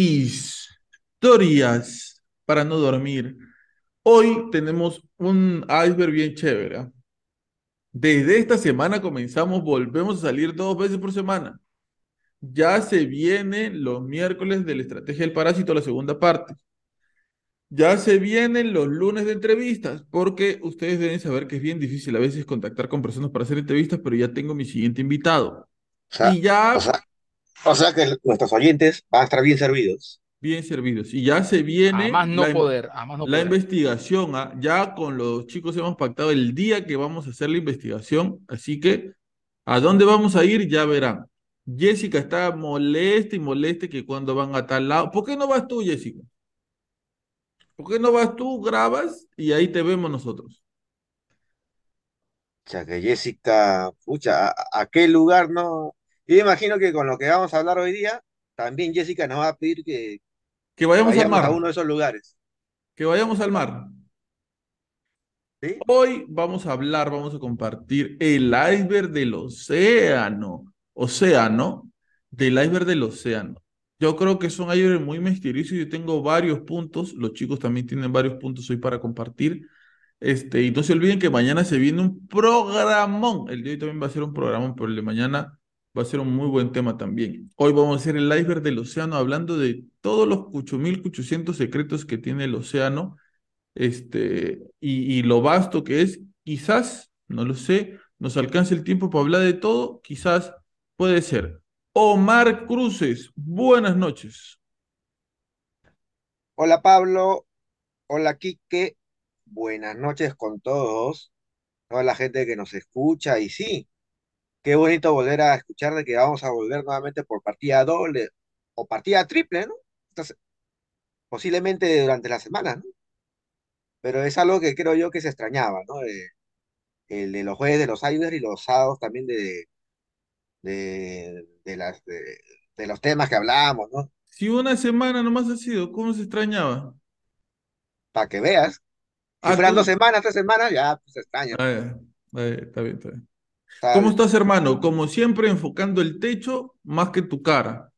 Historias para no dormir. Hoy tenemos un iceberg bien chévere. Desde esta semana comenzamos, volvemos a salir dos veces por semana. Ya se viene los miércoles de la estrategia del parásito, la segunda parte. Ya se vienen los lunes de entrevistas, porque ustedes deben saber que es bien difícil a veces contactar con personas para hacer entrevistas, pero ya tengo mi siguiente invitado. O sea, y ya o sea, o sea que nuestros oyentes van a estar bien servidos. bien servidos. Y ya se viene A más no la, poder, a más no la poder. investigación. ¿ah? Ya con los chicos hemos pactado el día que vamos a hacer la investigación. Así que, ¿a dónde vamos a ir? Ya verán. Jessica está molesta y molesta que cuando van a tal lado. ¿Por qué no vas tú, Jessica? ¿Por qué no vas tú, grabas y ahí te vemos nosotros? O sea que Jessica, pucha, ¿a, a qué lugar no? Yo imagino que con lo que vamos a hablar hoy día, también Jessica nos va a pedir que, Que que vayamos al vayamos a mar. uno de esos lugares. Que vayamos al mar. ¿Sí? Hoy vamos a hablar, vamos a compartir el iceberg del océano. Océano, del iceberg del océano. Yo creo que es un iceberg muy misterioso y yo tengo varios puntos. Los chicos también tienen varios puntos hoy para compartir. Este, y no se olviden que mañana se viene un programón. El de hoy también va a ser un programón, pero el de mañana va a ser un muy buen tema también. Hoy vamos a hacer el iceberg del océano hablando de todos los 8.800 secretos que tiene el océano este, y, lo vasto que es, quizás, no lo sé, nos alcance el tiempo para hablar de todo, quizás puede ser. Omar Cruces, buenas noches. Hola Pablo, hola Quique, buenas noches con todos, toda la gente que nos escucha y sí, qué bonito volver a escuchar de que vamos a volver nuevamente por partida doble o partida triple, ¿no? Entonces, posiblemente durante la semana, ¿no? Pero es algo que creo yo que se extrañaba, ¿no? De- el de los jueves de los Cyber y los sábados también de, de, de las, de, de los temas que hablábamos, ¿no? Si una semana nomás ha sido, ¿cómo se extrañaba? Para que veas. Si Ah, fueran tú- dos semanas, tres semanas, ya pues se extraña. Ah, ya. Ah, ya, está bien, está bien. ¿Cómo estás, hermano? Como siempre, enfocando el techo más que tu cara.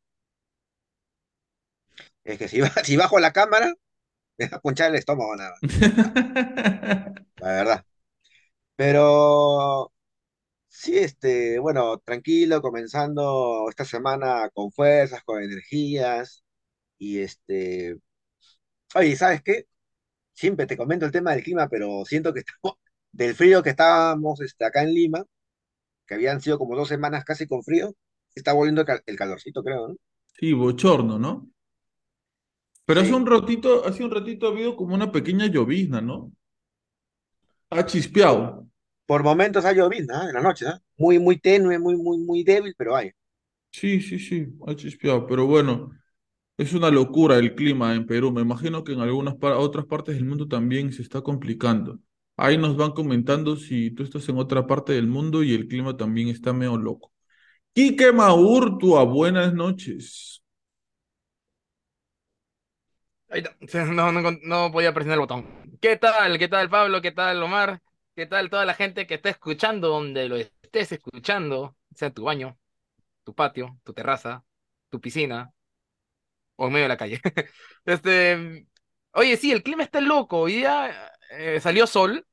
Es que si, ba- si bajo la cámara, me va a punchar el estómago nada la verdad. Pero sí, este, bueno, tranquilo, comenzando esta semana con fuerzas, con energías. Y este, oye, ¿sabes qué? Siempre te comento el tema del clima, pero siento que estamos, del frío que estábamos este, acá en Lima, que habían sido como dos semanas casi con frío, está volviendo el, cal- el calorcito, creo, ¿no? Sí, bochorno, ¿no? Pero hace un ratito, hace un ratito ha habido como una pequeña llovizna, ¿no? Ha chispeado. Por momentos hay llovizna. En la noche, ¿ah? Muy, muy tenue, muy, muy, muy débil, pero hay. Sí, sí, sí, ha chispeado. Pero bueno, es una locura el clima en Perú. Me imagino que en algunas otras partes del mundo también se está complicando. Ahí nos van comentando si tú estás en otra parte del mundo y el clima también está medio loco. Quique Maurtua, buenas noches. No, no, no podía presionar el botón. ¿Qué tal? ¿Qué tal, Pablo? ¿Qué tal, Omar? ¿Qué tal toda la gente que está escuchando, donde lo estés escuchando, sea tu baño, tu patio, tu terraza, tu piscina o en medio de la calle? Este, oye, sí, el clima está loco. Hoy día eh, salió sol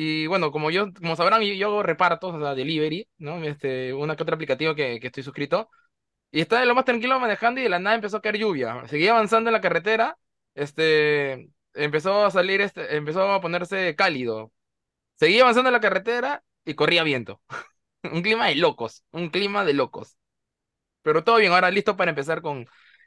y bueno, como yo, como sabrán, yo, yo hago repartos, o sea, delivery, ¿no? Este, una que otra aplicativo que, que estoy suscrito. Y estaba lo más tranquilo manejando y de la nada empezó a caer lluvia. Seguía avanzando en la carretera, este, empezó a salir, este, empezó a ponerse cálido. Seguía avanzando en la carretera y corría viento. Un clima de locos, un clima de locos. Pero todo bien, ahora listo para empezar con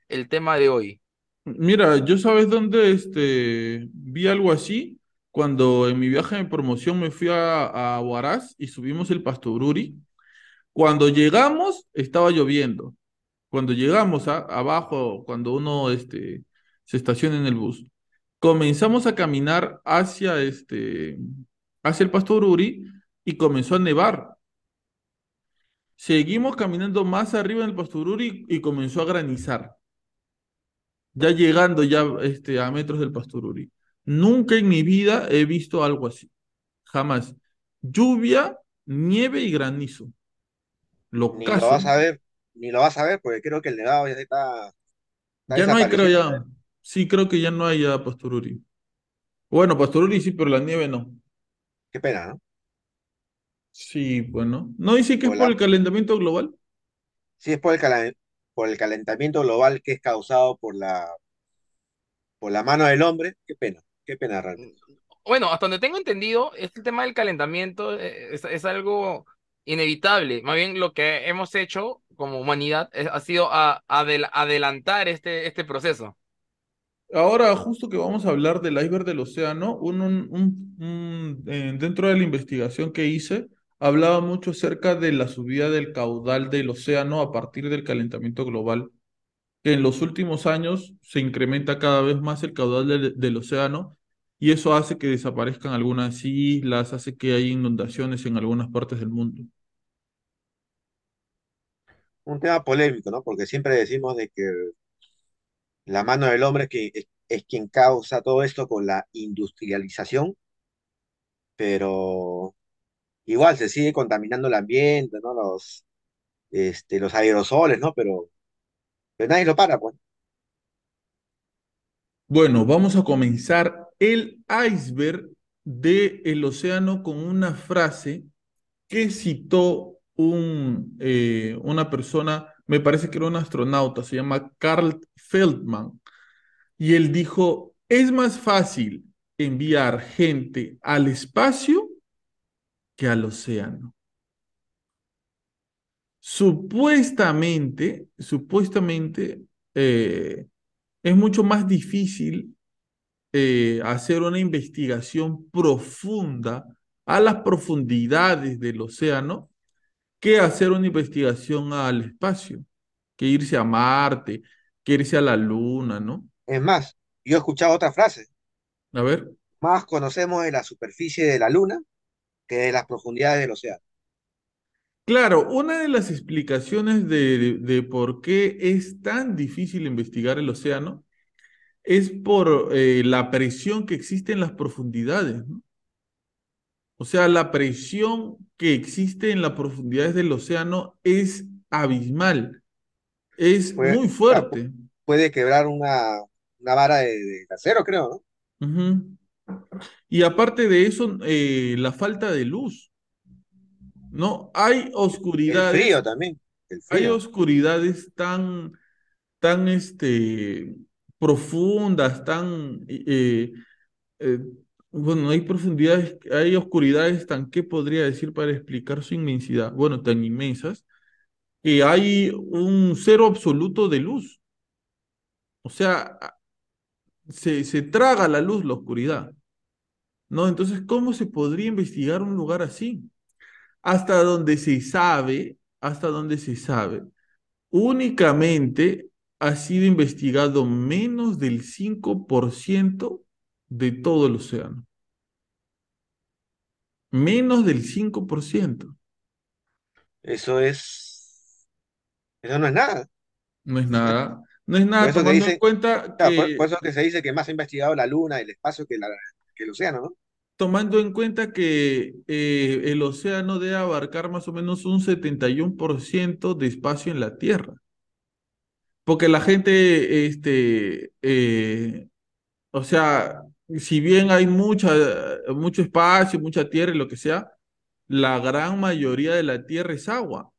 el tema de hoy. Mira, yo sabes dónde este, vi algo así, cuando en mi viaje de promoción me fui a, a Huaraz y subimos el Pastoruri. Cuando llegamos, estaba lloviendo. Cuando llegamos abajo, cuando uno este, se estaciona en el bus, comenzamos a caminar hacia, este, hacia el Pastoruri y comenzó a nevar. Seguimos caminando más arriba en el Pastoruri y comenzó a granizar. Ya llegando ya este, a metros del Pastoruri. Nunca en mi vida he visto algo así. Jamás. Lluvia, nieve y granizo. Lo Ni lo vas a ver, ni lo vas a ver, porque creo que el nevado ya está, está Ya no hay, creo ya. Sí, creo que ya no hay ya Pastoruri. Bueno, Pastoruri sí, pero la nieve no. Qué pena, ¿no? Sí, bueno. ¿No dice que es Por el calentamiento global? sí es por el, por el calentamiento global que es causado por la, por la mano del hombre. Qué pena, qué pena realmente. Bueno, hasta donde tengo entendido, este tema del calentamiento eh, es, es algo inevitable. Más bien lo que hemos hecho como humanidad es- ha sido a- adelantar este, este proceso. Ahora, justo que vamos a hablar del iceberg del océano, un, un- un- un- eh, dentro de la investigación que hice, hablaba mucho acerca de la subida del caudal del océano a partir del calentamiento global, que en los últimos años se incrementa cada vez más el caudal del océano y eso hace que desaparezcan algunas islas, hace que haya inundaciones en algunas partes del mundo. Un tema polémico, ¿no? Porque siempre decimos de que la mano del hombre que es, es quien causa todo esto con la industrialización, pero igual se sigue contaminando el ambiente, ¿no? Los, este, los aerosoles, ¿no? Pero, pero nadie lo para, pues. Bueno, vamos a comenzar el iceberg del océano con una frase que citó un, eh, una persona, me parece que era un astronauta, se llama Carl Feldman, y él dijo, es más fácil enviar gente al espacio que al océano. Supuestamente, supuestamente, eh, es mucho más difícil eh, hacer una investigación profunda a las profundidades del océano que hacer una investigación al espacio, que irse a Marte, que irse a la Luna, ¿no? Es más, yo he escuchado otra frase, A ver, más conocemos de la superficie de la luna que de las profundidades del océano. claro, una de las explicaciones de, de, de por qué es tan difícil investigar el océano es por eh, la presión que existe en las profundidades, ¿no? O sea, la presión que existe en las profundidades del océano es abismal, es Puede, muy fuerte. puede quebrar una, una vara de, de acero, creo, ¿no? Y aparte de eso, eh, la falta de luz, ¿no? Hay El frío oscuridades, también, el hay oscuridades tan, tan, este, profundas, tan, eh, bueno, hay profundidades, hay oscuridades tan, ¿qué podría decir para explicar su inmensidad? Bueno, tan inmensas, que hay un cero absoluto de luz. O sea, se, se traga la luz la oscuridad, ¿no? Entonces, ¿cómo se podría investigar un lugar así? Hasta donde se sabe, hasta donde se sabe, únicamente ha sido investigado menos del 5% de todo el océano. Menos del 5%. Eso es, eso no es nada. No es nada. No es nada tomando en cuenta por, que, por eso que se dice que más ha investigado la Luna, el espacio que, la, que el océano, ¿no? tomando en cuenta que eh, el océano debe abarcar más o menos un 71% de espacio en la Tierra. Porque la gente, este, eh, o sea, si bien hay mucha, mucho espacio, mucha tierra y lo que sea, la gran mayoría de la tierra es agua.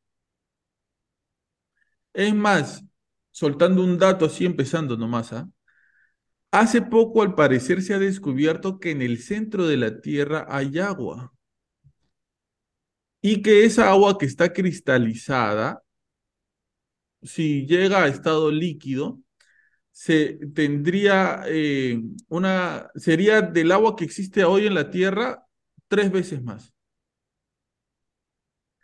Es más, soltando un dato así, empezando nomás, ¿ah? Hace poco, al parecer, se ha descubierto que en el centro de la Tierra hay agua y que esa agua que está cristalizada, si llega a estado líquido, se tendría eh, una, sería del agua que existe hoy en la Tierra tres veces más.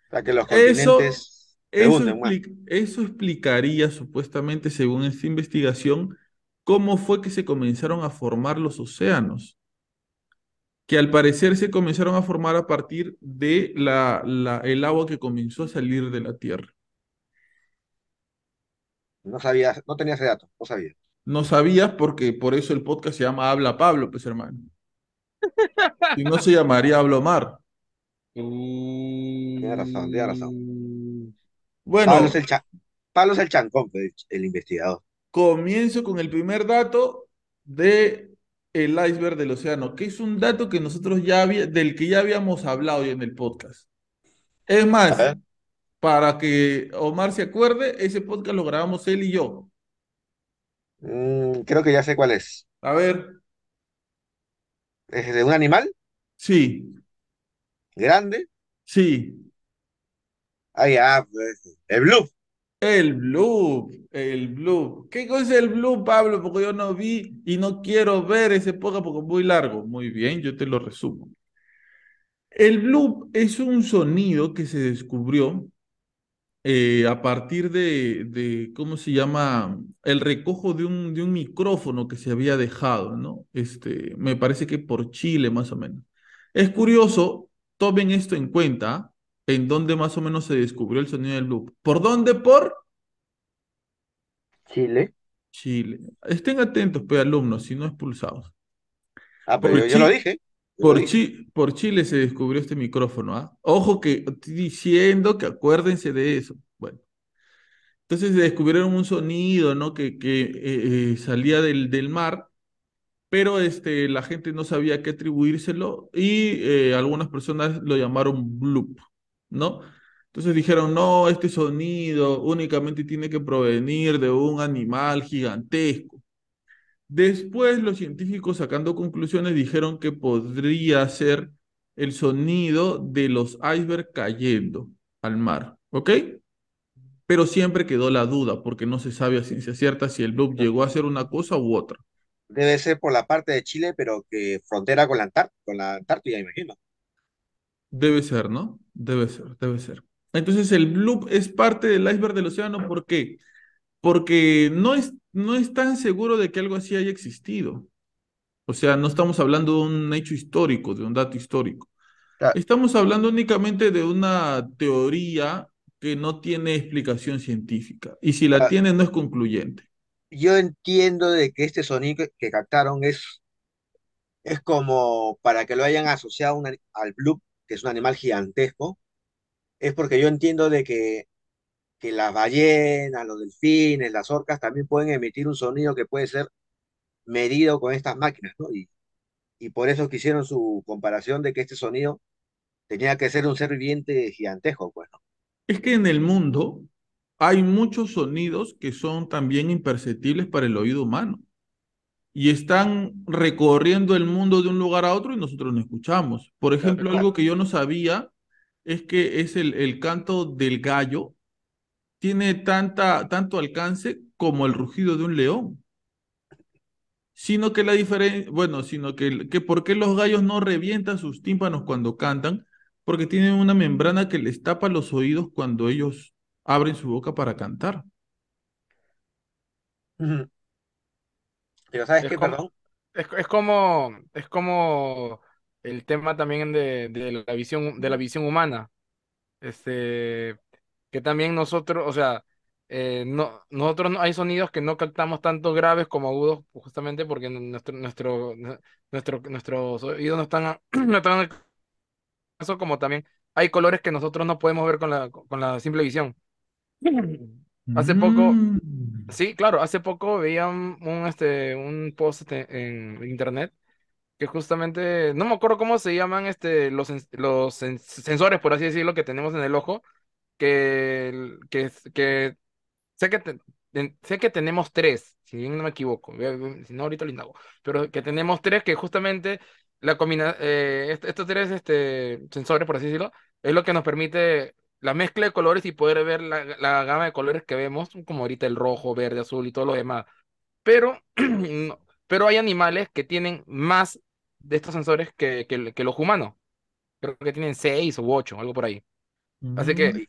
O sea, que los Eso, continentes eso, eso explicaría, supuestamente, según esta investigación, cómo fue que se comenzaron a formar los océanos, que al parecer se comenzaron a formar a partir de la, la- el agua que comenzó a salir de la Tierra. No sabía, no tenía ese dato, no sabía. No sabías porque por eso el podcast se llama Habla Pablo, pues hermano. Si no se llamaría Hablo Mar. Tiene razón, tiene razón. Mm, Pablo es Bueno, el, cha- Pablo es el chancón, pues, el investigador. comienzo con el primer dato de el iceberg del océano, que es un dato que nosotros ya había, del que ya habíamos hablado ya en el podcast. Es más, para que Omar se acuerde, ese podcast lo grabamos él y yo. mm, creo que ya sé cuál es. A ver, ¿Es de un animal sí, grande? sí. Ah, ya, pues, el blue. El blue, el blue. ¿Qué cosa es el blue, Pablo? Porque yo no vi y no quiero ver ese podcast porque es muy largo. Muy bien, yo te lo resumo. El bloop es un sonido que se descubrió eh, a partir de, de, ¿cómo se llama? El recojo de un, de un micrófono que se había dejado, ¿no? Este, me parece que por Chile más o menos. Es curioso, tomen esto en cuenta, en dónde más o menos se descubrió el sonido del bloop. ¿Por dónde? Por Chile. Chile. Estén atentos, pues, alumnos, si no expulsados. Ah, pero yo, yo lo dije. Por, dije. Chi- por Chile se descubrió este micrófono, ¿ah? Ojo que estoy diciendo que acuérdense de eso. Bueno, entonces se descubrieron un sonido, ¿no? Que, que eh, eh, salía del, del mar, pero este, la gente no sabía qué atribuírselo y eh, algunas personas lo llamaron bloop, ¿no? Entonces dijeron, no, este sonido únicamente tiene que provenir de un animal gigantesco. Después los científicos sacando conclusiones dijeron que podría ser el sonido de los icebergs cayendo al mar, ¿ok? Pero siempre quedó la duda porque no se sabe a ciencia cierta si el bloop llegó a ser una cosa u otra. Debe ser por la parte de Chile, pero que frontera con la con la Antártida, imagino. Debe ser, ¿no? Debe ser, debe ser. Entonces el bloop es parte del iceberg del océano, ¿por qué? Porque no es, no es tan seguro de que algo así haya existido. O sea, no estamos hablando de un hecho histórico, de un dato histórico. Claro, Estamos hablando únicamente de una teoría que no tiene explicación científica. Y si la ah, tiene, no es concluyente. yo entiendo de que este sonido que, captaron es, es como para que lo hayan asociado al blue, que es un animal gigantesco, es porque yo entiendo de que, que las ballenas, los delfines, las orcas también pueden emitir un sonido que puede ser medido con estas máquinas, ¿no? Y, y por eso quisieron su comparación de que este sonido tenía que ser un ser viviente gigantesco, pues, ¿no? Es que en el mundo hay muchos sonidos que son también imperceptibles para el oído humano. Y están recorriendo el mundo de un lugar a otro y nosotros no escuchamos. Por ejemplo, algo que yo no sabía es que es el, el canto del gallo. Tiene tanta, tanto alcance como el rugido de un león. Sino que la diferencia, bueno, sino que, que por qué los gallos no revientan sus tímpanos cuando cantan, porque tienen una membrana que les tapa los oídos cuando ellos abren su boca para cantar. Pero ¿sabes Es qué, como, perdón? es, es como, es como el tema también de, de la visión, de la visión humana. Este, que también nosotros, o sea, eh, no, nosotros no, hay sonidos que no captamos tanto graves como agudos, justamente porque nuestro, nuestro, nuestro, nuestros oídos no están, no están en caso, como también hay colores que nosotros no podemos ver con la, con la simple visión. Hace poco, Mm. sí, claro, hace poco veía un, un, este, un post este, en internet que justamente, no me acuerdo cómo se llaman este, los, los sens- sensores, por así decirlo, que tenemos en el ojo, que, que, que sé que, te- sé que tenemos tres, si bien no me equivoco, si no ahorita lo indago, pero que tenemos tres que justamente la combina, eh, est- estos tres este, sensores, por así decirlo, es lo que nos permite la mezcla de colores y poder ver la, la gama de colores que vemos, como ahorita el rojo, verde, azul y todo lo demás. Pero, pero hay animales que tienen más de estos sensores que, que, que los humanos. Creo que tienen seis u ocho, algo por ahí. Así que Mm.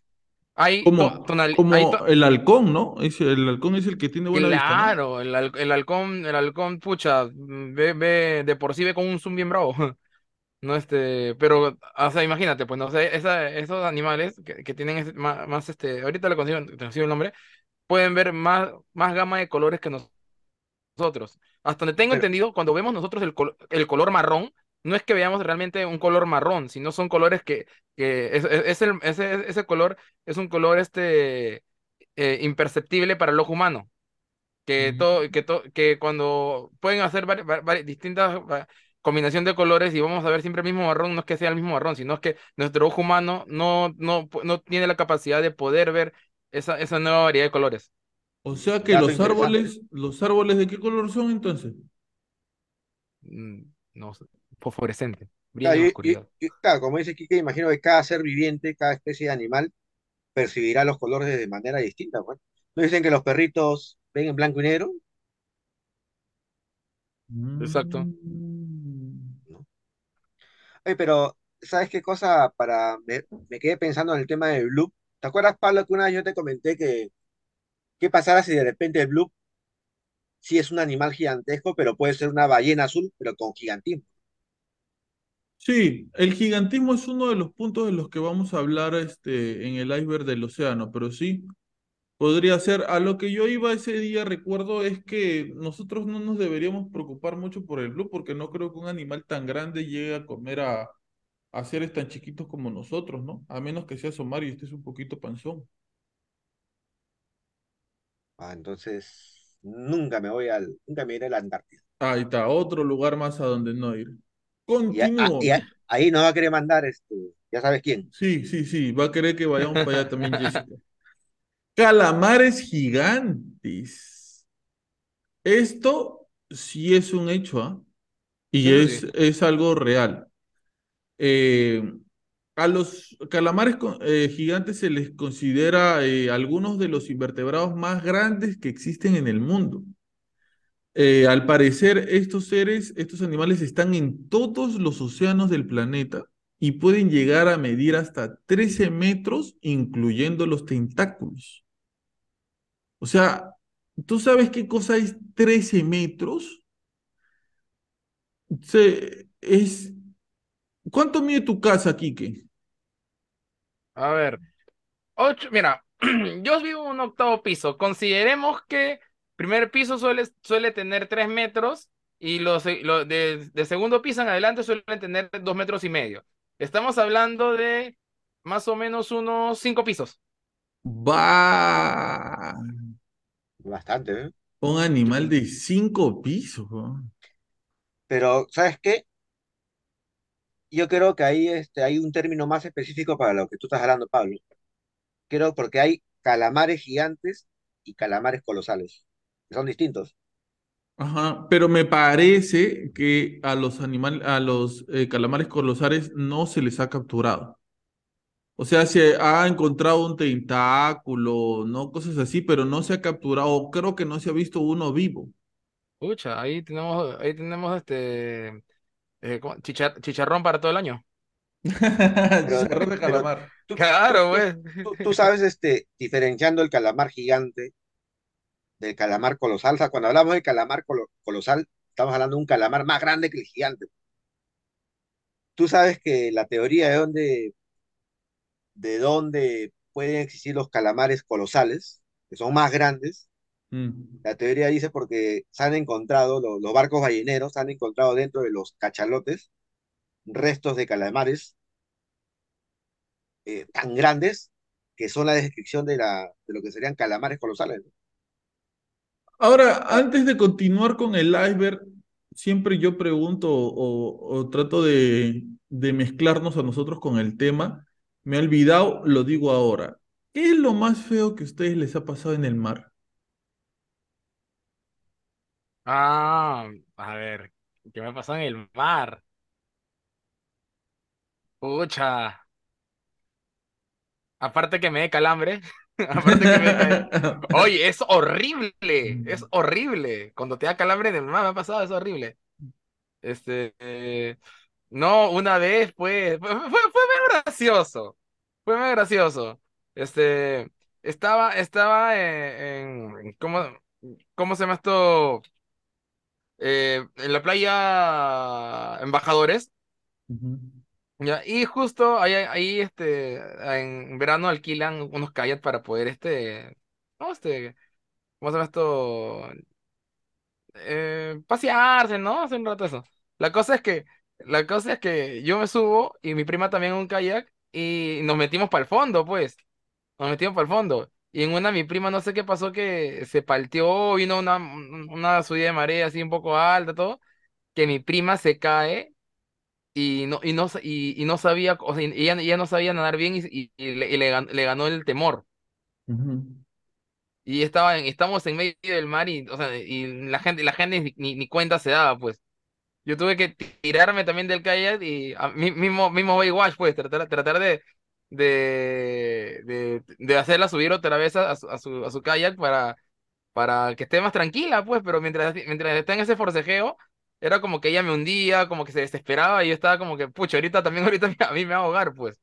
Hay Como, tonal- hay como to- el halcón, ¿no? Es, el halcón es el que tiene buena vista, ¿no? Claro, el, hal- el halcón, el halcón, pucha, ve, ve, de por sí ve con un zoom bien bravo. No, este, pero, o sea, imagínate, pues, no sé, esa, esos animales que, que tienen ese- más, más, este, ahorita le consigo, consigo el nombre, pueden ver más, más gama de colores que nos- nosotros. Hasta donde tengo Pero- entendido, cuando vemos nosotros el, col- el color marrón, no es que veamos realmente un color marrón, sino son colores que, que es, es- es el- ese, ese color es un color, este, eh, imperceptible para el ojo humano que, Mm. todo, que, to- que cuando pueden hacer vari- vari- vari- distintas combinación de colores y vamos a ver siempre el mismo marrón, no es que sea el mismo marrón, sino es que nuestro ojo humano no, no, no tiene la capacidad de poder ver esa, esa nueva variedad de colores. O sea que los árboles, los árboles ¿de qué color son entonces? Mm, No sé, fosforescente, Claro, brilla en y- y- oscuridad. y, claro, como dice Kike, imagino que cada ser viviente, cada especie de animal, percibirá los colores de manera distinta. Bueno, ¿no dicen que los perritos ven en blanco y negro? Exacto. Mm. Oye, pero, ¿sabes qué cosa? Para, me, me quedé pensando en el tema del blue. ¿Te acuerdas, Pablo, que una vez yo te comenté que qué pasara si de repente el blue sí es un animal gigantesco, pero puede ser una ballena azul, pero con gigantismo? Sí, el gigantismo es uno de los puntos de los que vamos a hablar este, en el iceberg del océano, pero sí, podría ser. A lo que yo iba ese día, recuerdo, es que nosotros no nos deberíamos preocupar mucho por el blue, porque no creo que un animal tan grande llegue a comer a, a seres tan chiquitos como nosotros, ¿no? A menos que sea Somar y estés un poquito panzón. Ah, entonces, nunca me voy al, nunca me iré a la Antártida. Ahí está, otro lugar más a donde no ir. Y, a- a- y Continúo. a- ahí nos va a querer mandar, este, ya sabes quién. Sí, sí, sí, va a querer que vayamos para allá también, Jessica. Calamares gigantes. Esto sí es un hecho, ¿ah? Y es, sí. es algo real. Eh, a los calamares eh, gigantes se les considera eh, algunos de los invertebrados más grandes que existen en el mundo. Eh, al parecer, estos seres, estos animales están en todos los océanos del planeta y pueden llegar a medir hasta 13 metros, incluyendo los tentáculos. O sea, ¿tú sabes qué cosa es 13 metros? Se- es... ¿Cuánto mide tu casa, Quique? A ver, ocho, mira, yo vivo en un octavo piso. Consideremos que primer piso suele, suele tener tres metros y los, de, de segundo piso en adelante suelen tener dos metros y medio. Estamos hablando de más o menos unos cinco pisos. Va. Bastante, ¿eh? Un animal de cinco pisos. ¿no? Pero, ¿sabes qué? Yo creo que ahí este, hay un término más específico para lo que tú estás hablando, Pablo. Creo porque hay calamares gigantes y calamares colosales, son distintos. Ajá, pero me parece que a los animales, a los eh, calamares colosales no se les ha capturado. O sea, se ha encontrado un tentáculo, ¿no? Cosas así, pero no se ha capturado. Creo que no se ha visto uno vivo. Pucha, ahí tenemos, ahí tenemos este eh, chicharrón para todo el año. Chicharrón de pero- calamar. Tú, Claro, tú- pues. tú- tú sabes, este, diferenciando el calamar gigante del calamar colosal. O sea, cuando hablamos de calamar colo- colosal, estamos hablando de un calamar más grande que el gigante. Tú sabes que la teoría de dónde, de dónde pueden existir los calamares colosales que son más grandes. Mm. La teoría dice porque se han encontrado, lo- los barcos balleneros han encontrado dentro de los cachalotes restos de calamares eh, tan grandes que son la descripción de, la, de lo que serían calamares colosales. ¿no? Ahora, antes de continuar con el iceberg, siempre yo pregunto o, trato de, de mezclarnos a nosotros con el tema. Me he olvidado, lo digo ahora. ¿Qué es lo más feo que a ustedes les ha pasado en el mar? Ah, a ver, ¿qué me pasó en el mar? Pucha, aparte que me dé calambre, Oye, es horrible, es horrible. Cuando te da calambre el mar, me ha pasado, es horrible. Este, eh, no, una vez, pues, fue, fue, fue muy gracioso, fue muy gracioso. Este, estaba, estaba en, en- ¿cómo, cómo se llama esto? Eh, en la playa Embajadores. Ujú. Y justo ahí, ahí este, en verano alquilan unos kayaks para poder, este, ¿cómo, este, ¿cómo se? Eh, pasearse, ¿no? Hacer un rato eso. La cosa es que, la cosa es que yo me subo y mi prima también un kayak y nos metimos para el fondo, pues. Nos metimos para el fondo. Y en una mi prima no sé qué pasó que se palteó, vino una, una subida de marea así un poco alta, todo, que mi prima se cae y no, y no, y, y no sabía, o sea, ella, ella no sabía nadar bien y, y- le, le le ganó el temor. Ujú. Y estaba en, estamos en medio del mar y, o sea, y la gente, la gente ni, ni, cuenta se daba, pues. Yo tuve que tirarme también del kayak y a mí mismo, mismo Baywatch, pues, tratar, tratar de, de, de, de hacerla subir otra vez a, a su, a su kayak para, para que esté más tranquila, pues, pero mientras, mientras está en ese forcejeo, era como que ella me hundía, como que se desesperaba y yo estaba como que, pucha, ahorita también, ahorita a mí me va a ahogar, pues.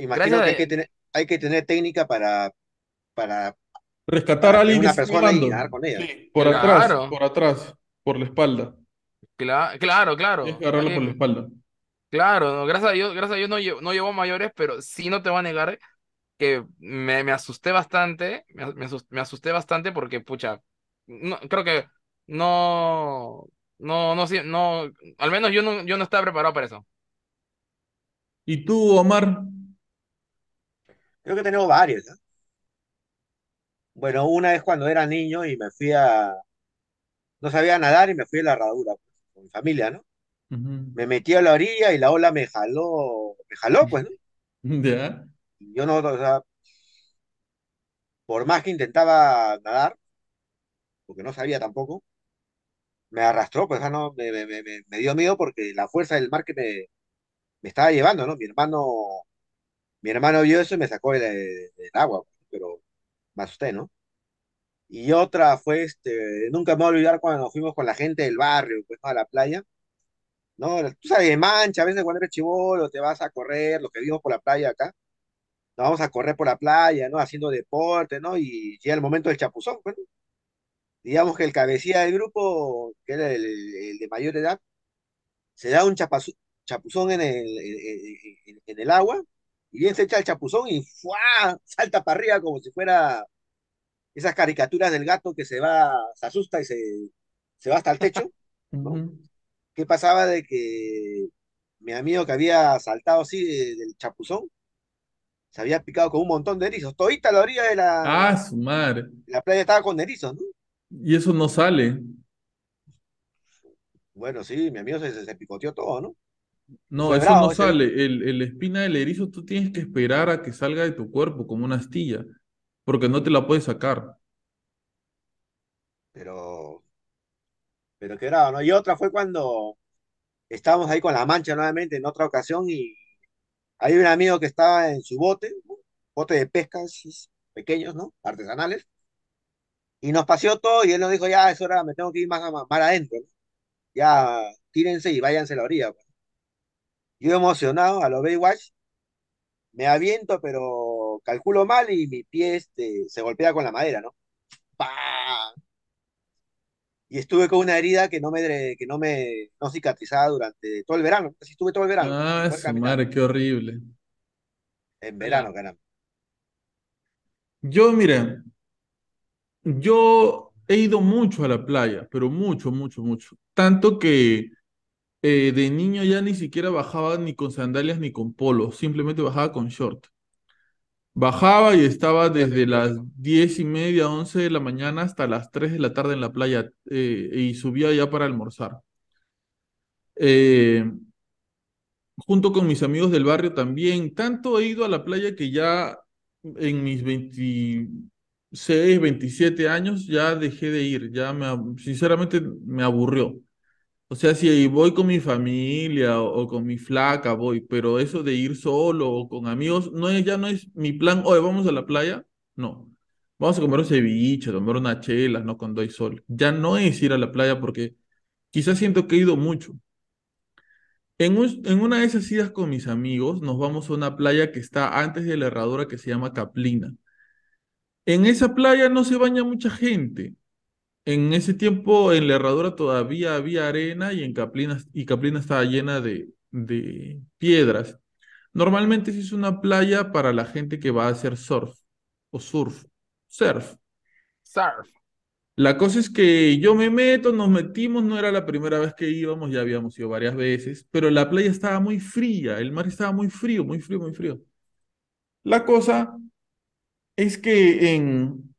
Imagino Gracias que a, hay que tener, hay que tener técnica para, para, Rescatar a para alguien una persona y nadar con ella. Sí, por atrás, por atrás, por la espalda. cla- claro, Tienes claro. que agarrarla por la espalda. claro, no, gracias a Dios, gracias a Dios no, lle- no llevó mayores, pero sí no te voy a negar que me, me asusté bastante, me, me asus- me asusté bastante porque, pucha, no, creo que no, no, no, sí- no, al menos yo no, yo no estaba preparado para eso. ¿Y tú, Omar? Creo que tenemos varios, ¿no? Bueno, una vez cuando era niño y me fui a, no sabía nadar y me fui a la herradura, pues, con mi familia, ¿no? Me metí a la orilla y la ola me jaló, me jaló, pues, ¿no? Yo no, o sea, por más que intentaba nadar, porque no sabía tampoco, me arrastró, pues, ah, no, me, me, me, me- dio miedo porque la fuerza del mar que me, estaba llevando, ¿no? Mi hermano, mi hermano vio eso y me sacó del, agua, pero me asusté, ¿no? Y otra fue, este, nunca me voy a olvidar cuando nos fuimos con la gente del barrio, pues, ¿no? a la playa, ¿no? Tú sabes, de mancha, a veces cuando eres chibolo te vas a correr, los que vivimos por la playa acá, nos vamos a correr por la playa, ¿no? Haciendo deporte, ¿no? Y llega el momento del chapuzón, pues, ¿no? Digamos que el cabecilla del grupo, que era el, el de mayor edad, se da un chapuzón en el, en, en- en el agua, y bien se echa el chapuzón y ¡fua! salta para arriba como si fuera esas caricaturas del gato que se va, se asusta y se, se va hasta el techo. ¿Qué pasaba de que mi amigo que había saltado así de- del chapuzón, se había picado con un montón de erizos? Todita la orilla de la, Ah, su madre. la playa estaba con erizos, ¿no? Y eso no sale. Bueno, sí, mi amigo se, picoteó todo, ¿no? No, Fue eso no ese sale. El, el espina del erizo tú tienes que esperar a que salga de tu cuerpo como una astilla, porque no te la puedes sacar. pero, pero qué bravo, ¿no? Y otra fue cuando estábamos ahí con la mancha nuevamente en otra ocasión y hay un amigo que estaba en su bote, ¿no? bote de pesca, esos pequeños, ¿no? Artesanales, y nos paseó todo y él nos dijo, ya, es hora, me tengo que ir más, más, más adentro, ¿no? Ya, tírense y váyanse a la orilla. pues. Yo emocionado a lo Baywatch, me aviento, pero calculo mal y mi pie este, se golpea con la madera, ¿no? ¡Pah! Y estuve con una herida que no me, que no me no cicatrizaba durante todo el verano. Así estuve todo el verano, Ah, su madre, qué horrible. En verano, caramba. Yo, mira, yo he ido mucho a la playa, pero mucho, mucho, mucho. Tanto que eh, de niño ya ni siquiera bajaba ni con sandalias ni con polo, simplemente bajaba con short. Bajaba y estaba desde las diez y media, once de la mañana hasta las 3 de la tarde en la playa eh, y subía ya para almorzar. Eh, junto con mis amigos del barrio también. Tanto he ido a la playa que ya en mis 26, 27 años ya dejé de ir. Ya me, sinceramente me aburrió. O sea, si voy con mi familia o, con mi flaca, voy, pero eso de ir solo o con amigos, no ya no es mi plan, oye, vamos a la playa. No. Vamos a comer un ceviche, tomar unas chelas, ¿no? Cuando hay sol. Ya no es ir a la playa porque quizás siento que he ido mucho. En, un- en una de esas idas con mis amigos, nos vamos a una playa que está antes de la herradura que se llama Caplina. En esa playa no se baña mucha gente. En ese tiempo en la herradura todavía había arena y en Caplina, y Caplina estaba llena de, de piedras. Normalmente es una playa para la gente que va a hacer surf o surf, surf. Surf. La cosa es que yo me meto, nos metimos, no era la primera vez que íbamos, ya habíamos ido varias veces, pero la playa estaba muy fría, el mar estaba muy frío, muy frío, muy frío. La cosa es que en...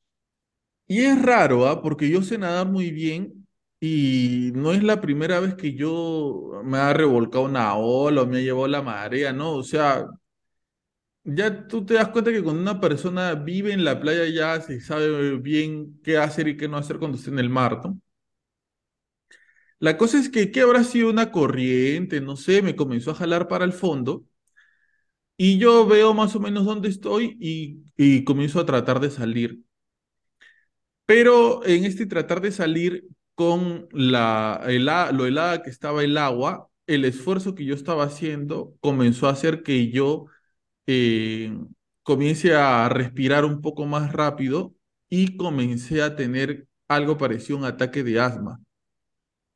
Y es raro, ¿ah? Porque yo sé nadar muy bien y no es la primera vez que yo me ha revolcado una ola o me ha llevado la marea, ¿no? O sea, ya tú te das cuenta que cuando una persona vive en la playa ya se sabe bien qué hacer y qué no hacer cuando está en el mar, ¿no? La cosa es que, ¿qué habrá sido una corriente? No sé, me comenzó a jalar para el fondo y yo veo más o menos dónde estoy y, comienzo a tratar de salir. Pero en este tratar de salir con la, hela- lo helada que estaba el agua, el esfuerzo que yo estaba haciendo comenzó a hacer que yo eh, comience a respirar un poco más rápido y comencé a tener algo parecido a un ataque de asma,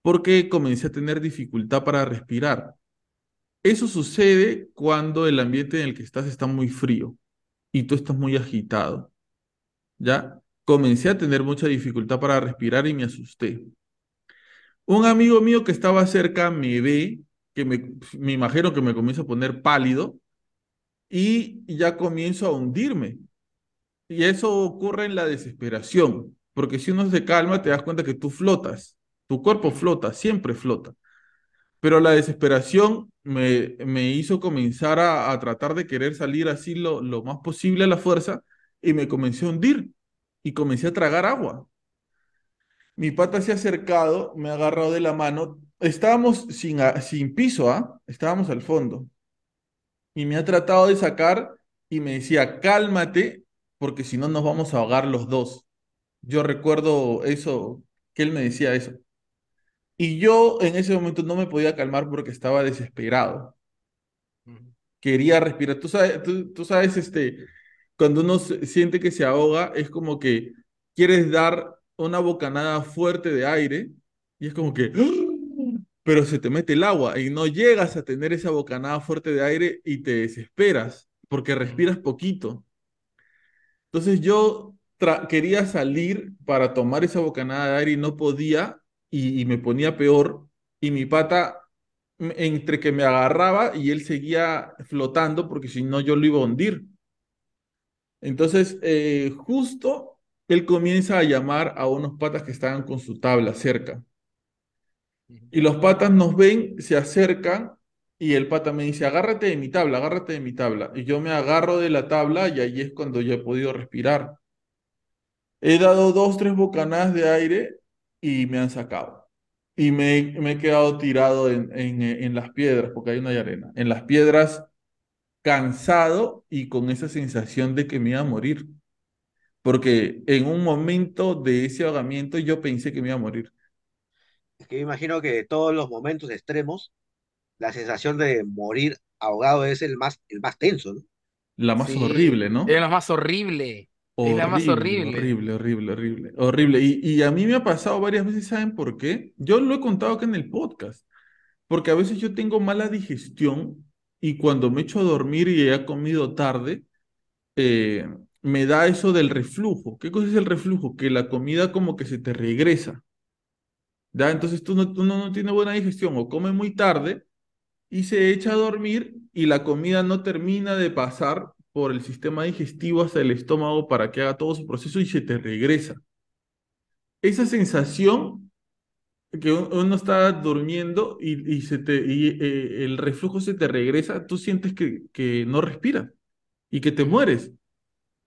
porque comencé a tener dificultad para respirar. Eso sucede cuando el ambiente en el que estás está muy frío y tú estás muy agitado, ¿ya? Comencé a tener mucha dificultad para respirar y me asusté. Un amigo mío que estaba cerca me ve, que me, me imagino que me comienza a poner pálido y ya comienzo a hundirme. Y eso ocurre en la desesperación, porque si uno se calma te das cuenta que tú flotas, tu cuerpo flota, siempre flota. Pero la desesperación me, me hizo comenzar a, a tratar de querer salir así lo, lo más posible a la fuerza y me comencé a hundir y comencé a tragar agua. Mi pata se ha acercado, me ha agarrado de la mano. Estábamos sin, sin piso, ¿ah? Estábamos al fondo. Y me ha tratado de sacar y me decía, cálmate, porque si no nos vamos a ahogar los dos. Yo recuerdo eso, que él me decía eso. Y yo en ese momento no me podía calmar porque estaba desesperado. Quería respirar. Tú sabes, tú, tú sabes, este, cuando uno siente que se ahoga, es como que quieres dar una bocanada fuerte de aire y es como que, pero se te mete el agua y no llegas a tener esa bocanada fuerte de aire y te desesperas porque respiras poquito. Entonces yo quería salir para tomar esa bocanada de aire y no podía y, me ponía peor y mi pata entre que me agarraba y él seguía flotando porque si no yo lo iba a hundir. Entonces eh, justo él comienza a llamar a unos patas que estaban con su tabla cerca y los patas nos ven, se acercan y el pata me dice, agárrate de mi tabla, agárrate de mi tabla. Y yo me agarro de la tabla y ahí es cuando yo he podido respirar. He dado dos, tres bocanadas de aire y me han sacado. Y me, me he quedado tirado en, en, en las piedras, porque hay una arena. En las piedras, cansado y con esa sensación de que me iba a morir. Porque en un momento de ese ahogamiento yo pensé que me iba a morir. Es que me imagino que de todos los momentos extremos, la sensación de morir ahogado es el más, el más tenso, ¿no? La más Sí, horrible, ¿no? Es la más horrible. Es la más horrible. Horrible, horrible, horrible, horrible. Y, y a mí me ha pasado varias veces, ¿saben por qué? Yo lo he contado acá en el podcast, porque a veces yo tengo mala digestión y cuando me echo a dormir y he comido tarde, eh, me da eso del reflujo. ¿Qué cosa es el reflujo? Que la comida como que se te regresa. ¿Ya? Entonces tú no, tú no, no tienes buena digestión o come muy tarde y se echa a dormir y la comida no termina de pasar por el sistema digestivo hasta el estómago para que haga todo su proceso y se te regresa. Esa sensación que uno está durmiendo y, y se te, y, eh, el reflujo se te regresa, tú sientes que, que no respiras y que te mueres.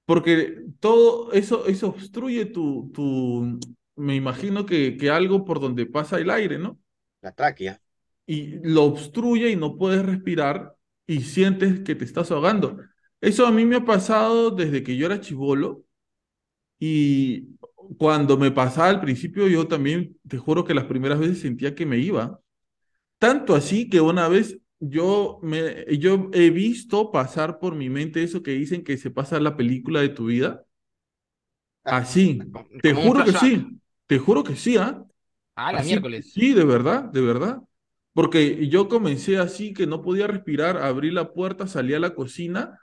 Porque todo eso, eso obstruye tu, tu, me imagino que, que algo por donde pasa el aire, ¿no? La tráquea. Y lo obstruye y no puedes respirar y sientes que te estás ahogando. Eso a mí me ha pasado desde que yo era chivolo y cuando me pasaba al principio yo también, te juro que las primeras veces sentía que me iba. Tanto así que una vez yo, me, yo he visto pasar por mi mente eso que dicen que se pasa la película de tu vida. Así, te juro que sí, te juro que sí, ¿ah? Ah, la Así, miércoles. sí, de verdad, de verdad. Porque yo comencé así que no podía respirar, abrí la puerta, salí a la cocina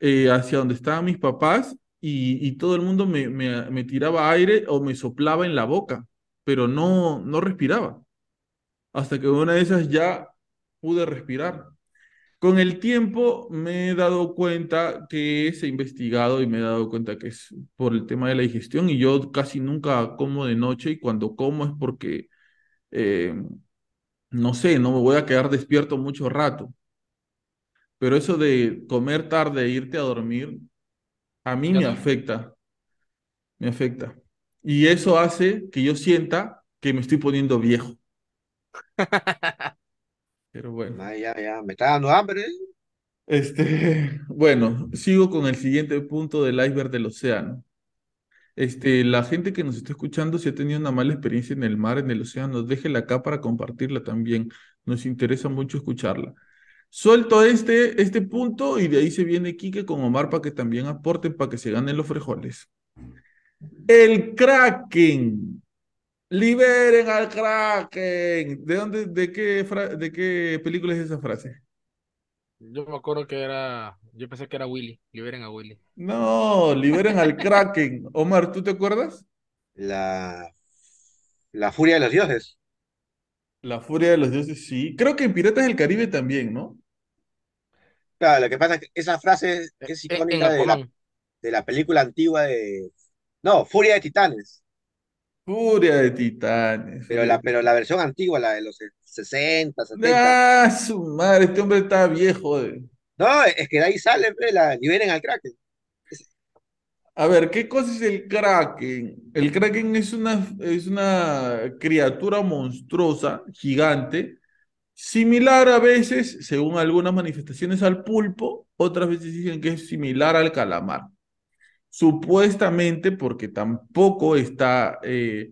eh, hacia donde estaban mis papás y, todo el mundo me tiraba aire o me soplaba en la boca, pero no, no respiraba. Hasta que una de esas ya pude respirar. Con el tiempo me he dado cuenta que es investigado y me he dado cuenta que es por el tema de la digestión y yo casi nunca como de noche y cuando como es porque, eh, no sé, no me voy a quedar despierto mucho rato. Pero eso de comer tarde e irte a dormir, a mí me afecta, me afecta. Y eso hace que yo sienta que me estoy poniendo viejo. Pero bueno. Ah, ya, ya, me está dando hambre. ¿eh? Este, bueno, sigo con el siguiente punto del iceberg del océano. Este, la gente que nos está escuchando, si ha tenido una mala experiencia en el mar, en el océano, déjela acá para compartirla también. Nos interesa mucho escucharla. Suelto este, este punto y de ahí se viene Quique con Omar para que también aporten para que se ganen los frijoles. El Kraken. Liberen al Kraken. ¿De dónde, de qué, de qué película es esa frase? Yo me acuerdo que era. Yo pensé que era Willy. Liberen a Willy. No, liberen al Kraken. Omar, ¿tú te acuerdas? La, la furia de los dioses. La furia de los dioses, sí. Creo que en Piratas del Caribe también, ¿no? Claro, lo que pasa es que esa frase Eh, es En icónica de la, de la película antigua de... No, Furia de Titanes. Furia de Titanes. Pero la, pero la versión antigua, la de los 60, 70. Ah, su madre, este hombre está viejo. eh. No, es que de ahí sale, la liberen al Kraken. A ver, ¿qué cosa es el Kraken? El Kraken es una, es una criatura monstruosa, gigante, similar a veces, según algunas manifestaciones, al pulpo, otras veces dicen que es similar al calamar. Supuestamente, porque tampoco está eh,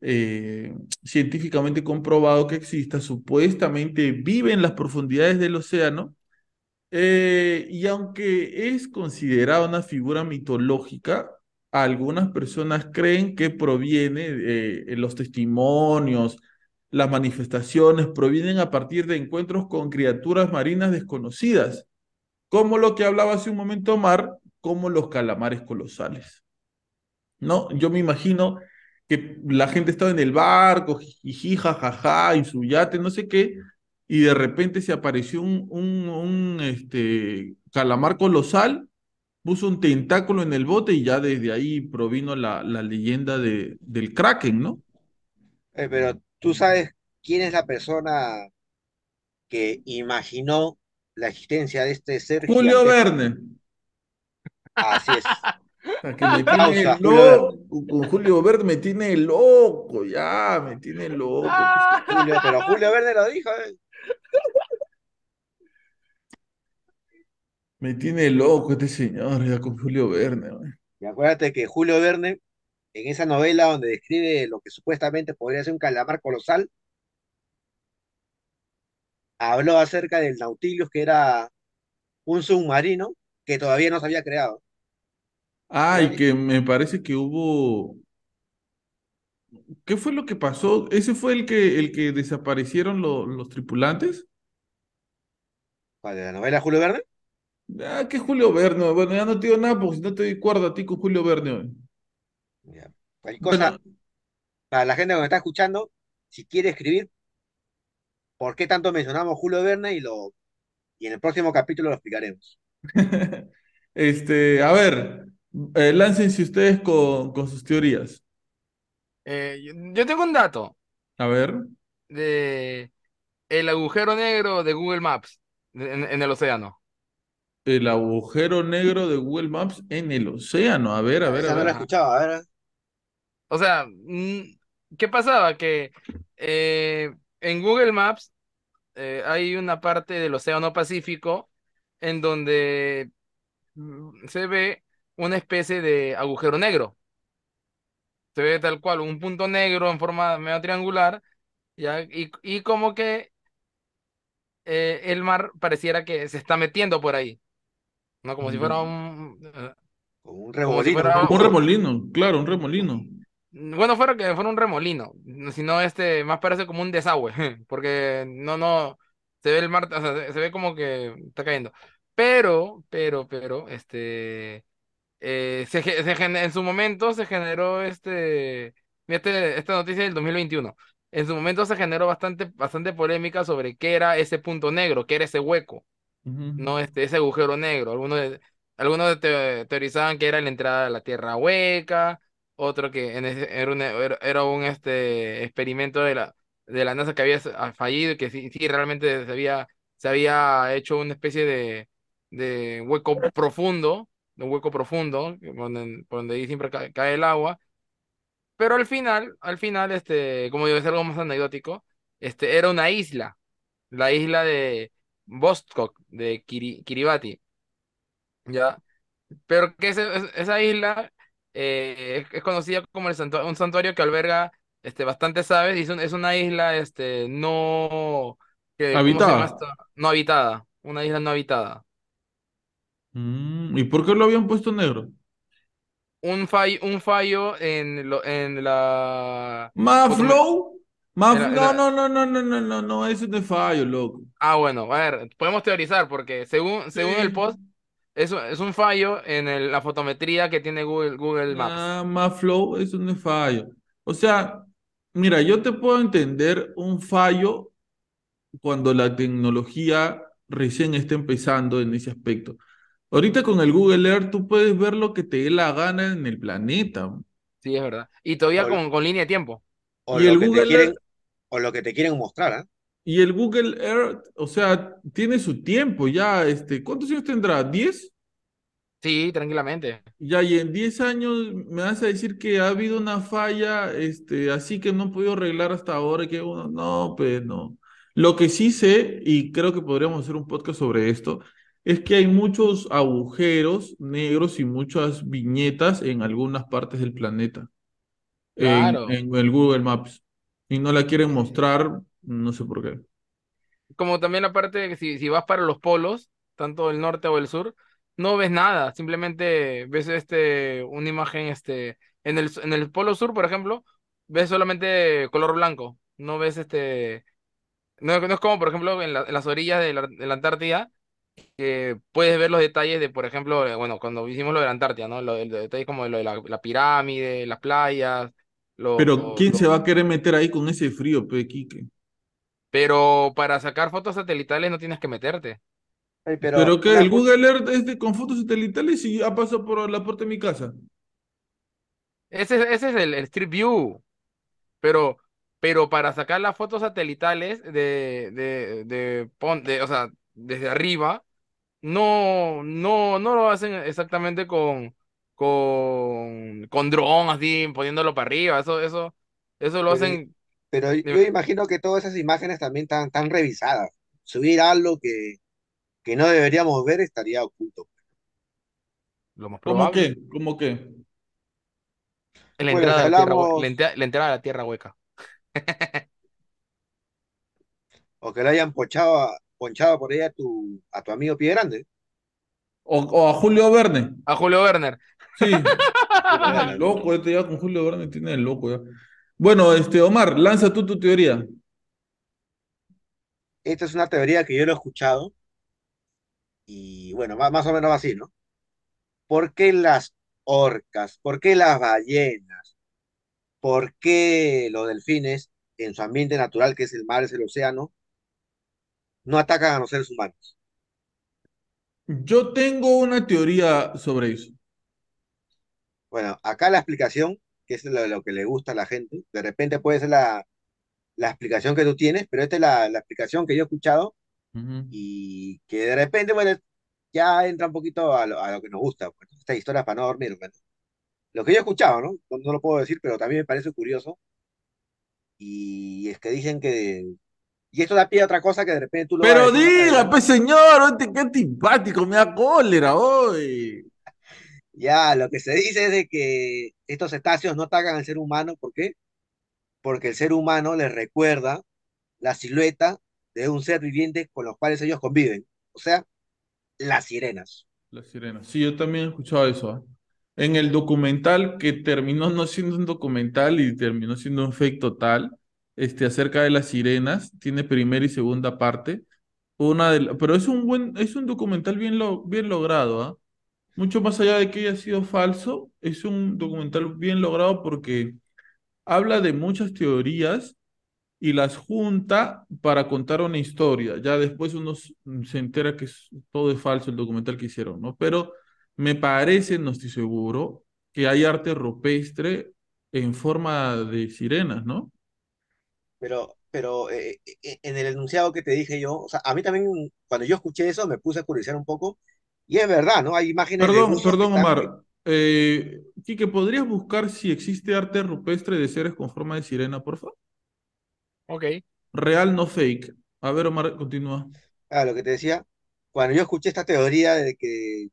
eh, científicamente comprobado que exista, supuestamente vive en las profundidades del océano eh, y aunque es considerada una figura mitológica, algunas personas creen que proviene de los testimonios, las manifestaciones, provienen a partir de encuentros con criaturas marinas desconocidas, como lo que hablaba hace un momento Omar, como los calamares colosales. ¿No? Yo me imagino que la gente estaba en el barco, jiji, jajaja, y su yate, no sé qué, y de repente se apareció un, un, un, este, calamar colosal, puso un tentáculo en el bote y ya desde ahí provino la, la leyenda de, del Kraken, ¿no? Eh, pero tú sabes quién es la persona que imaginó la existencia de este ser Julio? Verne. Así es. Que me tiene loco, con Julio Verne me tiene loco, ya, me tiene loco. Julio, pero Julio Verne lo dijo. eh. Me tiene loco este señor, ya con Julio Verne. man. Y acuérdate que Julio Verne, en esa novela donde describe lo que supuestamente podría ser un calamar colosal, habló acerca del Nautilus, que era un submarino que todavía no se había creado. Ah, y que me parece que hubo. ¿Qué fue lo que pasó? ¿Ese fue el que, el que desaparecieron lo- los tripulantes? ¿Cuál de la novela Julio Verne? Ah, que Julio Verne. Bueno, ya no te digo nada porque si no te doy cuerda a ti con Julio Verne hoy. Ya. Cualquier Bueno, cosa, para la gente que nos está escuchando, si quiere escribir, ¿por qué tanto mencionamos Julio Verne? Y, lo, y en el próximo capítulo lo explicaremos. este, a ver, eh, láncense ustedes con, con sus teorías. Eh, yo, tengo un dato A ver, de el agujero negro de Google Maps en, en el océano. el agujero negro de Google Maps en el océano. A ver, a ver, a la he ver. Escuchado, a ver. O sea, mm, ¿qué pasaba? Que eh, en Google Maps eh, hay una parte del Océano Pacífico en donde mm, se ve una especie de agujero negro. Se ve tal cual, un punto negro en forma medio triangular, ¿ya? Y, y como que eh, el mar pareciera que se está metiendo por ahí, ¿no? Como si fuera un... Como un Como si remolino. Un remolino, claro, un remolino. Bueno, fuera que fuera un remolino, sino este, más parece como un desagüe, porque no, no, se ve el mar, o sea, se, se ve como que está cayendo. Pero, pero, pero, este, eh, se, se en su momento se generó este, fíjate, esta noticia del 2021. En su momento se generó bastante, bastante polémica sobre qué era ese punto negro, qué era ese hueco no este, ese agujero negro. Algunos, algunos te- teorizaban que era la entrada a la Tierra hueca, otro que en ese- era un, era, un este, experimento de la, de la NASA que había ah, fallido y que sí, sí realmente se había, se había hecho una especie de, de hueco profundo, de un hueco profundo, donde, donde ahí siempre cae, cae el agua. Pero al final, al final, este, como digo, es algo más anecdótico, este, era una isla, la isla de Vostok, de Kiri- Kiribati, ¿ya? Pero que ese- es- esa isla eh, es, es conocida como el santua- un santuario que alberga este, bastantes aves y es, un- es una isla este, no, que, ¿cómo se llama Habitada. No habitada, una isla no habitada. Mm, ¿y por qué lo habían puesto negro? Un fallo, un fallo en, lo, en la la- en no, la- no, no, no, no, no, no, no, eso es fallo, loco. Ah, bueno, a ver, podemos teorizar porque según, según el post, es, es un fallo en el- la fotometría que tiene Google, Google Maps. Ah, no es fallo. O sea, mira, yo te puedo entender un fallo cuando la tecnología recién está empezando en ese aspecto. Ahorita con el Google Earth tú puedes ver lo que te dé la gana en el planeta. Sí, es verdad. Y todavía O, con, con línea de tiempo. o Y lo el que te Google quieren, Earth, o lo que te quieren mostrar, ¿ah? Y el Google Earth, o sea, tiene su tiempo ya, este, ¿cuántos años tendrá? ¿10? Sí, tranquilamente. Ya, y en 10 años me vas a decir que ha habido una falla, este, así que no he podido arreglar hasta ahora, y que uno, no, pues no. Lo que sí sé, y creo que podríamos hacer un podcast sobre esto, es que hay muchos agujeros negros y muchas viñetas en algunas partes del planeta, en, Claro. en el Google Maps, y no la quieren mostrar, no sé por qué. Como también la parte de que si, si vas para los polos, tanto el norte o el sur, no ves nada. Simplemente ves este, una imagen, este, en el, en el polo sur, por ejemplo, ves solamente color blanco. No ves este, no, no es como, por ejemplo, en, la- en las orillas de la, de la Antártida, que puedes ver los detalles de, por ejemplo, eh, bueno, cuando hicimos lo de la Antártida, ¿no? Lo, los detalles como lo de la, la pirámide, las playas, lo, Pero ¿quién lo- se va a querer meter ahí con ese frío, pe, Quique? Pero para sacar fotos satelitales no tienes que meterte. Ay, pero una ¿El Google Earth es de, con fotos satelitales y ha pasado por la puerta de mi casa? Ese, es- ese es el, el Street View. Pero, pero para sacar las fotos satelitales de, de, de, de- o sea, desde arriba, no, no, no lo hacen exactamente con, con, con dron, así, poniéndolo para arriba. Eso, eso, eso lo pero, hacen. Pero yo imagino que todas esas imágenes también están, están revisadas. Subir algo que, que no deberíamos ver estaría oculto. Lo más ¿Cómo probable. qué? ¿Cómo qué? La Bueno, entrada si a la tierra, hablamos, la, entra- la entrada a la tierra hueca. o que lo hayan ponchado, a- ponchado por ahí a tu, a tu amigo Pie Grande. O, o a Julio Verne. A Julio Werner. Sí. Loco, este ya con Julio Verne tiene el loco ya. Bueno, este, Omar, lanza tú tu teoría. Esta es una teoría que yo lo he escuchado Y bueno, más, más o menos así, ¿no? ¿Por qué las orcas? ¿Por qué las ballenas? ¿Por qué los delfines, en su ambiente natural, que es el mar, es el océano, no atacan a los seres humanos? Yo tengo una teoría sobre eso. Bueno, acá la explicación, que es lo, lo que le gusta a la gente, de repente puede ser la, la explicación que tú tienes, pero esta es la, la explicación que yo he escuchado Ujú. y que de repente, bueno, ya entra un poquito a lo, a lo que nos gusta, pues, esta historia para no dormir, bueno. Lo que yo he escuchado, ¿no? No, no lo puedo decir, pero también me parece curioso y es que dicen que, y esto da pie a otra cosa que de repente tú lo Pero diga, pues señor, qué antipático, me da cólera hoy. Ya, lo que se dice es de que estos cetáceos no atacan al ser humano, ¿por qué? Porque el ser humano les recuerda la silueta de un ser viviente con los cuales ellos conviven, o sea, las sirenas. La sirena. Sí, yo también he escuchado eso. ¿ah? En el documental que terminó no siendo un documental y terminó siendo un fake total, este, acerca de las sirenas, tiene primera y segunda parte. Una de pero es un buen, es un documental bien, lo, bien logrado, ¿ah? Mucho más allá de que haya sido falso, es un documental bien logrado porque habla de muchas teorías y las junta para contar una historia. Ya después uno se entera que todo es falso el documental que hicieron, ¿no? Pero me parece, no estoy seguro, que hay arte rupestre en forma de sirenas, ¿no? Pero, pero eh, eh, en el enunciado que te dije yo, o sea, a mí también, cuando yo escuché eso, me puse a curiosear un poco, y es verdad, ¿no? Hay imágenes de Perdón, que perdón, están, Omar. Eh, Quique, ¿podrías buscar si existe arte rupestre de seres con forma de sirena, por favor? Ok. Real, no fake. A ver, Omar, continúa. ah, lo que te decía, cuando yo escuché esta teoría de que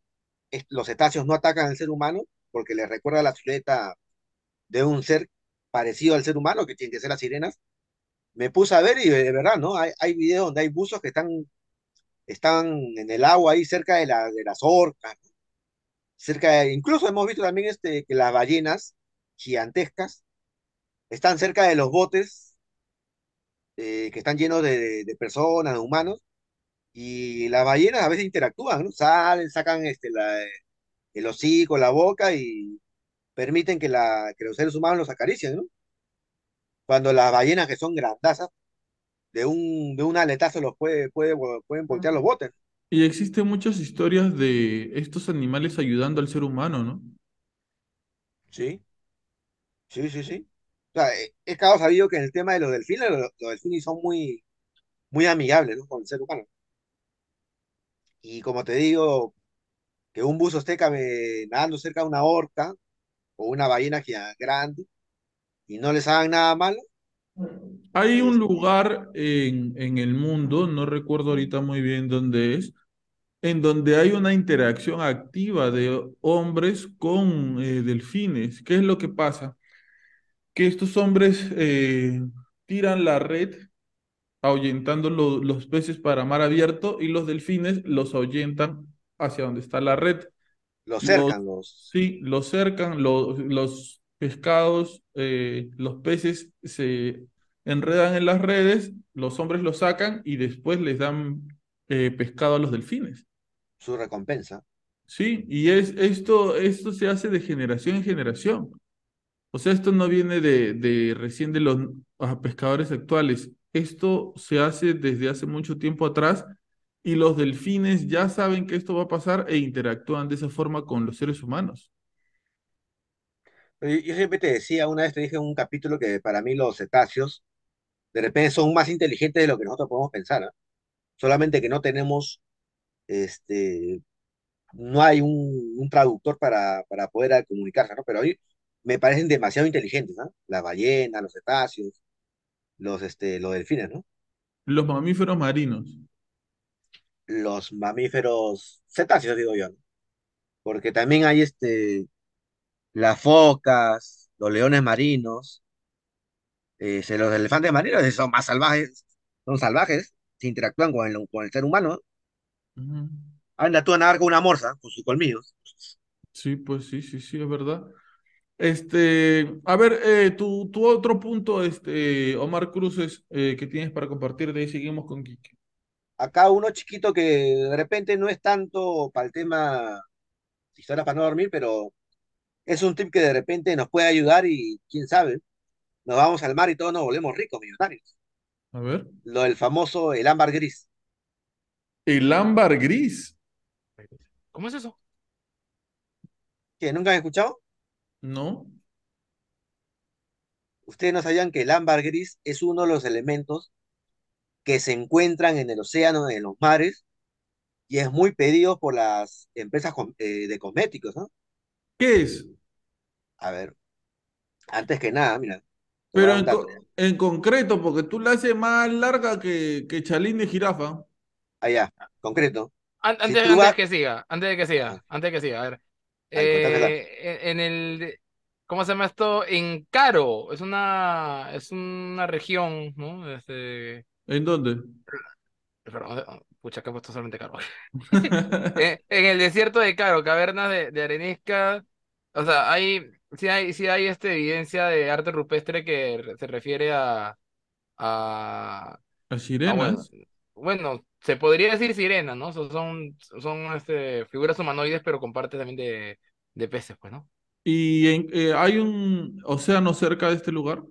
los cetáceos no atacan al ser humano, porque les recuerda la silueta de un ser parecido al ser humano, que tienen que ser las sirenas, me puse a ver y de verdad, ¿no? Hay, hay videos donde hay buzos que están, están en el agua ahí cerca de, la, de las orcas, cerca de- incluso hemos visto también este, que las ballenas gigantescas están cerca de los botes eh, que están llenos de, personas, de humanos, y las ballenas a veces interactúan. Salen, sacan este, el hocico, la boca y permiten que, la, que los seres humanos los acaricien, ¿no? Cuando las ballenas que son grandazas, de un, de un aletazo los puede, puede, pueden voltear los botes. Y existen muchas historias de estos animales ayudando al ser humano, ¿no? Sí, sí, sí, sí. O sea, es claro sabido que en el tema de los delfines, los, los delfines son muy, muy amigables, ¿no? Con el ser humano. Y como te digo, que un buzo cabe- nadando cerca de una orca o una ballena grande y no les hagan nada malo, Hay un lugar en, en el mundo, no recuerdo ahorita muy bien dónde es, en donde hay una interacción activa de hombres con eh, delfines. ¿Qué es lo que pasa? Que estos hombres eh, tiran la red ahuyentando lo- los peces para mar abierto y los delfines los ahuyentan hacia donde está la red. los Los, cercan, los, sí, los cercan, los, los pescados, eh, los peces se enredan en las redes, los hombres los sacan y después les dan eh, pescado a los delfines. su recompensa. Sí, y es esto, esto se hace de generación en generación. O sea, esto no viene de, de recién de los pescadores actuales. Esto se hace desde hace mucho tiempo atrás y los delfines ya saben que esto va a pasar e interactúan de esa forma con los seres humanos. Yo, yo siempre te decía, una vez te dije en un capítulo que para mí los cetáceos de repente son más inteligentes de lo que nosotros podemos pensar, ¿ah? Solamente que no tenemos, este, no hay un, un traductor para, para poder comunicarse, ¿no? Pero a mí me parecen demasiado inteligentes, ¿no? Las ballenas, los cetáceos, los, este, los delfines, ¿no? Los mamíferos marinos. Los mamíferos cetáceos, digo yo, ¿no? Porque también hay este, las focas, los leones marinos, eh, los elefantes marinos son más salvajes, son salvajes, se interactúan con el, con el ser humano. Anda tú a nadar con una morsa, con sus colmillos. Sí, pues sí, sí, sí, es verdad. Este, a ver, eh, tu, tu otro punto, este, Omar Cruces, eh, que tienes para compartir, de ahí seguimos con Quique. Acá uno chiquito que de repente no es tanto para el tema historias para no dormir, pero es un tip que de repente nos puede ayudar y quién sabe, nos vamos al mar y todos nos volvemos ricos, millonarios. A ver. Lo del famoso, el ámbar gris. El ámbar gris. ¿Cómo es eso? ¿Que nunca han escuchado? ¿No? Ustedes no sabían que el ámbar gris es uno de los elementos que se encuentran en el océano, en los mares, y es muy pedido por las empresas eh, de cosméticos, ¿no? ¿Qué es? A ver, antes que nada, mira, Pero en, co- concreto, porque tú la haces más larga que, que chalín de jirafa. Allá, concreto. An- Si Antes, tú antes vas- de que siga, antes de que siga, Ah. antes de que siga, a ver. Eh, en en el, ¿cómo se llama esto? En Caro, es una, es una región, ¿no? Este, ¿En dónde? perdón, eh, pucha, que he puesto solamente Caro. En, en el desierto de Caro, cavernas de, de arenisca, o sea, hay, sí hay, sí hay esta evidencia de arte rupestre que re- se refiere a, a, Las bueno, sirenas. bueno, se podría decir sirena, ¿no? So- Son, son este, figuras humanoides, pero con partes también de, de peces, pues, ¿no? ¿Y en- eh, hay un océano cerca de este lugar?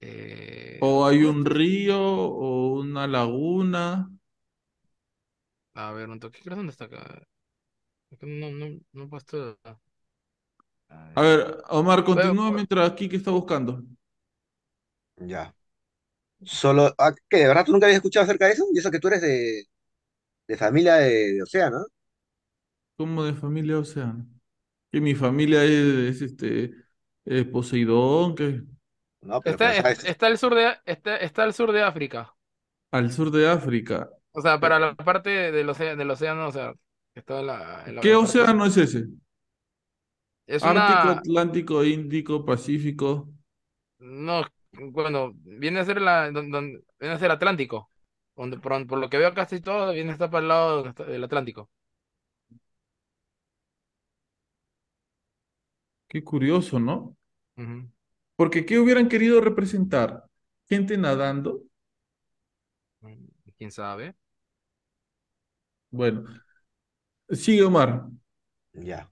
Eh, ¿O hay un río o una laguna? a ver, un toque, ¿qué dónde está acá? No, no, no he puesto. A ver, Omar, continúa Bueno, mientras Kike está buscando. Ya. Solo, ah, ¿qué? ¿De verdad tú nunca habías escuchado acerca de eso? Y eso que tú eres de, de familia de, de océano, ¿no? Como de familia océano. Que mi familia es, es, este es Poseidón, que No, pero, Está, pero sabes, está al sur de, está, está al sur de África. al sur de África. O sea, para la parte del océano, del océano, o sea, que está en la, en la ¿Qué parte- océano es ese? Es Ártico, una, Atlántico, Índico, Pacífico. no, bueno, viene a ser la, don- don- viene a ser Atlántico. Donde, por, por lo que veo casi todo viene a estar para el lado del Atlántico. Qué curioso, ¿no? Porque ¿qué hubieran querido representar? ¿Gente nadando? ¿Quién sabe? Bueno, sigue Omar. ya.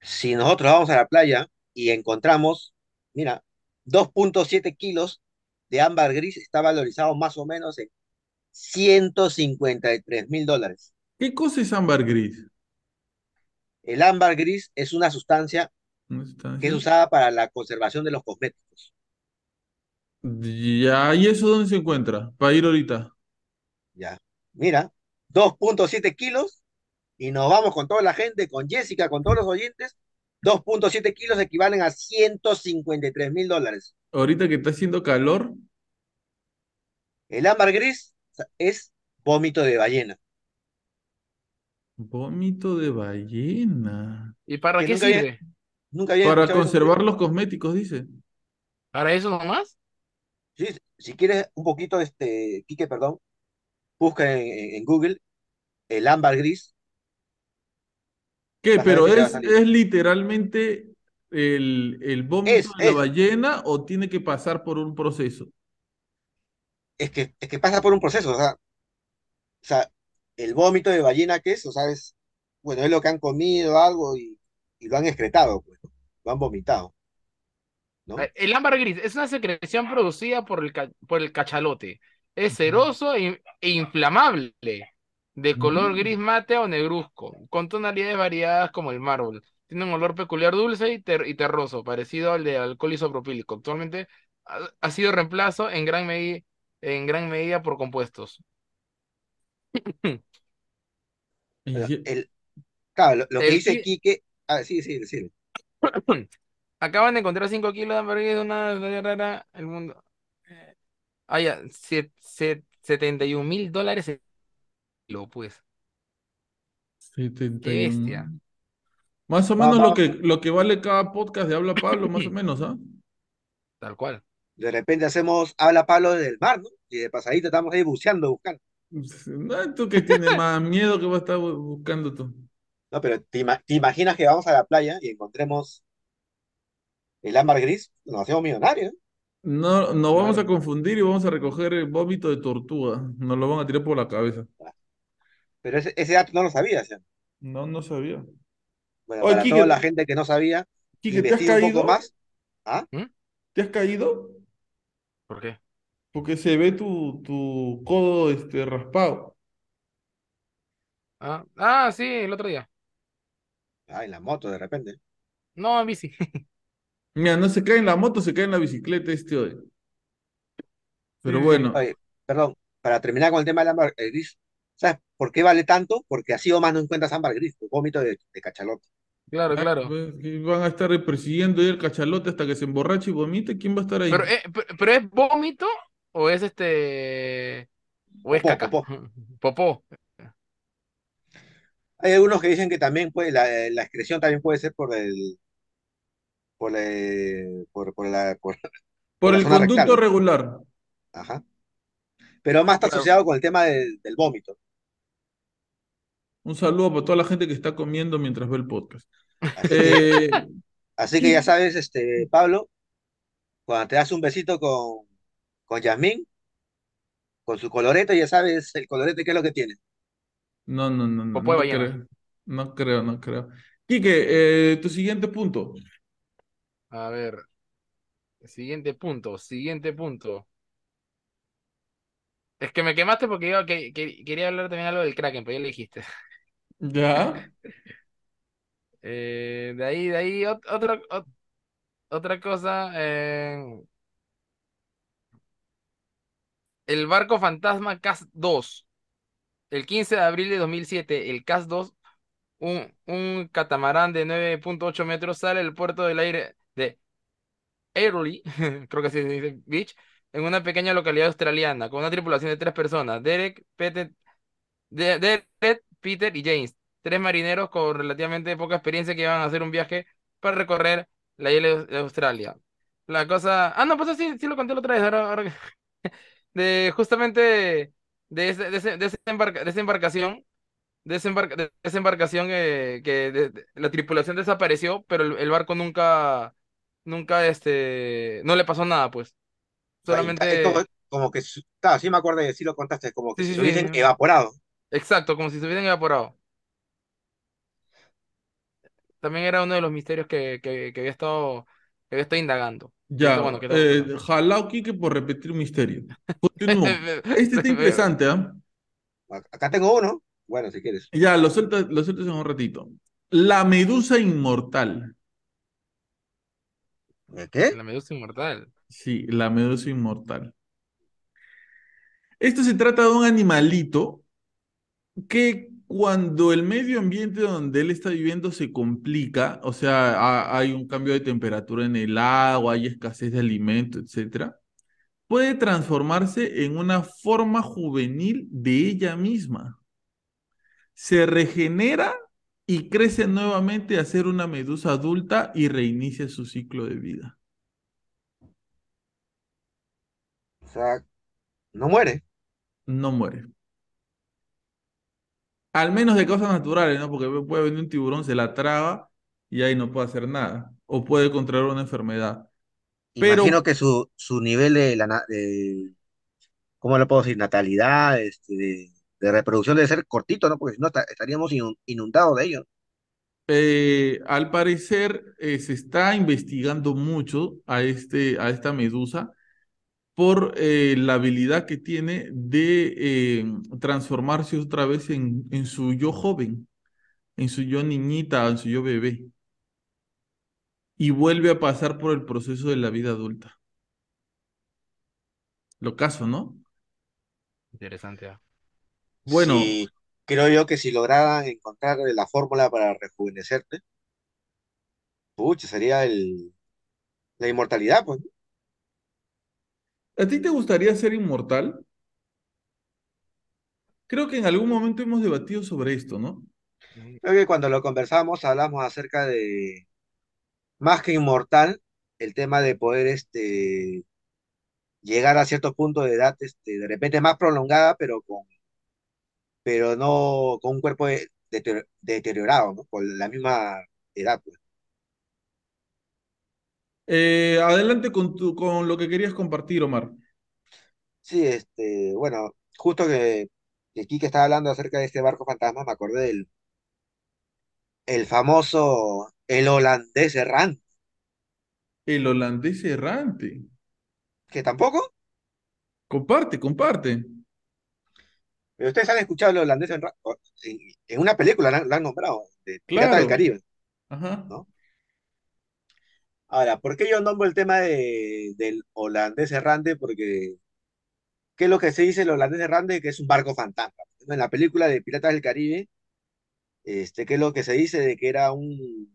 Si nosotros vamos a la playa y encontramos, mira, 2.7 kilos de ámbar gris está valorizado más o menos en 153 mil dólares. ¿Qué cosa es ámbar gris? El ámbar gris es una sustancia que es usada para la conservación de los cosméticos. Ya, ¿y eso dónde se encuentra? Para ir ahorita. Ya. Mira, 2.7 kilos y nos vamos con toda la gente, con Jessica, con todos los oyentes. 2.7 kilos equivalen a 153 mil dólares. Ahorita que está haciendo calor, El ámbar gris es vómito de ballena. vómito de ballena. ¿Y para Que qué nunca había- sirve? Nunca había Para eso. conservar los cosméticos, dice. ¿Para eso nomás? Sí, si quieres un poquito, este, Quique, perdón, busca en Google el ámbar gris. ¿Qué? ¿Pero es, es literalmente el, el vómito Es, de la ballena o tiene que pasar por un proceso? Es que, es que pasa por un proceso, o sea, o sea, el vómito de ballena que es, o sea, es, bueno, es lo que han comido, algo, y, y lo han excretado, pues, lo han vomitado, ¿no? Eh, El ámbar gris es una secreción producida por el, por el cachalote. Es ceroso e, e inflamable, de color Mm. gris mate o negruzco, con tonalidades variadas como el mármol. Tiene un olor peculiar dulce y, ter- y terroso, parecido al de alcohol isopropílico. Actualmente ha, ha sido reemplazo en gran, en gran medida por compuestos. El, claro, lo, lo que El dice Quique, ah, sí, sí, sí, Acaban de encontrar 5 kilos de gris de una de rara el mundo. Eh, Ah, ya, siete- siete- 71 mil dólares el kilo, pues. 71. Qué bestia. Más o Va- menos lo que, lo que vale cada podcast de Habla Pablo, más o menos, ¿ah? Tal cual. de repente hacemos, habla Pablo del mar, ¿no? Y de pasadita estamos ahí buceando, buscando. No, tú que tienes más miedo que vas a estar bu- buscando tú. No, pero ¿te, ima- te imaginas que vamos a la playa y encontremos el ámbar gris? Nos hacemos millonarios, ¿eh? No, nos vamos a confundir y vamos a recoger el vómito de tortuga. Nos lo van a tirar por la cabeza. Pero ese, ese dato no lo sabía, ¿sí? No, no sabía. Bueno, Oye, para Quique, toda la gente que no sabía, Quique, ¿te has investiga un poco caído? más. ¿Ah? ¿Mm? ¿Te has caído? ¿Por qué? Porque se ve tu, tu codo este, raspado. Ah, ah, sí, el otro día. Ah, en la moto de repente. No, en bici. Mira, no se cae en la moto, se cae en la bicicleta este hoy. Pero bueno, Oye, perdón, para terminar con el tema del ámbar eh, gris, ¿sabes por qué vale tanto? Porque así o más no encuentras ámbar gris, pues, vómito de, de cachalote. Claro, ah, claro. pues, van a estar persiguiendo ahí el cachalote hasta que se emborrache y vomite. ¿Quién va a estar ahí? Pero, eh, pe- pero ¿es vómito o es este... o es Popó, caca? popó. Popó. Hay algunos que dicen que también puede, la, la excreción también puede ser por el, por, el- por, por la, por, el conducto rectal. regular. Ajá. Pero más está Claro. asociado con el tema del, del vómito. Un saludo para toda la gente que está comiendo mientras ve el podcast. Así que, Eh, así que ya sabes, este, Pablo, cuando te das un besito con, con Yasmín, con su colorete, ya sabes el colorete qué es lo que tiene. no, no, no, no, no creo. No creo, no creo. Quique, eh, tu siguiente punto. A ver. Siguiente punto, siguiente punto. Es que me quemaste porque yo que- que- quería hablar también algo del Kraken, pero ya le dijiste. ¿Ya? Eh, de ahí, de ahí, ot- otra, ot- otra cosa. eh, el barco fantasma CAS 2. El 15 de abril de 2007, el CAS 2, un, un catamarán de 9.8 metros, sale del puerto del aire de Airlie, creo que así se dice, Beach, en una pequeña localidad australiana, con una tripulación de tres personas, Derek, Peter, de- Derek, Peter y James, tres marineros con relativamente poca experiencia que iban a hacer un viaje para recorrer la isla de Australia. La cosa... Ah, no, pues sí, sí lo conté la otra vez, ahora, ahora De justamente de, ese- de, ese- de esa embarca- de esa embarcación, de esa, embarca- de esa embarcación eh, que de- de- la tripulación desapareció, pero el, el barco nunca, nunca, este, no le pasó nada, pues. Es como, Solamente, como que, claro, sí me acuerdo, sí lo contaste, como que sí, si sí, lo hubiesen sí, evaporado. Exacto, como si se hubiesen evaporado. También era uno de los misterios que, que, que había estado, que había estado indagando. Que esto, Ya, bueno, que eh, jalao Quique por repetir misterio. Continúo. Este está interesante, ¿ah? Ac- Acá tengo uno. Bueno, si quieres. Ya, lo sueltas, lo sueltas en un ratito. La medusa inmortal. ¿Eh, ¿Qué? La medusa inmortal. Sí, la medusa inmortal. Esto se trata de un animalito que cuando el medio ambiente donde él está viviendo se complica, o sea, ha- hay un cambio de temperatura en el agua, hay escasez de alimento, etcétera, puede transformarse en una forma juvenil de ella misma. Se regenera y crece nuevamente a ser una medusa adulta y reinicia su ciclo de vida. O sea, no muere. No muere. Al menos de causas naturales, ¿no? Porque puede venir un tiburón, se la traga y ahí no puede hacer nada. O puede contraer una enfermedad. Pero Imagino que su, su nivel de, la, de, ¿cómo lo puedo decir? Natalidad, este, de, de reproducción debe ser cortito, ¿no? Porque si no esta- estaríamos inun- inundados de ellos. eh, al parecer eh, se está investigando mucho a, este, a esta medusa por eh, la habilidad que tiene de eh, transformarse otra vez en, en su yo joven, en su yo niñita, en su yo bebé, y vuelve a pasar por el proceso de la vida adulta. Lo caso, ¿no? Interesante. ah. Bueno, Sí, creo yo que si lograran encontrar la fórmula para rejuvenecerte, pucha, sería el, la inmortalidad, pues. ¿A ti te gustaría ser inmortal? Creo que en algún momento hemos debatido sobre esto, ¿no? Creo que cuando lo conversamos hablamos acerca de, más que inmortal, el tema de poder este, llegar a cierto punto de edad, este, de repente más prolongada, pero con, pero no con un cuerpo de- deterior- deteriorado, ¿no? Con la misma edad, pues. Eh, adelante con, tu, con lo que querías compartir, Omar. Sí, este, bueno, justo que, que Kike estaba hablando acerca de este barco fantasma, me acordé del el famoso, el holandés errante, El holandés errante. que tampoco, Comparte, comparte. pero ustedes han escuchado el holandés errante, en, en una película lo han, nombrado, de Pirata del. Caribe, Ajá. ¿no? Ahora, ¿por qué yo nombro el tema de, del holandés errante? Porque, ¿qué es lo que se dice el holandés errante? Que es un barco fantasma. En la película de Piratas del Caribe, este, ¿qué es lo que se dice? De que era un,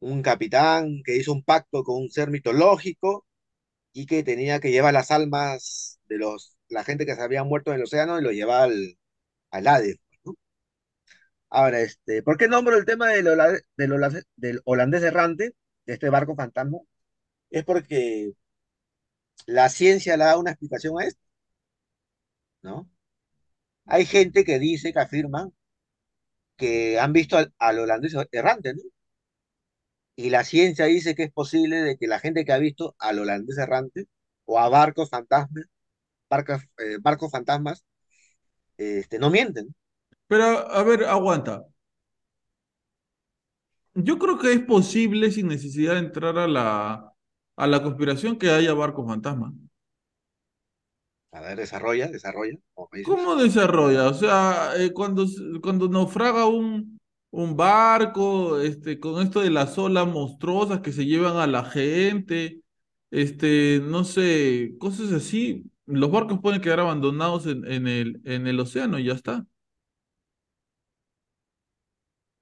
un capitán que hizo un pacto con un ser mitológico y que tenía que llevar las almas de los, la gente que se había muerto en el océano y lo llevaba al, al Hades. Ahora, este, ¿por qué nombro el tema del, hola- del, hola- del holandés errante, de este barco fantasma? Es porque la ciencia le da una explicación a esto, ¿no? Hay gente que dice, que afirma, que han visto al, al holandés errante, ¿no? Y la ciencia dice que es posible de que la gente que ha visto al holandés errante o a barcos fantasmas, barcos, eh, barcos fantasmas, este, no mienten. Pero, a ver, aguanta. Yo creo que es posible, sin necesidad de entrar a la, a la conspiración, que haya barcos fantasma. A ver, desarrolla, desarrolla. ¿Cómo desarrolla? O sea, eh, cuando, cuando naufraga un, un barco, este, con esto de las olas monstruosas que se llevan a la gente, este, no sé, cosas así, los barcos pueden quedar abandonados en, en el, en el océano y ya está.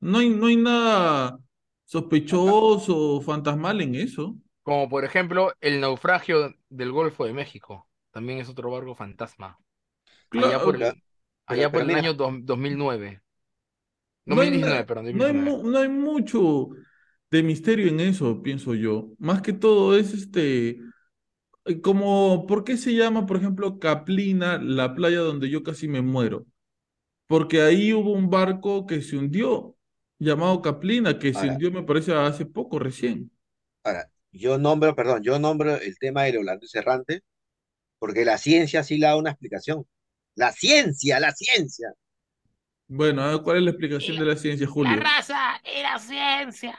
No hay, no hay nada sospechoso o fantasmal en eso. Como por ejemplo el naufragio del Golfo de México. También es otro barco fantasma. Allá por el, allá por año dos- 2009. no hay, 2019, na- perdón, no hay, 2019. mu- no hay mucho de misterio en eso, pienso yo. Más que todo es este, eh, como, ¿por qué se llama, por ejemplo, Caplina, la playa donde yo casi me muero? Porque ahí hubo un barco que se hundió, llamado Caplina, que se ahora, hundió, me parece, hace poco, recién. ahora, yo nombro, perdón, yo nombro el tema del holandés errante porque la ciencia sí le da una explicación. La ciencia, la ciencia. Bueno, a ver, ¿cuál es la explicación de la ciencia, La Julio? raza y la ciencia.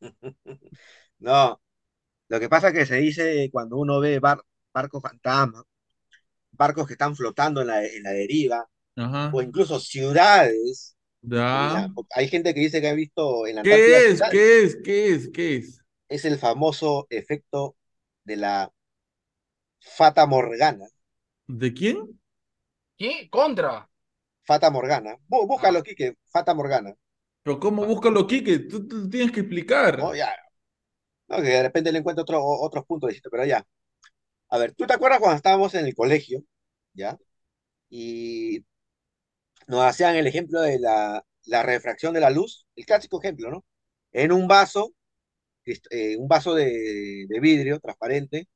No, lo que pasa es que se dice cuando uno ve bar- barcos fantasmas, barcos que están flotando en la, en la deriva, Ajá. o incluso ciudades, Ya. hay gente que dice que ha visto en la Antártida ¿Qué es? ¿Qué es? ¿Qué es? ¿Qué es? Es el famoso efecto de la Fata Morgana. ¿De quién? ¿Qué? Contra. Fata Morgana. Bú- Búscalo aquí, que Fata Morgana. Pero ¿cómo búscalo, Quique? Tú, tú tienes que explicar. No, ya. No, que de repente le encuentro otro, otros puntos, pero ya. A ver, ¿tú te acuerdas cuando estábamos en el colegio? ¿Ya? Y nos hacían el ejemplo de la, la refracción de la luz, el clásico ejemplo, ¿no? En un vaso, eh, un vaso de, de vidrio transparente,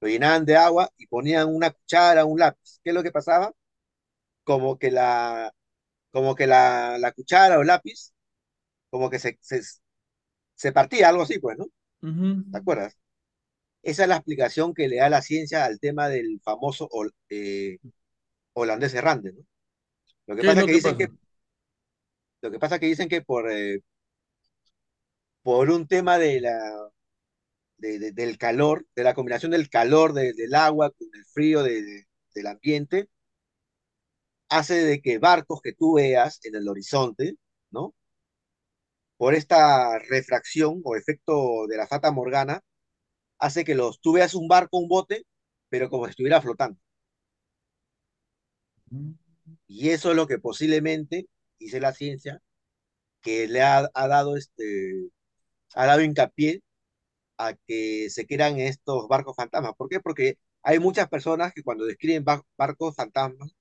lo llenaban de agua y ponían una cuchara, un lápiz. ¿Qué es lo que pasaba? Como que la, como que la, la cuchara o lápiz, como que se, se, se partía, algo así, pues, ¿no? ¿Te acuerdas? Esa es la explicación que le da la ciencia al tema del famoso eh, holandés errante, ¿no? Lo que ¿Qué es pasa es que dicen pasa? que, lo que pasa que dicen que por, eh, por un tema de la, de- de- del calor, de la combinación del calor de- del agua con el frío de- de- del ambiente, hace de que barcos que tú veas en el horizonte, ¿no? Por esta refracción o efecto de la fata morgana, hace que los, tú veas un barco, un bote, pero como si estuviera flotando. Y eso es lo que posiblemente, dice la ciencia, que le ha, ha dado este, ha dado hincapié a que se crean estos barcos fantasmas. ¿Por qué? Porque hay muchas personas que cuando describen bar- barcos fantasmas,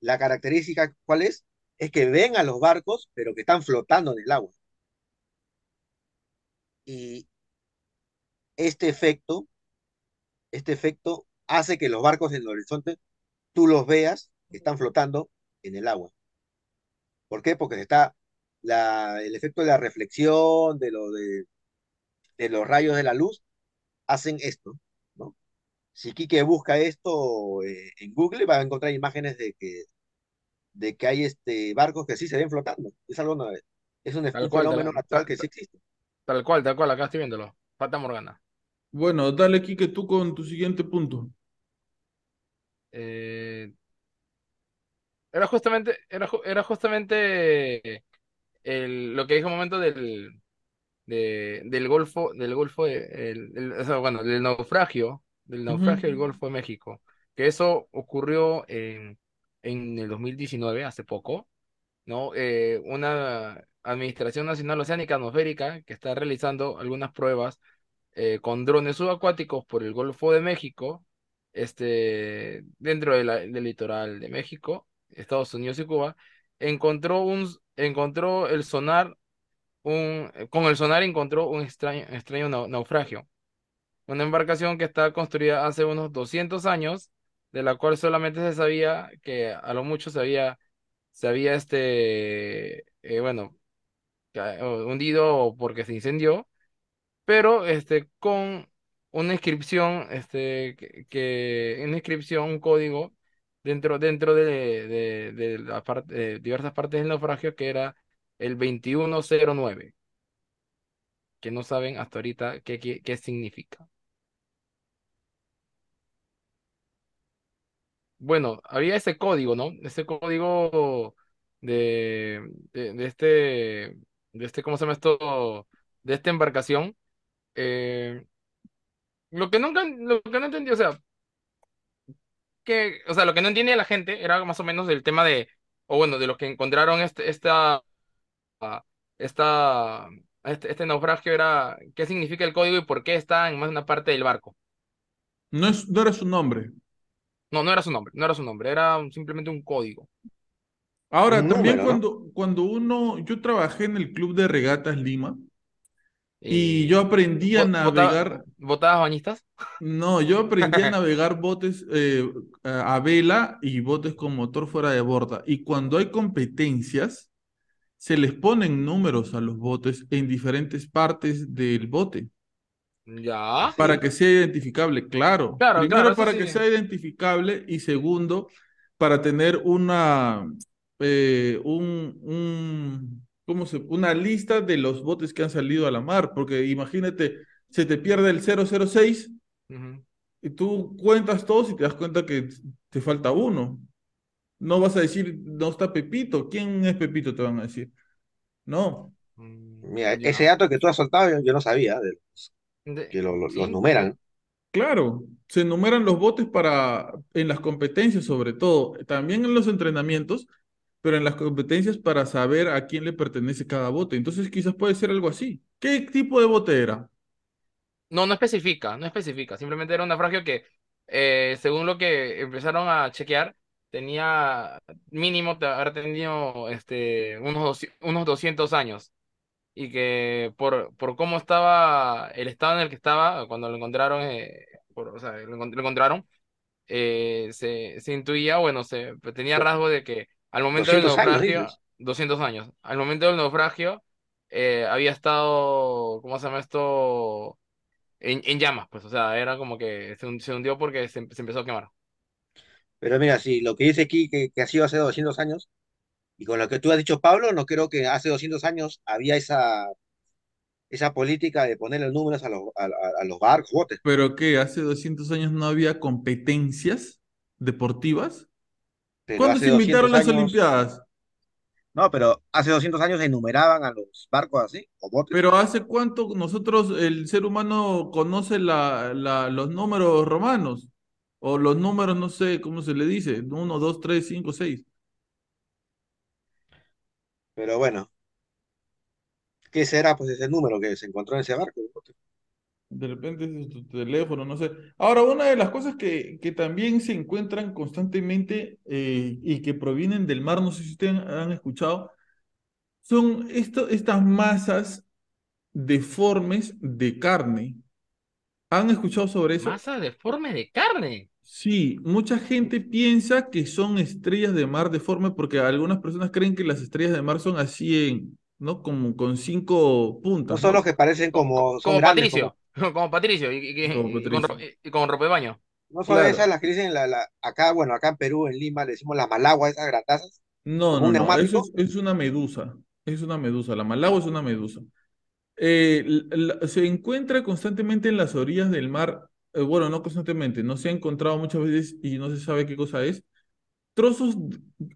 la característica, ¿cuál es? Es que ven a los barcos, pero que están flotando en el agua. Y este efecto, este efecto hace que los barcos en el horizonte tú los veas están flotando en el agua. ¿Por qué? Porque está la, el efecto de la reflexión, de lo de, de los rayos de la luz hacen esto, ¿no? Si Quique busca esto eh, en Google, va a encontrar imágenes de que, de que hay este, barcos que sí se ven flotando. Es algo no- es un, Tal un cual, fenómeno tal- natural que sí existe. Tal cual, tal cual, acá estoy viéndolo. Fata Morgana. Bueno, dale, Quique, tú con tu siguiente punto. Eh, era justamente, era, ju- era justamente el, lo que dije un momento del, de- del Golfo, del Golfo, de- el- el- o sea, bueno, del naufragio, del naufragio del. Golfo de México, que eso ocurrió en, en el 2019, hace poco, ¿no? Eh, una Administración Nacional Oceánica Atmosférica que está realizando algunas pruebas eh, con drones subacuáticos por el Golfo de México, este, dentro de la- del litoral de México, Estados Unidos y Cuba, encontró un, encontró el sonar un, eh, con el sonar encontró un extraño, extraño nau- naufragio. Una embarcación que está construida hace unos 200 años, de la cual solamente se sabía que a lo mucho se había, se había este, eh, bueno, o- hundido porque se incendió, pero este, con una inscripción, este, que- una inscripción, un código dentro, dentro de, la parte, de diversas partes del naufragio que era el 2109 que no saben hasta ahorita qué, qué, qué significa. Bueno, había ese código, ¿no? Ese código de, de, de este, de este, ¿cómo se llama esto? De esta embarcación. Eh, lo que nunca, lo que no entendí, o sea, que, o sea, lo que no entiende la gente era más o menos el tema de, o bueno, de los que encontraron este, esta, esta, este, este naufragio era qué significa el código y por qué está en más de una parte del barco. No, es, no era su nombre. No, no era su nombre, no era su nombre, era simplemente un código. Ahora, Un también número, ¿no? cuando, cuando uno, yo trabajé en el Club de Regatas Lima y yo aprendí a navegar, ¿Botadas bañistas? no, yo aprendí a navegar botes eh, a vela y botes con motor fuera de borda. Y cuando hay competencias, se les ponen números a los botes en diferentes partes del bote. Ya. Para que sea identificable, claro. Claro, Primero claro, para sí. que sea identificable y segundo para tener una, eh, un, un, ¿cómo se, una lista de los botes que han salido a la mar, porque imagínate, se te pierde el 006 Ujú. y tú cuentas todos y te das cuenta que te falta uno. No vas a decir, no está Pepito. ¿Quién es Pepito? Te van a decir. No. Mm, Mira, ya. ese dato que tú has soltado yo, yo no sabía, de los De- que lo- lo- sí. los numeran. Claro, se enumeran los botes para en las competencias sobre todo, también en los entrenamientos, pero en las competencias para saber a quién le pertenece cada bote. Entonces quizás puede ser algo así. ¿Qué tipo de bote era? No, no especifica, no especifica. Simplemente era un naufragio que, eh, según lo que empezaron a chequear, tenía mínimo te- haber tenido este, unos, unos 200 años. Y que por, por cómo estaba, el estado en el que estaba, cuando lo encontraron, eh, por- o sea, lo, lo encontraron, eh, se, se intuía, bueno, se tenía Do- rasgo de que al momento del 200 años, naufragio, dices. 200 años, al momento del naufragio, eh, había estado, ¿cómo se llama esto? En, en llamas, pues, o sea, era como que se, se hundió porque se, se empezó a quemar. Pero mira, si lo que dice aquí que, que ha sido hace 200 años, y con lo que tú has dicho, Pablo, no creo que hace 200 años había esa, esa política de ponerle números a los, a, a- a los barcos, botes. ¿Pero qué? ¿Hace 200 años no había competencias deportivas? Pero ¿Cuándo se invitaron 200 las años, Olimpiadas? no, pero hace 200 años enumeraban a los barcos así, o botes. Pero ¿hace cuánto nosotros, el ser humano, conoce la, la- los números romanos? O los números, no sé cómo se le dice, uno, dos, tres, cinco, seis. Pero bueno, ¿qué será pues ese número que se encontró en ese barco? De repente es tu teléfono, no sé. Ahora, una de las cosas que, que también se encuentran constantemente eh, y que provienen del mar, no sé si ustedes han escuchado, son esto, estas masas deformes de carne. ¿Han escuchado sobre eso? Masa deforme de carne. Sí, mucha gente piensa que son estrellas de mar deformes porque algunas personas creen que las estrellas de mar son así en, ¿no? Como con cinco No puntas, son ¿no? los que parecen como, son Como grandes, Patricio. Como Patricio. Y, y- y- Como y con, y con ropa de baño. no son Claro. esas las que dicen la, la, acá, bueno, acá en Perú, en Lima, le decimos las malagua, esas grandazas, No, no, no, eso es, es una medusa, es una medusa, la malagua es una medusa. Eh, la- se encuentra constantemente en las orillas del mar, eh, bueno, no constantemente, no se ha encontrado muchas veces y no se sabe qué cosa es. Trozos,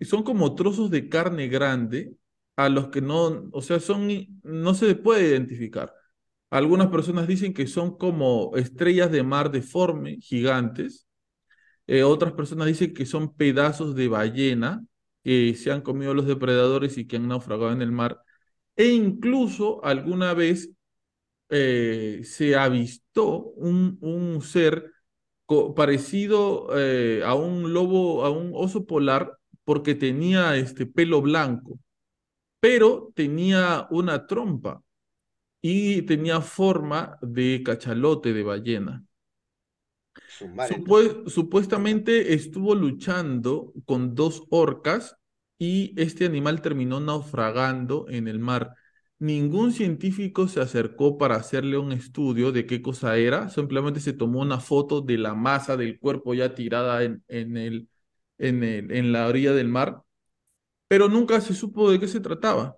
son como trozos de carne grande a los que no, o sea, son, no se puede identificar. Algunas personas dicen que son como estrellas de mar deforme, gigantes. Eh, otras personas dicen que son pedazos de ballena que se han comido los depredadores y que han naufragado en el mar. E incluso alguna vez eh, se avistó un, un ser parecido eh, a un lobo, a un oso polar, porque tenía este pelo blanco, pero tenía una trompa y tenía forma de cachalote de ballena. Supuestamente estuvo luchando con dos orcas y este animal terminó naufragando en el mar. Ningún científico se acercó para hacerle un estudio de qué cosa era, simplemente se tomó una foto de la masa del cuerpo ya tirada en, en el, en el, en la orilla del mar, pero nunca se supo de qué se trataba.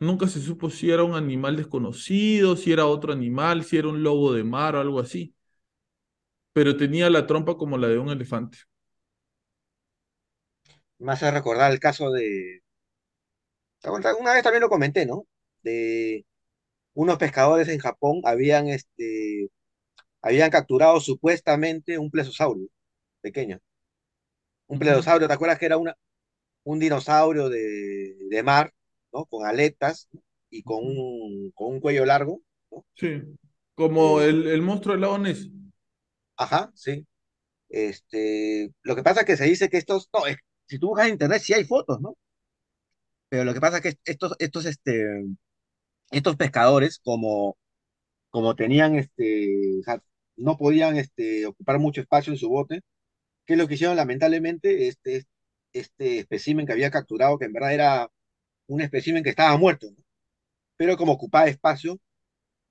Nunca se supo si era un animal desconocido, si era otro animal, si era un lobo de mar o algo así pero tenía la trompa como la de un elefante. Me hace recordar el caso de, una vez también lo comenté, ¿no? De unos pescadores en Japón habían, este, habían capturado supuestamente un plesiosaurio pequeño. Un Ujú. plesiosaurio, ¿te acuerdas que era una, un dinosaurio de, de mar, ¿no? Con aletas y con un, con un cuello largo, ¿no? Sí, como Eh, el, el monstruo del lago Ness. ajá, sí. Este, lo que pasa es que se dice que estos, no, es- si tú buscas en internet sí hay fotos, ¿no? Pero lo que pasa es que estos, estos, este, estos pescadores, como, como tenían, este, o sea, no podían, este, ocupar mucho espacio en su bote, ¿qué es lo que hicieron? Lamentablemente, este, este espécimen que había capturado, que en verdad era un espécimen que estaba muerto. Pero como ocupaba espacio,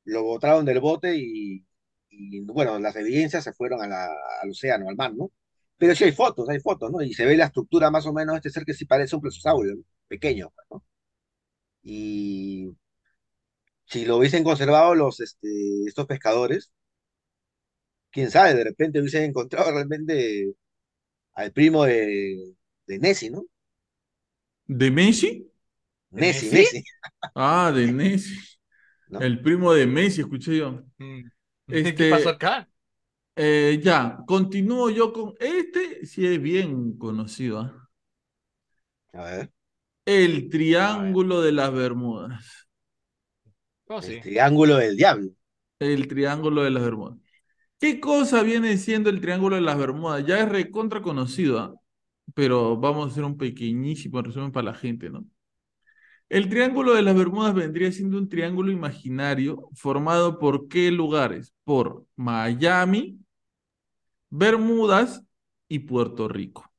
lo botaron del bote y, bueno, las evidencias se fueron a la- al océano, al mar, ¿no? Pero sí hay fotos, hay fotos, ¿no? Y se ve la estructura más o menos de este ser que sí parece un plesiosaurio, ¿no? Pequeño, pues, ¿no? Y si lo hubiesen conservado los, este, estos pescadores, quién sabe, de repente hubiesen encontrado realmente al primo de, de ¿no? ¿De Messi? ¿De Nessie, Messi? Ah, de Messi. ¿no? El primo de Messi, escuché yo. Mm. Este- ¿Qué pasó acá? Eh, ya, continúo yo con este, sí es bien conocido, ¿ah? A ver, El Triángulo de las Bermudas. Oh, el triángulo del diablo. El Triángulo de las Bermudas. ¿Qué cosa viene siendo el Triángulo de las Bermudas? Ya es recontra conocido, ¿ah? Pero vamos a hacer un pequeñísimo resumen para la gente, ¿no? El Triángulo de las Bermudas vendría siendo un triángulo imaginario formado por qué lugares? Por Miami, Bermudas y Puerto Rico.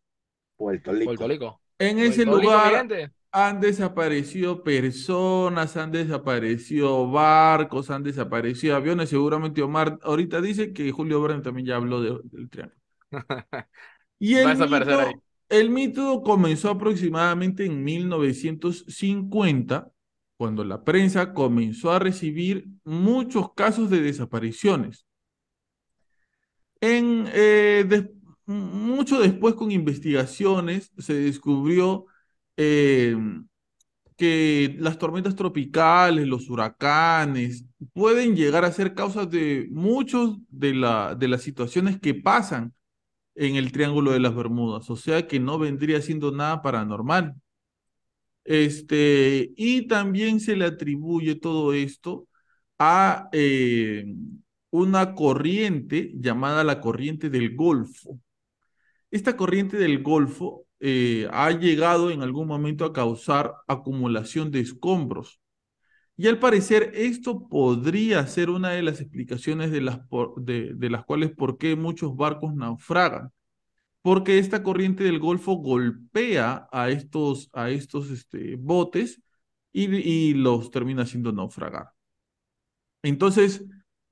Puerto Rico. Puerto Rico. En ese Puerto lugar han desaparecido personas, han desaparecido barcos, han desaparecido aviones. Seguramente Omar ahorita dice que Julio Verne también ya habló de- del triángulo. Y Va a el desaparecer ahí. mito, el mito comenzó aproximadamente en 1950, cuando la prensa comenzó a recibir muchos casos de desapariciones. En, eh, mucho después con investigaciones se descubrió eh, que las tormentas tropicales, los huracanes, pueden llegar a ser causas de la, de las situaciones que pasan en el Triángulo de las Bermudas, o sea que no vendría siendo nada paranormal. Este, y también se le atribuye todo esto a eh, una corriente llamada la corriente del Golfo. Esta corriente del Golfo eh, ha llegado en algún momento a causar acumulación de escombros. Y al parecer esto podría ser una de las explicaciones de las, de las cuales por qué muchos barcos naufragan. Porque esta corriente del Golfo golpea a estos, a estos este, botes y, y los termina haciendo naufragar. Entonces,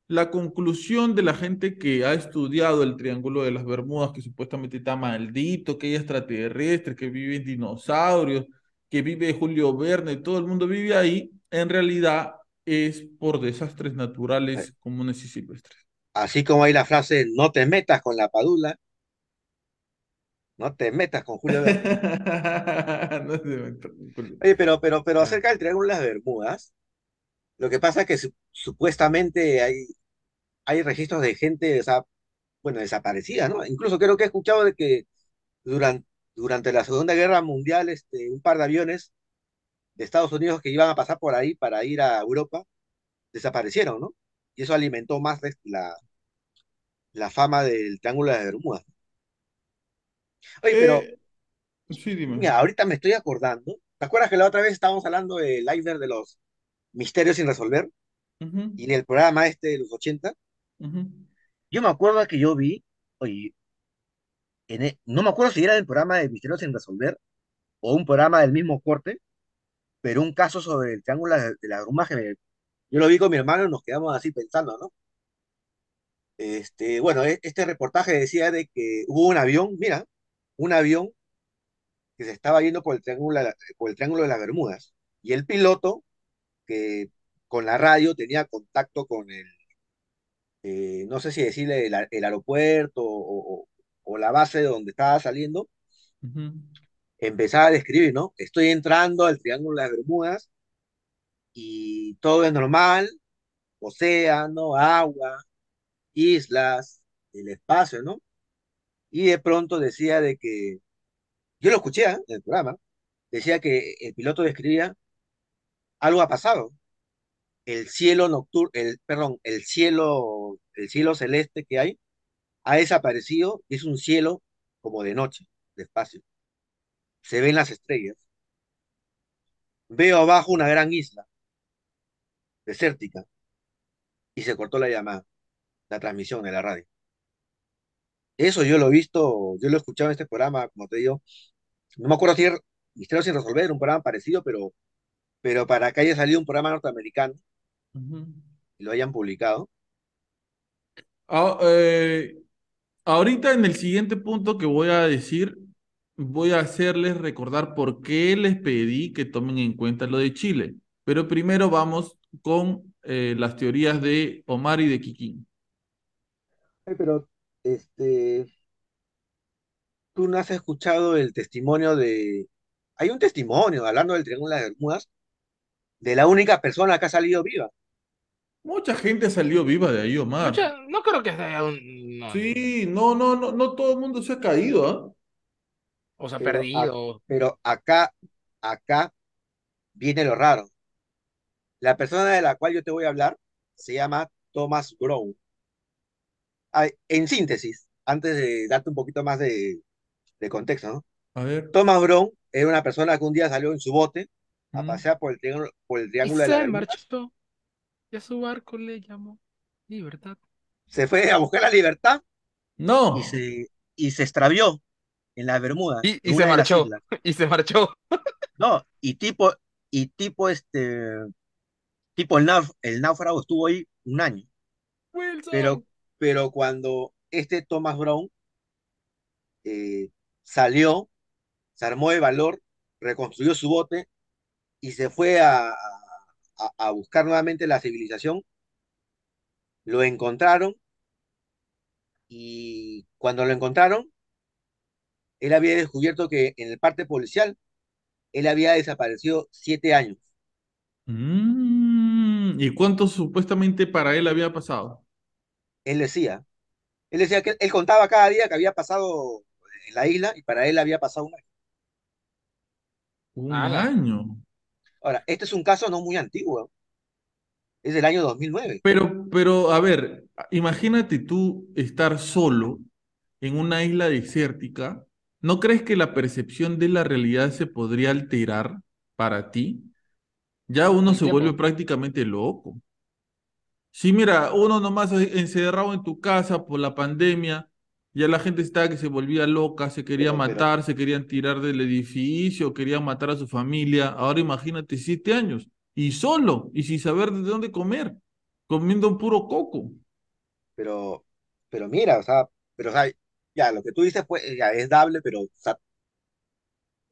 la conclusión de la gente que ha estudiado el Triángulo de las Bermudas, que supuestamente está maldito, que hay extraterrestres, que viven dinosaurios, que vive Julio Verne, todo el mundo vive ahí, en realidad es por desastres naturales comunes y silvestres. Así como hay la frase, no te metas con la padula, no te metas con Julio Verne. No con Julio. Oye, pero, pero, pero acerca del Triángulo de las Bermudas, lo que pasa es que su- supuestamente hay, hay registros de gente, bueno, desaparecida, ¿no? Incluso creo que he escuchado de que durante, durante la Segunda Guerra Mundial, este, un par de aviones de Estados Unidos que iban a pasar por ahí para ir a Europa, desaparecieron, ¿no? Y eso alimentó más la, la, fama del Triángulo de las Bermudas. Oye, pero Eh, sí, dime. mira, ahorita me estoy acordando. ¿Te acuerdas que la otra vez estábamos hablando del iceberg de los misterios sin resolver? Y en el programa este de los 80, ujú. yo me acuerdo que yo vi, oye, en e- no me acuerdo si era del programa de Misterios sin resolver o un programa del mismo corte, pero un caso sobre el Triángulo de las Bermudas que yo lo vi con mi hermano y nos quedamos así pensando, ¿no? Este, bueno, e- este reportaje decía de que hubo un avión, mira, un avión que se estaba yendo por el Triángulo, la- por el Triángulo de las Bermudas y el piloto que con la radio tenía contacto con el, eh, no sé si decirle el, aeropuerto o, la base de donde estaba saliendo, Ujú. Empezaba a describir, ¿no? Estoy entrando al Triángulo de las Bermudas y todo es normal, océano, agua, islas, el espacio, ¿no? Y de pronto decía de que, yo lo escuché ¿ah? en el programa, decía que el piloto describía, algo ha pasado, el cielo nocturno, el, perdón, el cielo, el cielo celeste que hay ha desaparecido y es un cielo como de noche, de espacio. Se ven las estrellas. Veo abajo una gran isla desértica y se cortó la llamada, la transmisión de la radio. Eso yo lo he visto, yo lo he escuchado en este programa, como te digo, no me acuerdo si era Misterios sin resolver, un programa parecido, pero, pero para que haya salido un programa norteamericano y lo hayan publicado. Ah, eh, ahorita en el siguiente punto que voy a decir, voy a hacerles recordar por qué les pedí que tomen en cuenta lo de Chile. Pero primero vamos con eh, las teorías de Omar y de Kikín. Ay, pero, este, tú no has escuchado el testimonio de... Hay un testimonio, hablando del Triángulo de las Bermudas, de la única persona que ha salido viva. Mucha gente salió viva de ahí, Omar. Mucha- no creo que sea un. no, Sí, no, no, no, no todo el mundo se ha caído, ¿ah? O sea, Pero, a- perdido. pero acá, acá viene lo raro. La persona de la cual yo te voy a hablar se llama Thomas Brown. Ay, en síntesis, antes de darte un poquito más de, de contexto, ¿no? A ver. Thomas Brown era una persona que un día salió en su bote a Mm. pasear por el triángulo, por el Y triángulo de la se marchó. Y a su barco le llamó Libertad. Se fue a buscar la libertad No. y se, y se extravió en las Bermudas, Y, se marchó. Y se marchó. No, y tipo, y tipo este, tipo el, náuf- el náufrago estuvo ahí un año. Wilson. Pero, pero cuando este Thomas Brown eh, salió, se armó de valor, reconstruyó su bote y se fue a, a- a buscar nuevamente la civilización, lo encontraron y cuando lo encontraron, él había descubierto que en el parte policial, él había desaparecido siete años. Mm, ¿Y cuánto supuestamente para él había pasado? Él decía, él decía que él contaba cada día que había pasado en la isla y para él había pasado un año. Un año. Ahora, este es un caso no muy antiguo, es del año 2009. Pero, pero, a ver, imagínate tú estar solo en una isla desértica. ¿No crees que la percepción de la realidad se podría alterar para ti? Ya uno Un se vuelve prácticamente loco. Sí, mira, uno nomás encerrado en tu casa por la pandemia Ya la gente estaba que se volvía loca, se quería Pero- pero- matar, se querían tirar del edificio, querían matar a su familia. Ahora imagínate, siete años y solo y sin saber de dónde comer, comiendo un puro coco. Pero, pero mira, o sea, pero o sea, ya, lo que tú dices pues, ya es dable, pero, o sea,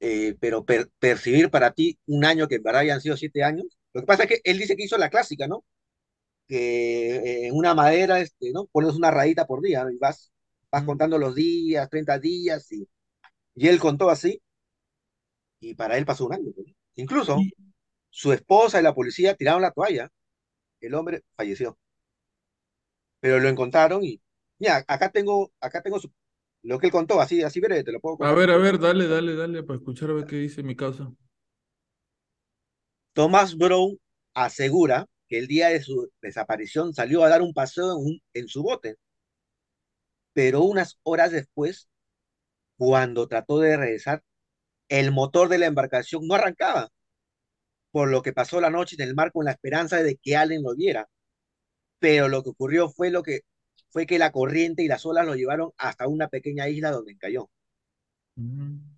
eh, pero per- percibir para ti un año que en verdad hayan sido siete años. Lo que pasa es que él dice que hizo la clásica, ¿no? Que eh, en una madera, este, ¿no? Pones una rayita por día, ¿no? Y vas, vas contando los días, 30 días, y, y él contó así, y para él pasó un año. pues. Incluso Y- su esposa y la policía tiraron la toalla, el hombre falleció. Pero lo encontraron y, mira, acá tengo, acá tengo su- lo que él contó, así, así breve, te lo puedo A contar. ver, a ver, dale, dale, dale, para escuchar a ver qué dice mi causa. Thomas Brown asegura que el día de su desaparición salió a dar un paseo en, un- en su bote, pero unas horas después, cuando trató de regresar, el motor de la embarcación no arrancaba, por lo que pasó la noche en el mar con la esperanza de que alguien lo viera. Pero lo que ocurrió fue lo que fue que la corriente y las olas lo llevaron hasta una pequeña isla donde cayó, Mm.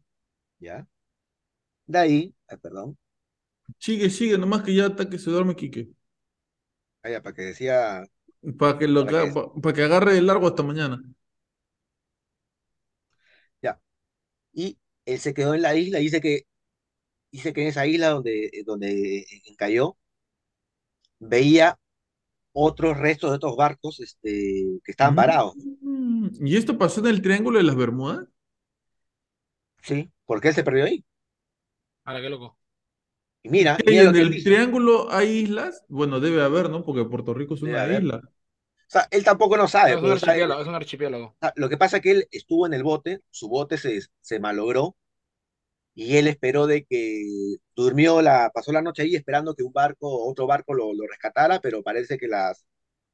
¿ya? De ahí, ah, perdón, Sigue, sigue, nomás que ya hasta que se duerme Quique. allá para que decía, Para que lo Para que- pa- para que agarre de largo hasta mañana. ya. Y él se quedó en la isla dice que dice que en esa isla donde, donde cayó, veía otros restos de estos barcos este, que estaban Mm. varados, ¿Y esto pasó en el Triángulo de las Bermudas? ¿sí? Porque él se perdió ahí. Ahora qué loco. Y mira, ¿Y mira lo en el dice. Triángulo hay islas? Bueno, debe haber, ¿no? Porque Puerto Rico es Debe una haber. isla. O sea, él tampoco no sabe. Es un pero, o sea, él- archipiélago, es un archipiélago. o sea, lo que pasa es que él estuvo en el bote, su bote se, se malogró y él esperó de que durmió la, pasó la noche ahí esperando que un barco, otro barco lo, lo rescatara, pero parece que las,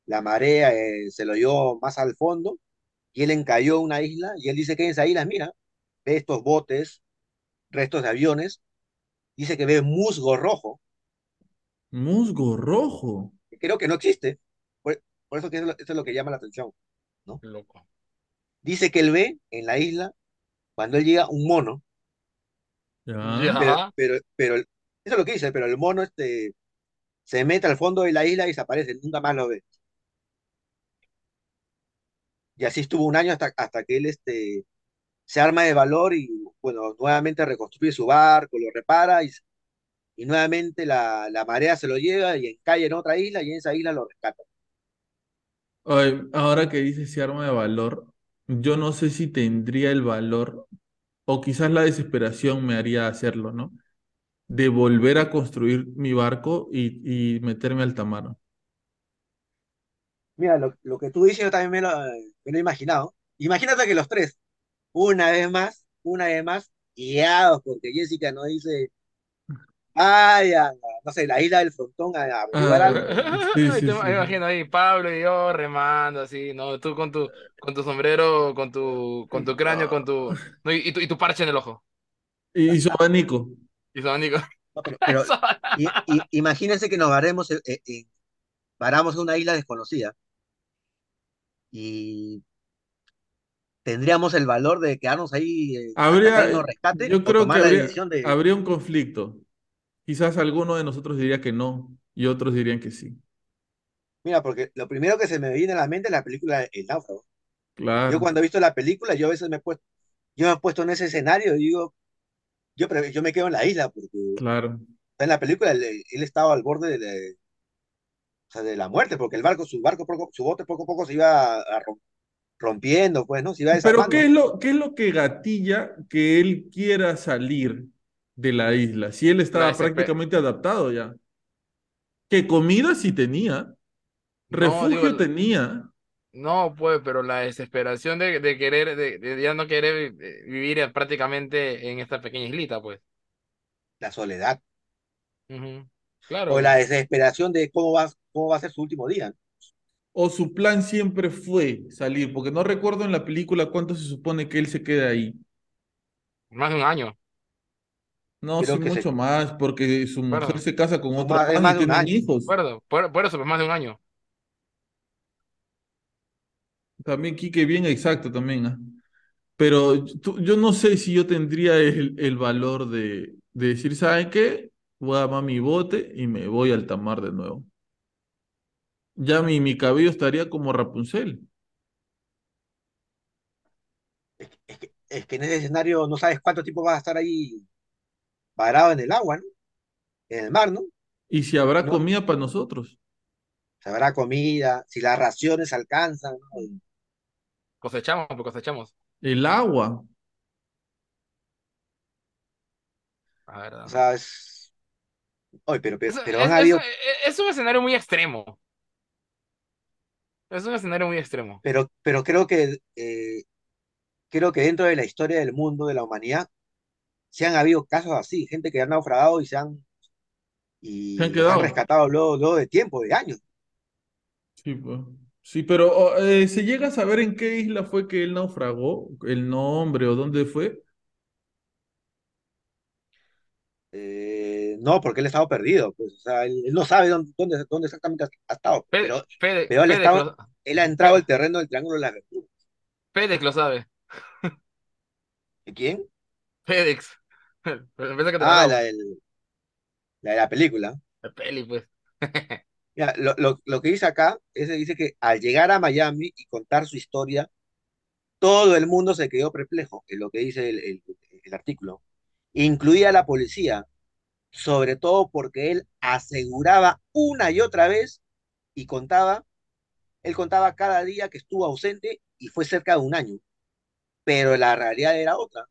la marea eh, se lo llevó más al fondo y él encalló en una isla y él dice que en esa isla, mira, ve estos botes, restos de aviones, dice que ve musgo rojo, Musgo rojo. creo que no existe, por, por eso que eso, eso es lo que llama la atención. Loco. Dice que él ve en la isla, cuando él llega, un mono, Ya. Pero, eso es lo que dice, pero el mono este, se mete al fondo de la isla y desaparece, nunca más lo ve. Y así estuvo un año hasta, hasta que él este, se arma de valor y, bueno, nuevamente reconstruye su barco, lo repara y, y nuevamente la, la marea se lo lleva y encalla en otra isla y en esa isla lo rescata. Ay, ahora que dice ese arma de valor, yo no sé si tendría el valor, o quizás la desesperación me haría hacerlo, ¿no? De volver a construir mi barco y, y meterme al tamar. Mira, lo, lo que tú dices yo también me lo, me lo he imaginado. Imagínate que los tres, una vez más, una vez más, guiados, porque Jessica no dice, vaya, no sé, la isla del frontón a, a averiguar Ah, algo. sí, sí, te- sí. me imagino ahí, Pablo y yo remando así, ¿no? Tú con tu, con tu sombrero, con tu, con tu cráneo, con tu, no, y, y tu, y tu parche en el ojo. Y, y su abanico. Y su abanico. No, pero, pero i- i- imagínense que nos varemos, en- en- en- varamos en una isla desconocida y tendríamos el valor de quedarnos ahí eh, Habría, rescate yo creo que tomar la habría, decisión de, habría un conflicto. Quizás alguno de nosotros diría que no y otros dirían que sí. mira, porque lo primero que se me viene a la mente es la película El Náufrago. Yo Claro, cuando he visto la película, yo a veces me he puesto, yo me he puesto en ese escenario y digo, yo, yo me quedo en la isla porque claro. en la película él, él estaba al borde de, la- o sea, de la muerte, porque el barco, su barco, poco- su bote poco a poco se iba a rom- rompiendo, pues, ¿no? Se iba Pero. ¿qué es lo, qué es lo que gatilla que él quiera salir de la isla? Si él estaba prácticamente adaptado ya. Que comida sí tenía, No, refugio digo, tenía. no, pues, pero la desesperación de, de querer, de, de ya no querer eh, vivir prácticamente en esta pequeña islita, pues. La soledad. Claro. O la desesperación de cómo va, cómo va a ser su último día. O su plan siempre fue salir, porque no recuerdo en la película cuánto se supone que él se queda ahí. Más de un año. No, Creo sí, que se- mucho más, porque su mujer Bueno. se casa con No, otra más- más y tienen hijos. Por, por, por eso, más de un año. También, Quique, bien exacto también. ¿ah? Pero tú- yo no sé si yo tendría el, el valor de, de decir, ¿saben qué? Voy a armar mi bote y me voy al tamar de nuevo. Ya mi, mi cabello estaría como Rapunzel. Es, que, es que- es que en ese escenario no sabes cuánto tiempo vas a estar ahí parado en el agua, ¿no? En el mar, ¿no? Y si habrá No, comida para nosotros. se habrá comida, si las raciones alcanzan, ¿no? Cosechamos, pues cosechamos. El agua. La O sea, es... Oye, pero, pero, Es, pero han es, es, habido, es un escenario muy extremo. Es un escenario muy extremo. pero, pero creo que, eh, creo que dentro de la historia del mundo, de la humanidad, sí han habido casos así, gente que han naufragado y se han, Se han y los han rescatado luego, luego de tiempo, de años. Sí, pues. Sí, pero eh, ¿se llega a saber en qué isla fue que él naufragó? ¿El nombre o dónde fue? Eh, no, porque él ha estado perdido, pues, o sea, él, él no sabe dónde, dónde, dónde exactamente ha, estado, Fede, pero, Fede, pero él, ha Fedex estado, lo, él ha entrado al terreno del Triángulo de las Bermudas. Fedex lo sabe. ¿Y quién? Fedex. Pero Pensé que te Ah, la, del- la de la película. La peli, pues. Mira, lo, lo, lo que dice acá es que dice que al llegar a Miami y contar su historia, todo el mundo se quedó perplejo, es lo que dice el, el- el artículo, incluida la policía, sobre todo porque él aseguraba una y otra vez y contaba, él contaba cada día que estuvo ausente y fue cerca de un año, pero la realidad era otra,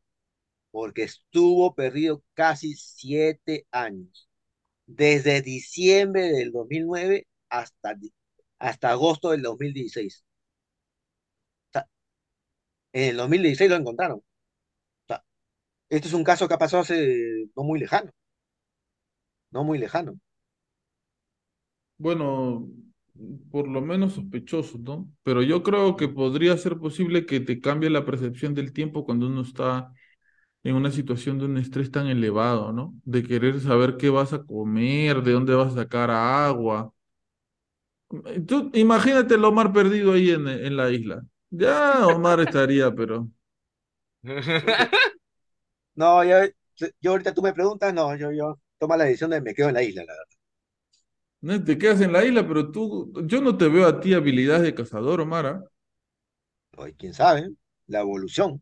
porque estuvo perdido casi siete años, desde diciembre del 2009 hasta, hasta agosto del 2016. O sea, en el 2016 lo encontraron. O este es un caso que ha pasado hace no muy lejano, no muy lejano. Bueno, por lo menos sospechoso, ¿no? Pero yo creo que podría ser posible que te cambie la percepción del tiempo cuando uno está en una situación de un estrés tan elevado, ¿no? De querer saber qué vas a comer, de dónde vas a sacar agua. Tú imagínate el Omar perdido ahí en, en la isla. Ya Omar estaría, pero No, yo, yo ahorita tú me preguntas, no, yo, yo toma la decisión de me quedo en la isla, la verdad. no te quedas en la isla, pero tú, yo no te veo a ti habilidades de cazador, Omar. ¿ah? Oye, quién sabe, la evolución,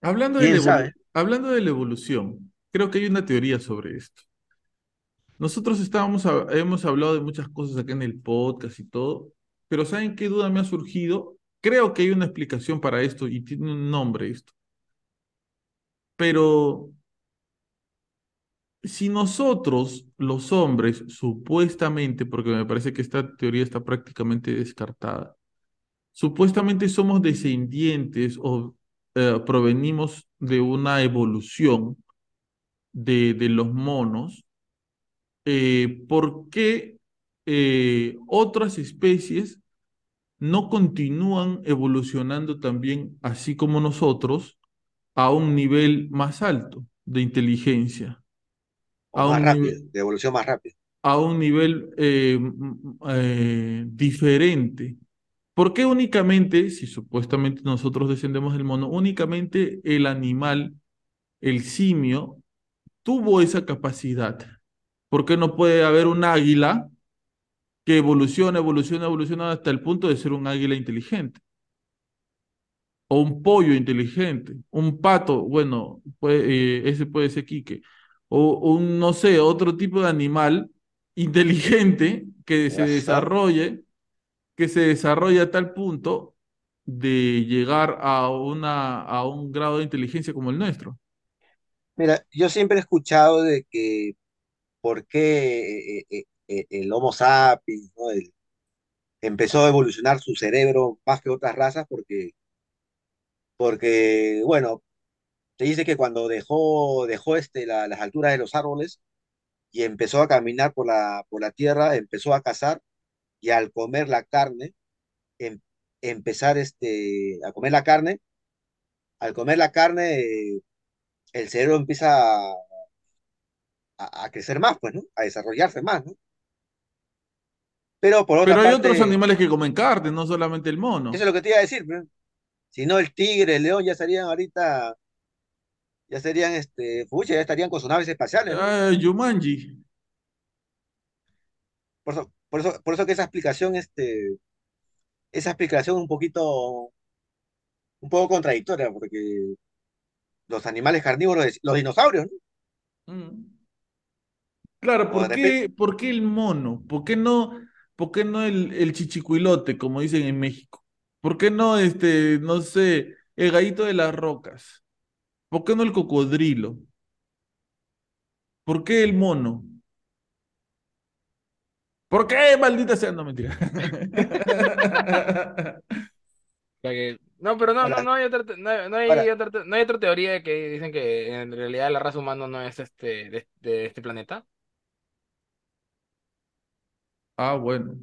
Hablando de la hablando de la evolución, creo que hay una teoría sobre esto. Nosotros estábamos, hemos hablado de muchas cosas acá en el podcast y todo, pero ¿saben qué duda me ha surgido? Creo que hay una explicación para esto y tiene un nombre esto. Pero si nosotros, los hombres, supuestamente, porque me parece que esta teoría está prácticamente descartada, supuestamente somos descendientes o eh, provenimos de una evolución de, de los monos, eh, ¿por qué eh, otras especies no continúan evolucionando también así como nosotros a un nivel más alto de inteligencia, a más un rápido, nivel, de evolución más rápida. a un nivel eh, diferente? ¿Por qué únicamente, si supuestamente nosotros descendemos del mono, únicamente el animal, el simio, tuvo esa capacidad? ¿Por qué no puede haber un águila que evoluciona, evoluciona, evoluciona hasta el punto de ser un águila inteligente? O un pollo inteligente, un pato, bueno, puede- eh, ese puede ser Quique. O un, no sé, otro tipo de animal inteligente que se desarrolle, que se desarrolle a tal punto de llegar a una, a un grado de inteligencia como el nuestro. Mira, yo siempre he escuchado de que por qué eh, eh, eh, el Homo sapiens, empezó a evolucionar su cerebro más que otras razas, porque, porque bueno, se dice que cuando dejó, dejó este, la- las alturas de los árboles y empezó a caminar por la, por la tierra, empezó a cazar y al comer la carne, em- empezar este, a comer la carne, al comer la carne, eh, el cerebro empieza a, a- a crecer más, pues, ¿no? A desarrollarse más, ¿no? Pero por otra Pero hay parte, otros animales que comen carne, no solamente el mono. eso es lo que te iba a decir. pues. Si no, el tigre, el león ya estarían ahorita, ya serían, este, pucha, ya estarían con sus naves espaciales, ¿no? Ah, Jumanji. Por eso, por eso, por eso que esa explicación, este, esa explicación un poquito, un poco contradictoria, porque los animales carnívoros, los dinosaurios, ¿no? Mm. Claro, ¿por qué, por qué el mono? ¿Por qué no, por qué no el, el chichicuilote, como dicen en México? ¿Por qué no, este, no sé, el gallito de las rocas? ¿Por qué no el cocodrilo? ¿Por qué el mono? ¿Por qué, maldita sea? No, mentira. No, pero no, no, no hay otra, no, no hay otra, no hay otra teoría de que dicen que en realidad la raza humana no es este de, de este planeta. Ah, bueno,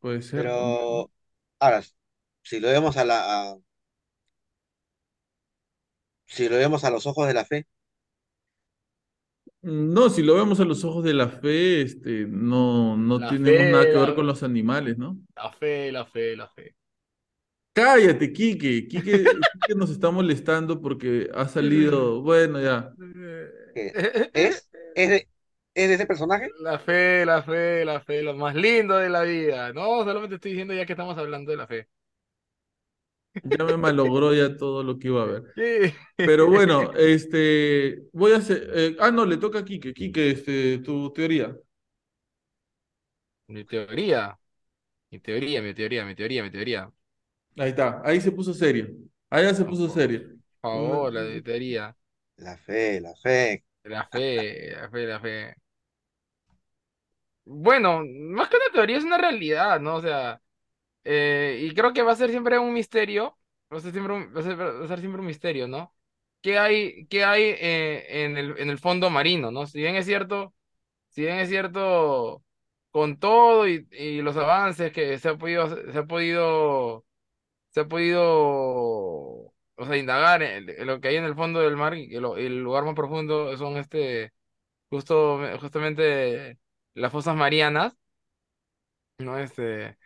puede ser pero, ahora, si lo vemos a la, a- si lo vemos a los ojos de la fe, No, si lo vemos a los ojos de la fe, este, no, no La tenemos nada que ver con los animales, ¿no? la fe, la fe, la fe. Cállate, Quique. Quique, Quique nos está molestando porque ha salido. Bueno, ya. es, es de, es de ese personaje, La fe, la fe, la fe, lo más lindo de la vida. No, solamente estoy diciendo ya que estamos hablando de la fe. Ya me malogró ya todo lo que iba a ver. Sí. Pero bueno, este, voy a hacer. eh, ah, no, le toca a Quique. Quique, este, tu teoría. Mi teoría, mi teoría, mi teoría, mi teoría, mi teoría. Ahí está, ahí se puso serio. Ahí ya se Por puso serio. favor, la de teoría. la fe, la fe, La fe, la fe, la fe. Bueno, más que una teoría es una realidad, ¿no? O sea, eh, y creo que va a ser siempre un misterio, va a ser siempre un, va a ser, va a ser siempre un misterio, ¿no? ¿Qué hay, qué hay eh, en el, en el fondo marino, ¿no? Si bien es cierto, si bien es cierto, con todo y, y los avances que se ha podido, se ha podido, se ha podido, o sea, indagar en, en lo que hay en el fondo del mar y el lugar más profundo son este, justo, justamente las fosas marianas, ¿no? Este,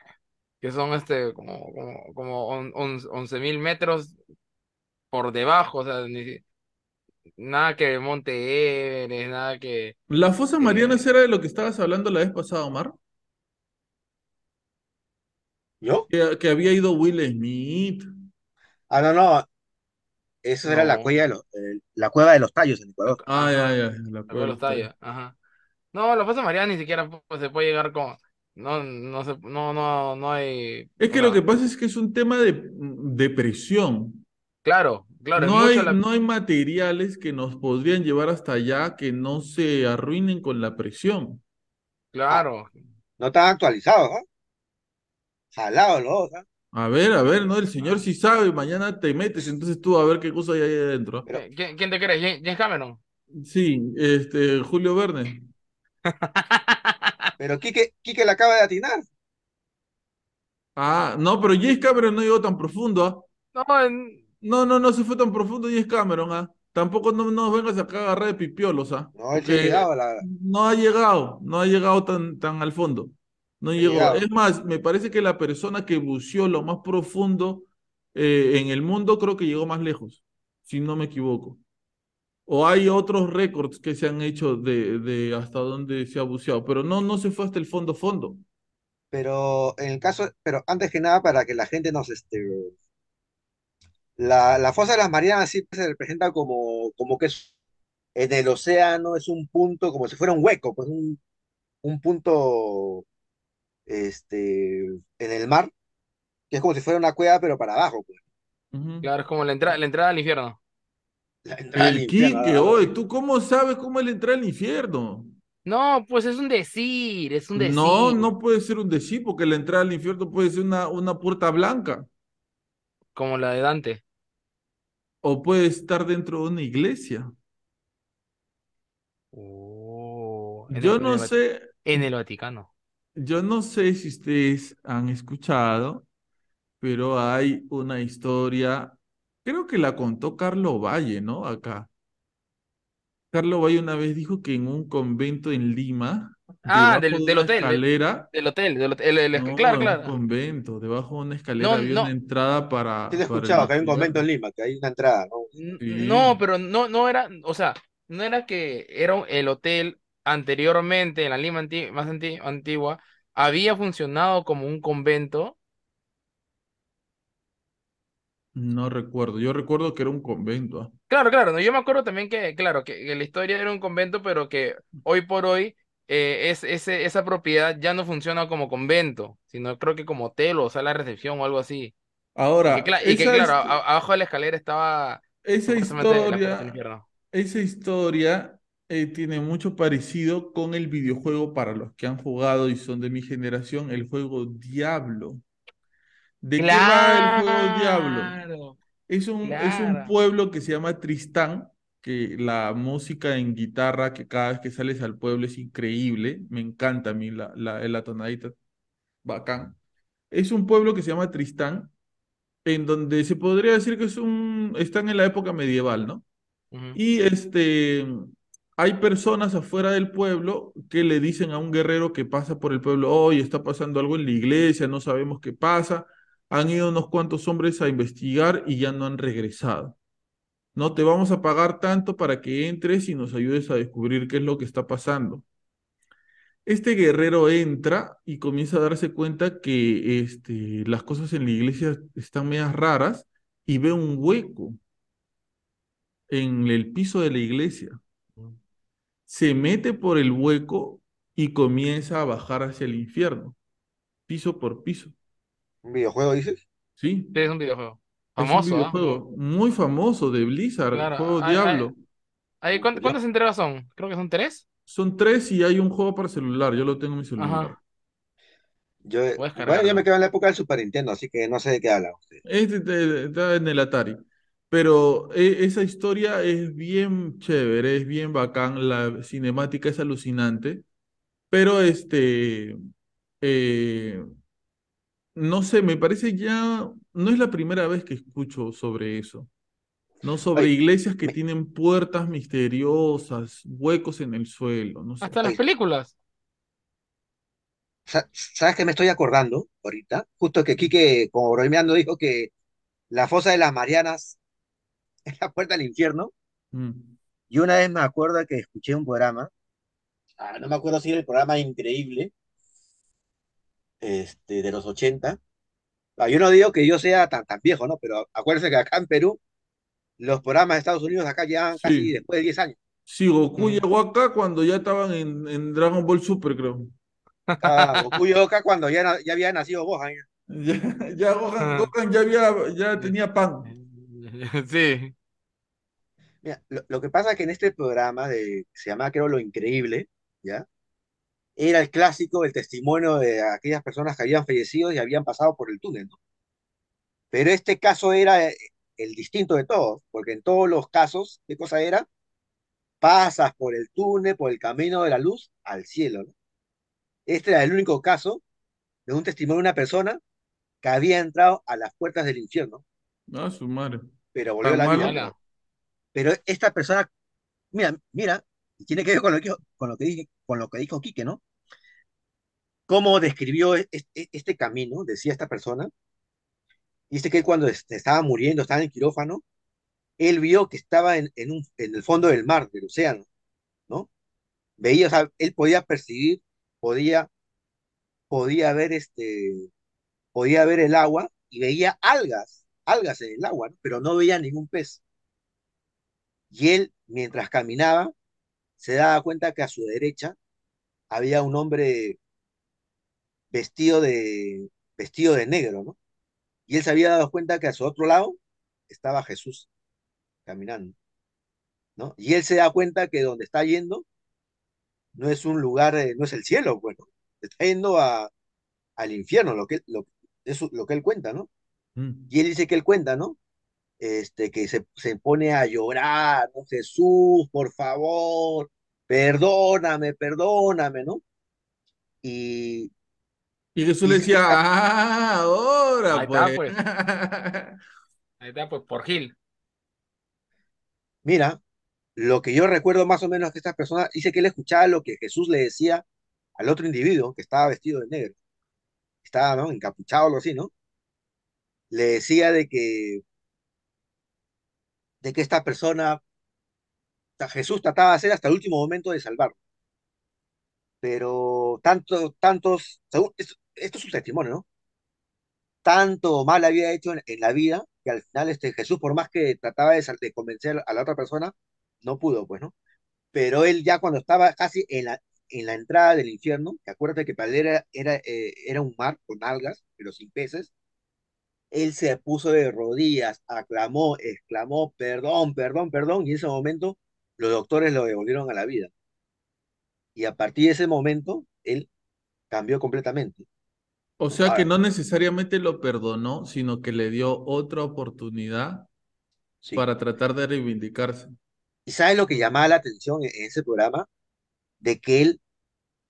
que son este, como, como, como on, once mil metros por debajo, o sea, ni, si- nada que Monte Everest, nada que... ¿Las fosas marianas eh, era de lo que estabas hablando la vez pasada, Omar? ¿yo? Que, que había ido Will Smith. Ah, no, no, eso era la cueva de los, eh, la cueva de los tallos en la- Ecuador. Ah, ya, ya, la la cueva de los los tallos. tallos, ajá. No, las fosas marianas ni siquiera pues, se puede llegar con... No, no, se, no, no, no hay... Es que lo que pasa es que es un tema de, de presión. claro, claro, No hay, la... no hay materiales que nos podrían llevar hasta allá que no se arruinen con la presión. Ah, Claro, no están actualizados, ¿no? Jalados los dos, ¿ah? A ver, a ver, ¿no? El señor ah. sí sabe, mañana te metes, entonces tú a ver qué cosa hay ahí adentro. Pero, ¿Qui- ¿Quién, quién te crees? ¿James James Cameron? Sí, este, Julio Verne. pero Quique, Quique la acaba de atinar. Ah, no, pero James Cameron no llegó tan profundo, ¿ah? No, en- No, no, no se fue tan profundo James Cameron, ¿ah? Tampoco no nos vengas acá a agarrar de pipiolos, ¿ah? No, ha llegado la, no ha llegado, no ha llegado tan, tan al fondo. No llegó. llegado. Es más, me parece que la persona que buceó lo más profundo eh, en el mundo creo que llegó más lejos, si no me equivoco. O hay otros récords que se han hecho de, de hasta dónde se ha buceado, pero no, no se fue hasta el fondo fondo. Pero en el caso, pero antes que nada, para que la gente nos, este, la, la fosa de las Marianas sí se representa como, como que es en el océano, es un punto, como si fuera un hueco, pues un, un punto, este, en el mar, que es como si fuera una cueva, pero para abajo, pues. Claro, es como la entrada, la entrada al infierno. La entrada al El Quique, oye, ¿tú cómo sabes cómo él entra al infierno? No, pues es un decir, es un No, decir. no puede ser un decir, porque la entrada al infierno puede ser una, una puerta blanca, Como la de Dante. o puede estar dentro de una iglesia. Oh, Yo el, en no el sé, en el Vaticano. yo no sé si ustedes han escuchado, pero hay una historia, creo que la contó Carlo Valle, ¿no? Acá. Carlo Valle una vez dijo que en un convento en Lima Ah, debajo del, de del una hotel, del, escalera, del hotel, del hotel, el- el- no, claro, es un claro. convento, debajo de una escalera No, había una no, entrada Sí para, lo he para el escuchado, que hay un convento en. Lima, que hay una entrada, ¿no? Sí. no, pero no, no era, o sea, no era que era un- el hotel anteriormente, en la Lima anti- más anti- antigua, había funcionado como un convento. No recuerdo, yo recuerdo que era un convento. ah. Claro, claro, no, yo me acuerdo también que, claro, que, que la historia era un convento, pero que hoy por hoy eh, es, ese, esa propiedad ya no funciona como convento, sino creo que como hotel o sala de recepción o algo así. Y que, Ahora, cla- y que claro, abajo de la escalera estaba esa historia, esa historia eh, tiene mucho parecido con el videojuego para los que han jugado y son de mi generación, el juego Diablo. ¿De qué va el juego Diablo? Claro, Es un, es un pueblo que se llama Tristán, que la música en guitarra que cada vez que sales al pueblo es increíble. Me encanta a mí la, la, la tonadita bacán. Es un pueblo que se llama Tristán, en donde se podría decir que es un, están en la época medieval, ¿no? Y este, hay personas afuera del pueblo que le dicen a un guerrero que pasa por el pueblo, hoy está pasando algo en la iglesia, no sabemos qué pasa. Han ido unos cuantos hombres a investigar y ya no han regresado. No te vamos a pagar tanto para que entres y nos ayudes a descubrir qué es lo que está pasando. Este guerrero entra y comienza a darse cuenta que este, las cosas en la iglesia están medias raras y ve un hueco en el piso de la iglesia. Se mete por el hueco y comienza a bajar hacia el infierno, piso por piso. ¿Un videojuego dices? ¿Sí? Sí, es un videojuego. Es un Famoso, ¿ah? videojuego muy famoso de Blizzard, Claro, juego hay- hay- Diablo. hay- ¿cuánt- ¿cuántas entregas son? Creo que son tres. Son tres y hay un juego para celular. Yo lo tengo en mi celular. Ajá. Yo, bueno, yo me quedo en la época del Super Nintendo, así que no sé de qué hablan ustedes. Este te- está en el Atari. Pero eh, esa historia es bien chévere, es bien bacán. La cinemática es alucinante. Pero este, eh, no sé, me parece ya, no es la primera vez que escucho sobre eso. No sobre iglesias que tienen puertas misteriosas, huecos en el suelo, no sé. Hasta las películas. sa- ¿sabes qué me estoy acordando ahorita? Justo que Quique, como bromeando, dijo que la fosa de las Marianas es la puerta al infierno. Mm. Y una vez me acuerdo que escuché un programa, ah, no me acuerdo si era el programa Increíble, este, de los 80. Ah, yo no digo que yo sea tan, tan viejo, ¿no? Pero acuérdense que acá en Perú, los programas de Estados Unidos acá llevan casi Sí, después de 10 años. sí, Goku Mm. llegó acá cuando ya estaban en, en Dragon Ball Super, creo. Estaba Goku llegó acá cuando ya, ya había nacido Gohan. ya. Ya, ya Gohan, Ah. Gohan ya había, ya tenía pan. Sí. Mira, lo, lo que pasa es que en este programa de, se llama creo Lo Increíble, ¿ya? Era el clásico, el testimonio de aquellas personas que habían fallecido y habían pasado por el túnel, ¿no? Pero este caso era eh, el distinto de todos, porque en todos los casos, ¿qué cosa era? Pasas por el túnel, por el camino de la luz al cielo, ¿no? Este era el único caso de un testimonio de una persona que había entrado a las puertas del infierno, Ah, su madre. pero volvió la vida. Pero esta persona, mira, mira, y tiene que ver con lo que, con lo que, dije, con lo que dijo Quique, ¿no? Cómo describió este, este camino, decía esta persona. Dice que cuando est- estaba muriendo, estaba en el quirófano, él vio que estaba en, el fondo del mar, del océano, ¿no? Veía, o sea, él podía percibir, podía, podía ver este, podía ver el agua y veía algas, algas en el agua. Pero no veía ningún pez. Y él, mientras caminaba, se daba cuenta que a su derecha había un hombre vestido de, vestido de negro, ¿no? Y él se había dado cuenta que a su otro lado estaba Jesús caminando, ¿no? Y él se da cuenta que donde está yendo no es un lugar, eh, no es el cielo, bueno, está yendo a, al infierno, lo que, lo, eso, lo que él cuenta, ¿no? Mm. Y él dice que él cuenta, ¿no? Este, que se, se pone a llorar, ¿no? Jesús, por favor, perdóname, perdóname, ¿no? Y, Y Jesús y le decía, ah, ahora Ahí está, pues. Ahí está, pues por Gil. mira, lo que yo recuerdo más o menos que esta persona dice que él escuchaba lo que Jesús le decía al otro individuo que estaba vestido de negro, estaba, ¿no? Encapuchado o algo así, ¿no? Le decía de que, de que esta persona, Jesús trataba de hacer hasta el último momento de salvarlo. Pero tanto, tantos, según, esto, esto es su testimonio, ¿no? Tanto mal había hecho en, la vida que al final este Jesús, por más que trataba de, de convencer a la otra persona, no pudo, pues, ¿no? Pero él ya cuando estaba casi en la, en la entrada del infierno, que acuérdate que para era, era, eh, era un mar con algas, pero sin peces, él se puso de rodillas, aclamó, exclamó, perdón, perdón, perdón, y en ese momento los doctores lo devolvieron a la vida. Y a partir de ese momento, él cambió completamente. O sea que no necesariamente lo perdonó, sino que le dio otra oportunidad sí. para tratar de reivindicarse. ¿Y sabes lo que llamaba la atención en, ese programa? De que él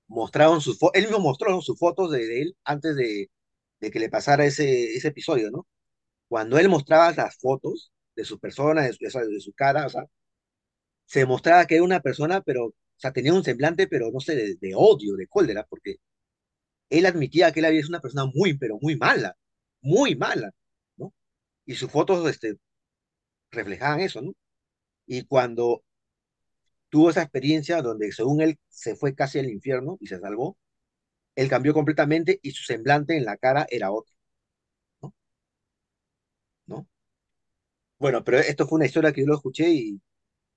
mostraron sus fotos, él mismo mostró sus fotos de, de él antes de, de que le pasara ese, ese episodio, ¿no? Cuando él mostraba las fotos de su persona, de su, de su- cara, o sea, se mostraba que era una persona, pero, o sea, tenía un semblante, pero no sé, de, de odio, de cólera, porque él admitía que él había sido una persona muy, pero muy mala, muy mala, ¿no? Y sus fotos, este, reflejaban eso, ¿no? Y cuando tuvo esa experiencia donde, según él, se fue casi al infierno y se salvó, él cambió completamente y su semblante en la cara era otro, ¿no? ¿No? Bueno, pero esto fue una historia que yo lo escuché y,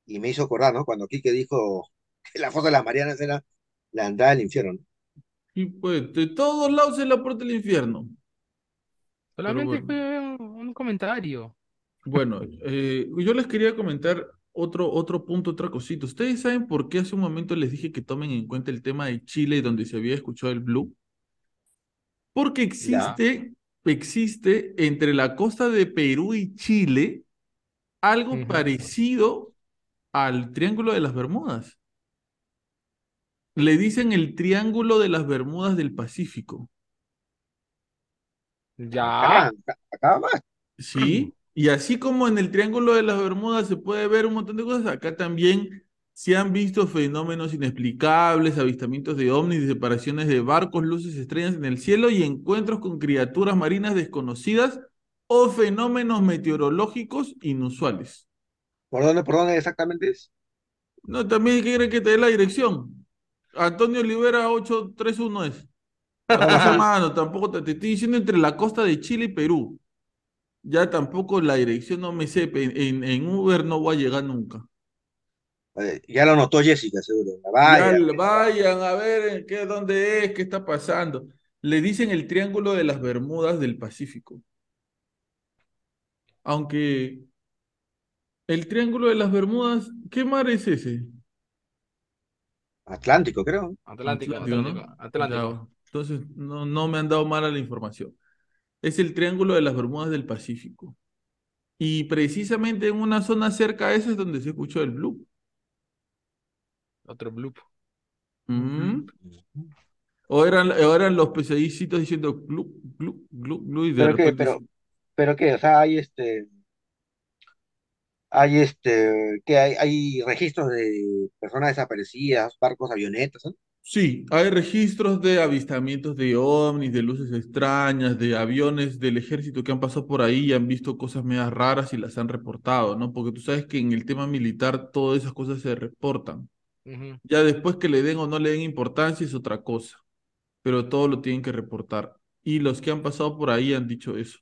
y me hizo acordar, ¿no? Cuando Quique dijo que la foto de las Marianas era la entrada al infierno, ¿no? Y pues de todos lados es la puerta del infierno. Solamente bueno, fue un, un comentario. bueno, eh, yo les quería comentar otro, otro punto, otra cosita. ¿Ustedes saben por qué hace un momento les dije que tomen en cuenta el tema de Chile donde se había escuchado el blue? Porque Ya. existe, existe entre la costa de Perú y Chile algo parecido al Triángulo de las Bermudas. Le dicen el Triángulo de las Bermudas del Pacífico. Ya. Acá, acá, acá más. Sí, y así como en el Triángulo de las Bermudas se puede ver un montón de cosas, acá también se han visto fenómenos inexplicables, avistamientos de ovnis, separaciones de barcos, luces estrellas en el cielo y encuentros con criaturas marinas desconocidas o fenómenos meteorológicos inusuales. ¿Por dónde, por dónde exactamente es? No, también quiere que te dé la dirección. Antonio Olivera 831 es. Mano, tampoco te, te estoy diciendo entre la costa de Chile y Perú. Ya tampoco la dirección no me sé, en, en, en Uber no voy a llegar nunca. Eh, ya lo notó Jessica, seguro. Ya vayan a ver en qué, dónde es, qué está pasando. Le dicen el Triángulo de las Bermudas del Pacífico. Aunque el Triángulo de las Bermudas, ¿qué mar es ese? Atlántico, creo. Atlántico, Atlántico, ¿no? Atlántico, entonces no, no me han dado mala la información. Es el Triángulo de las Bermudas del Pacífico. Y precisamente en una zona cerca a esa es donde se escuchó el blue. Otro bloop. Mm. O eran, o eran los pececitos diciendo glu, glu, glu, glu, y de Pero qué, repente pero, pero qué, o sea, hay este, hay este, que hay, hay registros de personas desaparecidas, barcos, avionetas, ¿no? Sí, hay registros de avistamientos de ovnis, de luces extrañas, de aviones del ejército que han pasado por ahí y han visto cosas medias raras y las han reportado, ¿no? Porque tú sabes que en el tema militar todas esas cosas se reportan. Ya después que le den o no le den importancia es otra cosa, pero todo lo tienen que reportar. Y los que han pasado por ahí han dicho eso.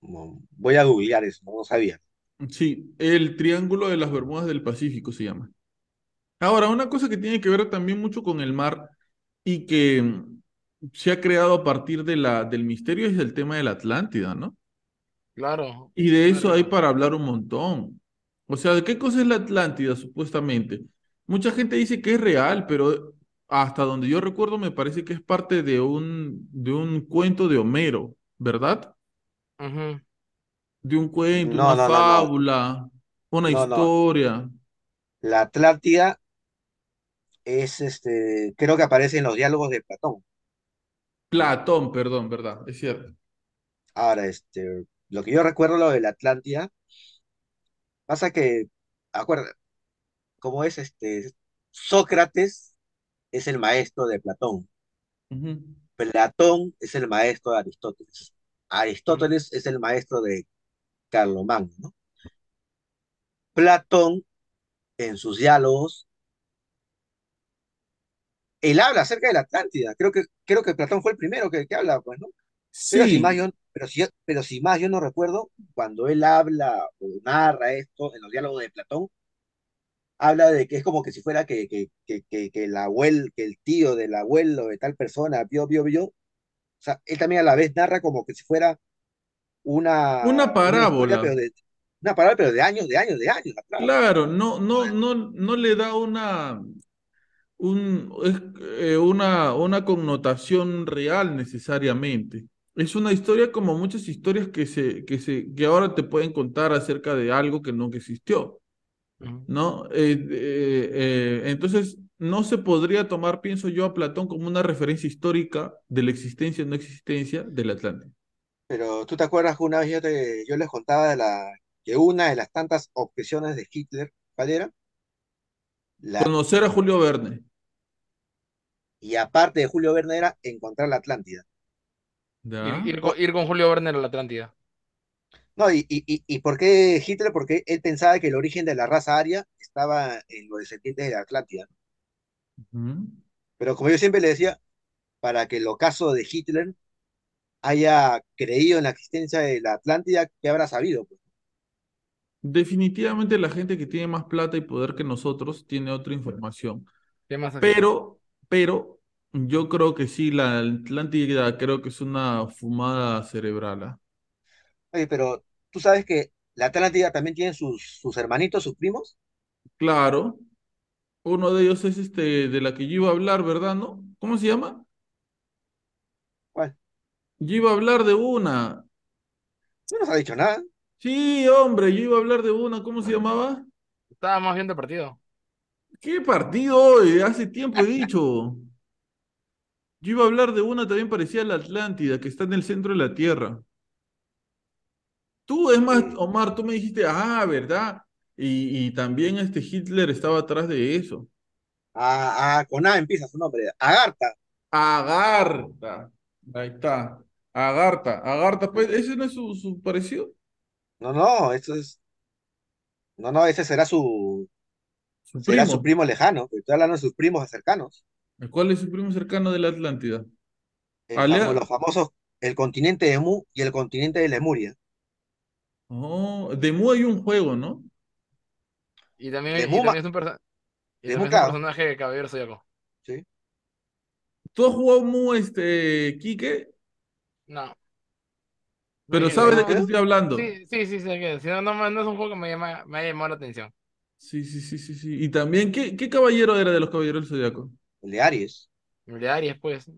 Voy a googlear eso, no, No sabía. Sí, el Triángulo de las Bermudas del Pacífico se llama. Ahora, una cosa que tiene que ver también mucho con el mar y que mm, se ha creado a partir de la, del misterio es el tema de la Atlántida, ¿no? Claro. Y de eso claro. hay para hablar un montón. O sea, ¿de qué cosa es la Atlántida, supuestamente? Mucha gente dice que es real, pero hasta donde yo recuerdo me parece que es parte de un, de un cuento de Homero, ¿verdad? De un cuento, No, una no, no, no, fábula, una no, no. historia. La Atlántida es este, creo que aparece en los diálogos de Platón. Platón, perdón, ¿verdad? Es cierto. Ahora, este, lo que yo recuerdo lo de la Atlántida, pasa que, acuerda, como es este, Sócrates es el maestro de Platón. Platón es el maestro de Aristóteles. Aristóteles es el maestro de Carlomagno, ¿no? Platón, en sus diálogos, él habla acerca de la Atlántida. Creo que, creo que Platón fue el primero que, que habla, pues, ¿no? Pero si más yo, pero si, yo- pero si más yo no recuerdo, cuando él habla o narra esto en los diálogos de Platón, habla de que es como que si fuera que, que, que, que, el abuelo, que el tío del abuelo de tal persona vio, vio, vio. O sea, él también a la vez narra como que si fuera una, una una historia, pero parábola. de, una palabra, pero de años, de años, de años atrás. Claro, no, no, no, no le da una, un, es, eh, una, una connotación real necesariamente. Es una historia como muchas historias que se, que se, que ahora te pueden contar acerca de algo que nunca existió. ¿no? Eh, eh, eh, entonces, no se podría tomar, pienso yo, a Platón como una referencia histórica de la existencia o no existencia del Atlántico. Pero tú te acuerdas que una vez yo, te, yo les contaba de la, que una de las tantas objeciones de Hitler, ¿cuál era? La, Conocer a Julio Verne, y aparte de Julio Verne era encontrar la Atlántida. Ir, con, ir con Julio Verne a la Atlántida. No, y, y, y, ¿y por qué Hitler? Porque él pensaba que el origen de la raza aria estaba en los descendientes de la Atlántida. Pero como yo siempre le decía, para que el ocaso de Hitler haya creído en la existencia de la Atlántida, ¿qué habrá sabido? Pues? Definitivamente la gente que tiene más plata y poder que nosotros tiene otra información. ¿Qué más aquí? Pero, pero, yo creo que sí, la Atlántida creo que es una fumada cerebral. ¿ah? Oye, pero tú sabes que la Atlántida también tiene sus, sus hermanitos, sus primos. Claro, uno de ellos es este de la que yo iba a hablar, ¿verdad? ¿No? ¿Cómo se llama? ¿Cuál? Yo iba a hablar de una. No nos ha dicho nada. Sí, hombre, yo iba a hablar de una. ¿Cómo se llamaba? Estábamos viendo el partido. ¿Qué partido hoy? Hace tiempo he dicho. Yo iba a hablar de una también parecida a la Atlántida, que está en el centro de la Tierra. Tú, es más, Eh, Omar, tú me dijiste, ah, ¿verdad? Y, y también este Hitler estaba atrás de eso. a, a- con A empieza su nombre. Agartha. Agartha. Ahí está. Agartha. Agartha, pues, ¿ese no es su, su parecido? No, no, eso es. No, no, ese será su, Su será su primo. primo lejano. Estoy hablando de sus primos cercanos. ¿Cuál es su primo cercano de la Atlántida? El los famosos, el continente de Mu y el continente de Lemuria. Oh, de Mu hay un juego, ¿no? Y también, De y Mu, ma- también es un, perso- y de Mu, es un claro. personaje de Caballero Zodíaco. ¿sí? ¿Tú has jugado Mu, este, Quique? No. Pero Me- sabes de qué estoy hablando. Sí, sí, sí, sé que- si no, no, no es un juego que me llama, me haya llamado la atención. Sí, sí, sí, sí, sí. Y también, ¿qué, qué caballero era de los caballeros del Zodiaco? El de Aries. El de Aries, pues.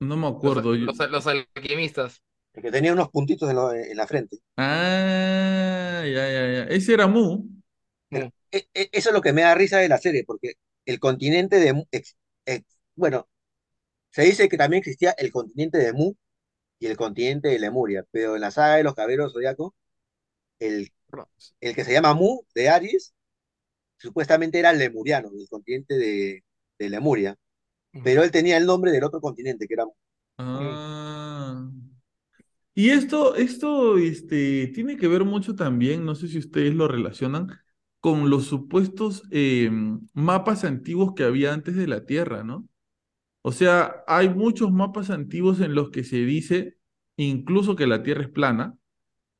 No me Los, acuerdo. yo- los, los alquimistas. El que tenía unos puntitos en, lo- en la frente. Ah, ya, ya, ya. Ese era Mu. Pero, e- e- eso es lo que me da risa de la serie, porque el continente de Mu, ex- ex- bueno, se dice que también existía el continente de Mu y el continente de Lemuria, pero en la saga de los Caballeros Zodiaco, el, el que se llama Mu de Aries, supuestamente era lemuriano, del continente de, de Lemuria, pero él tenía el nombre del otro continente, que era Mu. Ah. Y esto, esto, este, tiene que ver mucho también, no sé si ustedes lo relacionan, con los supuestos eh, mapas antiguos que había antes de la Tierra, ¿no? O sea, hay muchos mapas antiguos en los que se dice incluso que la Tierra es plana,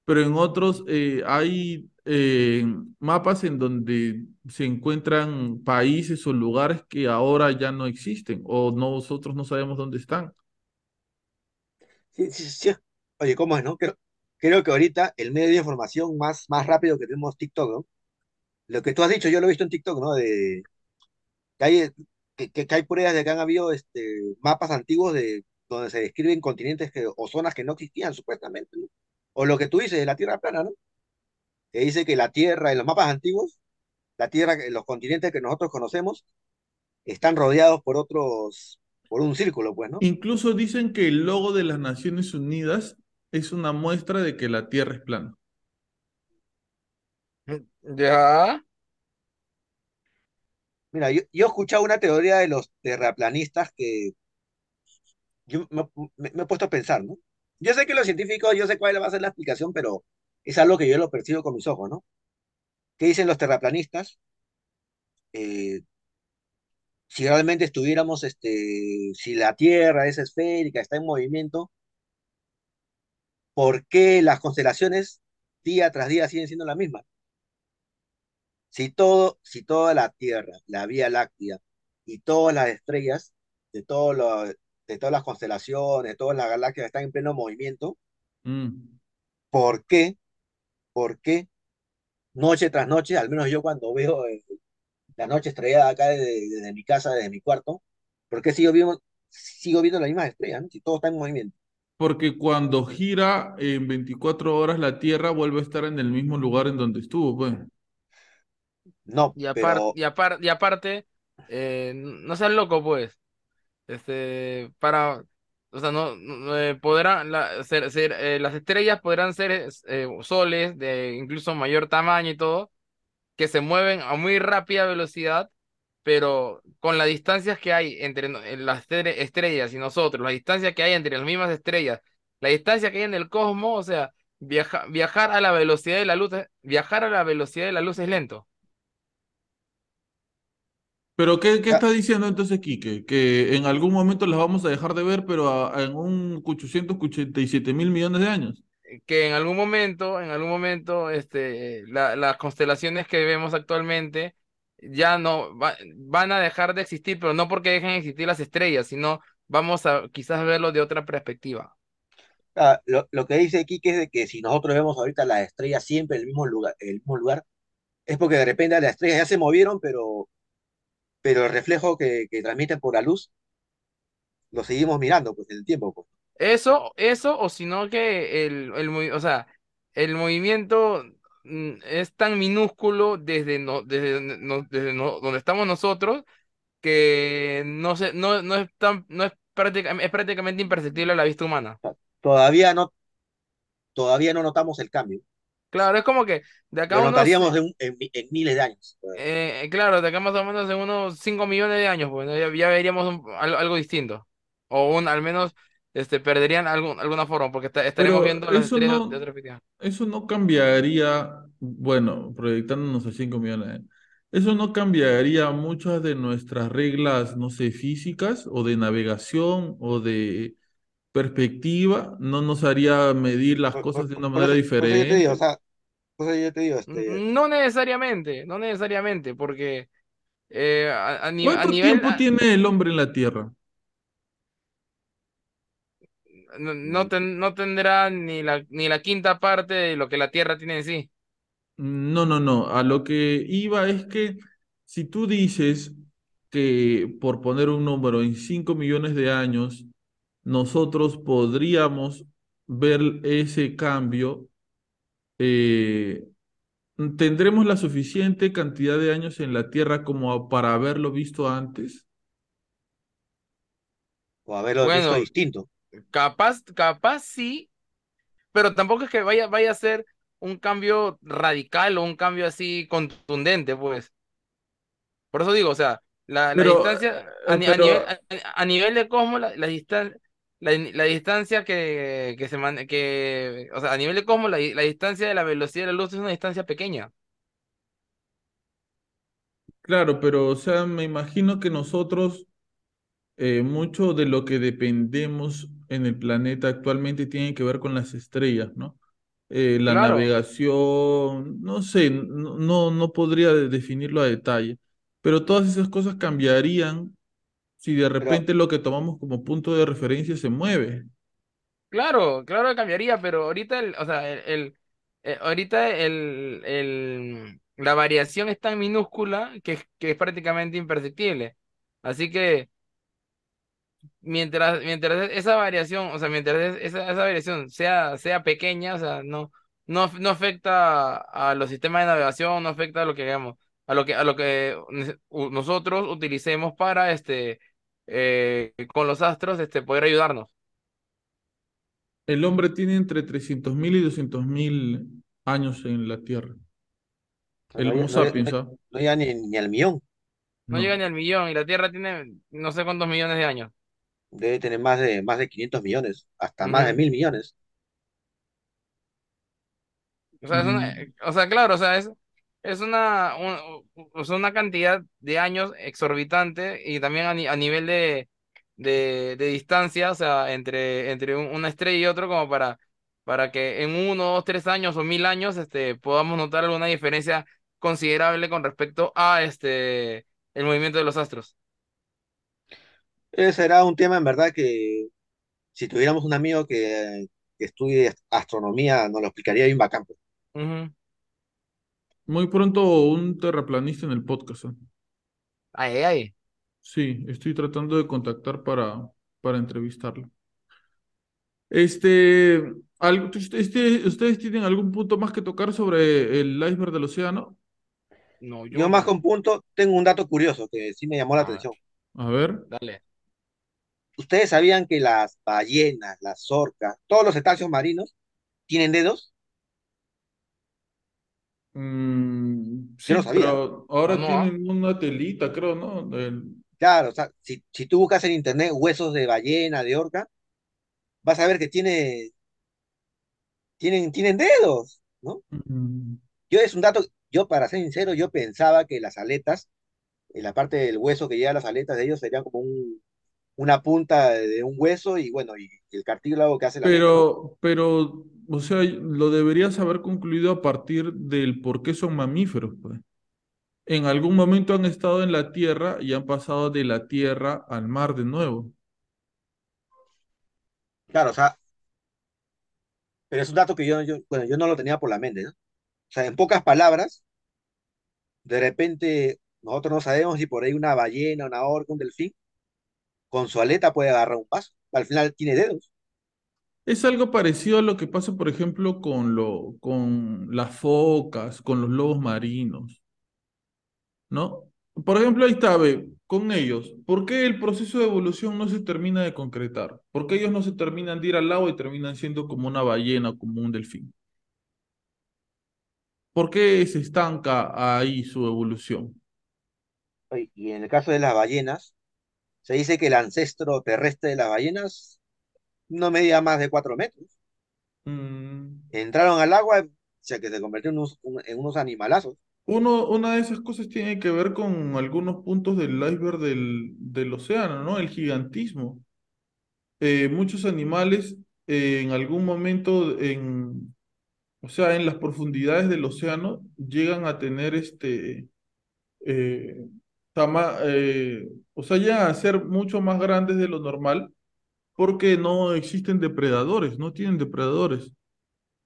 pero en otros eh, hay eh, mapas en donde se encuentran países o lugares que ahora ya no existen o nosotros no sabemos dónde están. Sí, sí, sí. Oye, ¿cómo es, no? Creo, que ahorita el medio de información más, más rápido que tenemos TikTok, ¿no? Lo que tú has dicho, yo lo he visto en TikTok, ¿no? De, que que, que- que hay pruebas de que han habido este, mapas antiguos de donde se describen continentes que, o zonas que no existían, supuestamente, ¿no? O lo que tú dices de la Tierra plana, ¿no? Que dice que la Tierra, en los mapas antiguos, la Tierra, los continentes que nosotros conocemos, están rodeados por otros, por un círculo, pues, ¿no? Incluso dicen que el logo de las Naciones Unidas es una muestra de que la Tierra es plana. Ya. Mira, yo, he escuchado una teoría de los terraplanistas que yo me he puesto a pensar, ¿no? Yo sé que los científicos, yo sé cuál va a ser la explicación, pero es algo que yo lo percibo con mis ojos, ¿no? ¿Qué dicen los terraplanistas? Eh, si realmente estuviéramos, este, si la Tierra es esférica, está en movimiento, ¿por qué las constelaciones día tras día siguen siendo las mismas? Si todo, si toda la Tierra, la Vía Láctea y todas las estrellas de, todo lo- de todas las constelaciones, de todas las galaxias están en pleno movimiento, Mm. ¿por qué? ¿Por qué noche tras noche, al menos yo cuando veo eh, la noche estrellada acá desde, desde mi casa, desde mi cuarto, ¿por qué sigo viendo, sigo viendo las mismas estrellas, ¿no? Si todo está en movimiento. Porque cuando gira en 24 horas la Tierra vuelve a estar en el mismo lugar en donde estuvo, pues. No, Y aparte, pero y apar- y aparte, eh, no seas loco, pues. Este, para, o sea, no, no, eh, podrán, la- ser, ser, eh, las estrellas podrán ser eh, soles de incluso mayor tamaño y todo, que se mueven a muy rápida velocidad, pero con las distancias que hay entre las estre- estrellas y nosotros, la distancia que hay entre las mismas estrellas, la distancia que hay en el cosmos, o sea, viaja- viajar a la velocidad de la luz, viajar a la velocidad de la luz es lento. Pero ¿qué, qué ah, está diciendo entonces Quique? Que en algún momento las vamos a dejar de ver, pero a- en un 887 mil millones de años. que en algún momento, en algún momento, este, la- las constelaciones que vemos actualmente ya no va- van a dejar de existir, pero no porque dejen de existir las estrellas, sino vamos a quizás verlo de otra perspectiva. ah, lo, lo que dice Kike es de que si nosotros vemos ahorita las estrellas siempre en el mismo lugar, en el mismo lugar, es porque de repente las estrellas ya se movieron, pero, pero el reflejo que, que transmiten por la luz lo seguimos mirando pues, en el tiempo. Pues. Eso, eso, o sino que el, el, o sea, el movimiento mm, es tan minúsculo desde, no, desde, no- desde no- donde estamos nosotros que no se, no, no es tan, no es práctica- es prácticamente imperceptible a la vista humana. Todavía no, todavía no notamos el cambio. Claro, es como que de acá Lo a unos, notaríamos en, en, en miles de años. pues. eh, claro, de acá más o menos en unos 5 millones de años, pues, ¿no? ya, ya veríamos un- algo, algo distinto. O un, al menos este, perderían algún, alguna forma, porque esta- estaremos Pero viendo las eso estrellas de no, otra perspectiva. eso no cambiaría, bueno, proyectándonos a 5 millones de años. Eso no cambiaría muchas de nuestras reglas, no sé, físicas o de navegación o de perspectiva. No nos haría medir las Por, cosas por- de una manera eso, por eso yo te digo, o diferente. sea, por eso yo te digo, este, No necesariamente, no necesariamente, porque eh, a, a ni- a ¿Cuánto nivel, tiempo a- tiene el hombre en la Tierra? no, no ten- no tendrá ni la, ni la quinta parte de lo que la Tierra tiene en sí. No, no, no. A lo que iba es que si tú dices que, por poner un número, en 5 millones de años, nosotros podríamos ver ese cambio, eh, ¿tendremos la suficiente cantidad de años en la Tierra como para haberlo visto antes? o haberlo visto Bueno, distinto. capaz, capaz sí, pero tampoco es que vaya, vaya a ser un cambio radical o un cambio así contundente, pues. Por eso digo, o sea, la, la Pero, distancia a, ni- a nivel, pero, a, a nivel de cosmos, la, la, distan- la, la distancia que, que se man- que, o sea, a nivel de cosmos, la, la distancia de la velocidad de la luz es una distancia pequeña. claro, pero, o sea, me imagino que nosotros eh, mucho de lo que dependemos en el planeta actualmente tiene que ver con las estrellas, ¿no? Eh, la Claro, navegación, no sé, no, no, podría de- definirlo a detalle, pero todas esas cosas cambiarían si de Pero, repente lo que tomamos como punto de referencia se mueve. claro, claro que cambiaría, pero ahorita, el, o sea, el, el- eh, ahorita el, el, la variación es tan minúscula que, es- que es prácticamente imperceptible. Así que mientras, mientras esa variación, o sea, mientras es- esa, esa variación sea, sea pequeña, o sea, no, no, no afecta a los sistemas de navegación, no afecta a lo que hagamos, a lo que, a lo que nosotros utilicemos para este eh, con los astros este poder ayudarnos. El hombre tiene entre 300.000 y 200.000 años en la Tierra. no, El Homo no, no, sapiens, ¿ah? no llega ni, ni al millón. No llega ni al millón y la Tierra tiene no sé cuántos millones de años. Debe tener más de, más de 500 millones, hasta más de mil millones. O sea, una, Mm, o sea, claro, o sea, es, es una, un- una cantidad de años exorbitante y también a, ni- a nivel de, de, de distancia, o sea, entre, entre un- una estrella y otro, como para, para que en uno, dos, tres años o mil años este, podamos notar alguna diferencia considerable con respecto a este, el movimiento de los astros. Ese será un tema en verdad que si tuviéramos un amigo que, que estudie astronomía, nos lo explicaría bien bacán. Ujú. Muy pronto un terraplanista en el podcast. ¿eh? Ay, ay, ay. Sí, estoy tratando de contactar para, para entrevistarlo. Este, algo, este, ¿ustedes tienen algún punto más que tocar sobre el iceberg del océano? No, yo Yo más un punto, tengo un dato curioso que sí me llamó la A ver, atención. A ver. dale. ¿Ustedes sabían que las ballenas, las orcas, todos los cetáceos marinos tienen dedos? Mm, no sabía. pero ahora no, ah. tienen una telita, creo, ¿no? Claro, o sea, si, si tú buscas en internet huesos de ballena, de orca, vas a ver que tiene, tienen, tienen dedos, ¿no? Mm, Yo es un dato, yo para ser sincero, yo pensaba que las aletas, en la parte del hueso que lleva las aletas de ellos serían como un, una punta de un hueso y bueno, y el cartílago que hace la. Pero, pero, o sea, lo deberías haber concluido a partir del por qué son mamíferos, pues. En algún momento han estado en la tierra y han pasado de la tierra al mar de nuevo. Claro, o sea, pero es un dato que yo, bueno, yo no lo tenía por la mente, ¿no? O sea, en pocas palabras, de repente nosotros no sabemos si por ahí una ballena, una orca, un delfín, con su aleta puede agarrar un paso. Al final tiene dedos. Es algo parecido a lo que pasa, por ejemplo, con lo, con las focas, con los lobos marinos, ¿no? Por ejemplo, ahí está, ve, con ellos, ¿por qué el proceso de evolución no se termina de concretar? ¿Por qué ellos no se terminan de ir al agua y terminan siendo como una ballena o como un delfín? ¿Por qué se estanca ahí su evolución? Y en el caso de las ballenas, se dice que el ancestro terrestre de las ballenas no medía más de cuatro metros. Mm, Entraron al agua, o sea que se convirtió en unos, un- en unos animalazos. Uno, una de esas cosas tiene que ver con algunos puntos del iceberg del, del océano, ¿no? El gigantismo. Eh, muchos animales eh, en algún momento, en, o sea, en las profundidades del océano, llegan a tener este, eh, tama- eh, o sea, llegan a ser mucho más grandes de lo normal porque no existen depredadores, no tienen depredadores.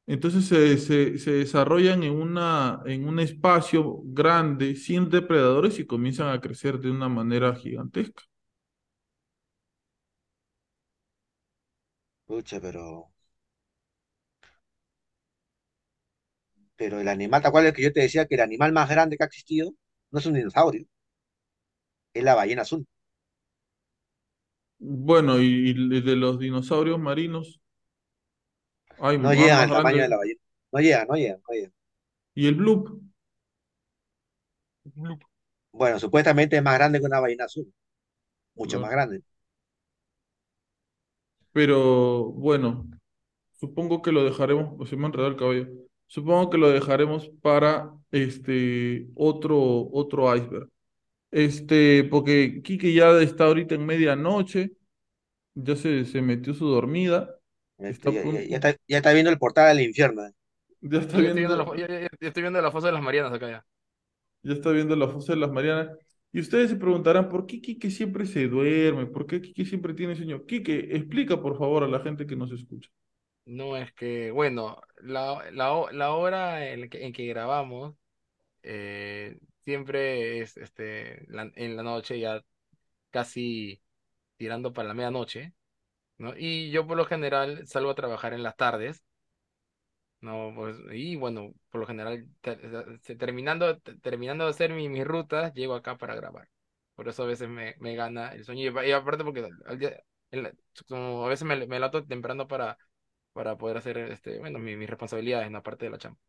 Entonces se, desarrollan en un espacio grande, sin depredadores, y comienzan a crecer de una manera gigantesca. Pucha, pero, pero el animal, ¿te acuerdas que yo te decía que el animal más grande que ha existido no es un dinosaurio, es la ballena azul? Bueno, y, y de los dinosaurios marinos, No más, llegan más al tamaño grandes. de la ballena. No llegan, no llegan, no llegan. Y el bloop, Bueno, supuestamente es más grande que una ballena azul, mucho más claro. grande. Pero bueno, supongo que lo dejaremos, o se me ha enredado el cabello. Supongo que lo dejaremos para este otro, otro iceberg. Este, porque Quique ya está ahorita en medianoche. Ya se, se metió su dormida. Está Este, ya, ya- ya está, ya está viendo el portal al infierno. ¿eh? Ya está Yo estoy viendo la, viendo, yo estoy viendo la fosa de las Marianas acá ya. ya está viendo la fosa de las Marianas. Y ustedes se preguntarán, ¿por qué Quique siempre se duerme? ¿Por qué Quique siempre tiene sueño? Quique, explica por favor a la gente que nos escucha. No es que, bueno, la, la, ho- la hora en que, en que grabamos eh, siempre es este, la- en la noche, ya casi tirando para la medianoche, ¿no? Y yo por lo general salgo a trabajar en las tardes, ¿no? Pues, y bueno, por lo general, te- te- terminando, te- terminando de hacer mi- mis rutas, llego acá para grabar. Por eso a veces me, me gana el sueño. Y, y aparte porque al día- como a veces me, me levanto temprano para, para poder hacer este, bueno, mi- mis responsabilidades en la parte de la chamba.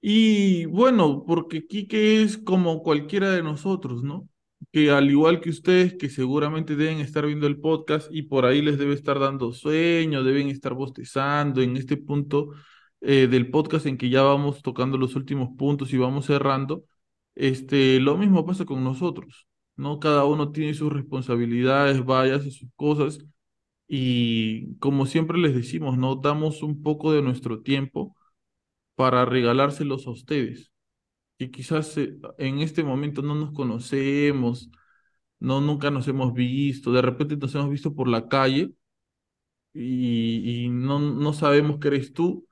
Y bueno, porque Quique es como cualquiera de nosotros, ¿no? Que al igual que ustedes, que seguramente deben estar viendo el podcast y por ahí les debe estar dando sueño, deben estar bostezando en este punto eh, del podcast en que ya vamos tocando los últimos puntos y vamos cerrando, este, lo mismo pasa con nosotros, ¿no? Cada uno tiene sus responsabilidades, vaya, hace sus cosas y como siempre les decimos, ¿no? Damos un poco de nuestro tiempo para regalárselos a ustedes, que quizás eh, en este momento no nos conocemos, no, nunca nos hemos visto, de repente nos hemos visto por la calle y, y no, no sabemos que eres tú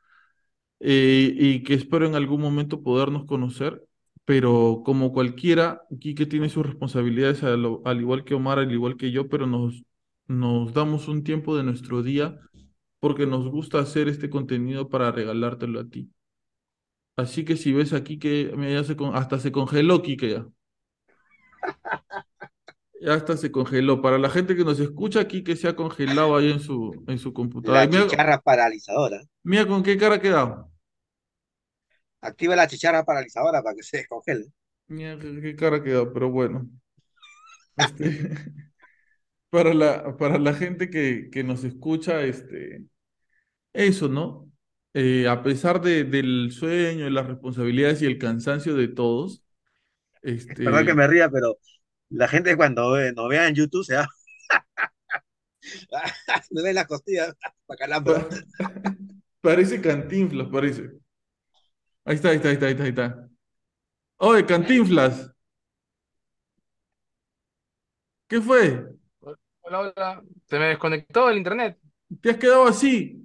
eh, y que espero en algún momento podernos conocer, pero como cualquiera, Quique tiene sus responsabilidades al, al igual que Omar, al igual que yo, pero nos, nos damos un tiempo de nuestro día porque nos gusta hacer este contenido para regalártelo a ti. Así que si ves aquí que mira, ya se con- hasta se congeló, Quique ya. Ya hasta se congeló. Para la gente que nos escucha, Quique se ha congelado ahí en su, en su computadora. La mira, chicharra paralizadora. mira con qué cara ha quedado. Activa la chicharra paralizadora para que se descongele. Mira qué, qué cara ha quedado, pero bueno. Este, para la, para la gente que, que nos escucha, este, eso, ¿no? Eh, a pesar de, del sueño, de las responsabilidades y el cansancio de todos, Perdón que este, me ría, pero la gente cuando ve- nos vea en YouTube se va. Me ven las costillas pa- parece Cantinflas, parece. Ahí está, ahí está, ahí está, ahí está, ahí está. Oye, Cantinflas, ¿qué fue? Hola, hola. Se me desconectó el internet. ¿Te has quedado así?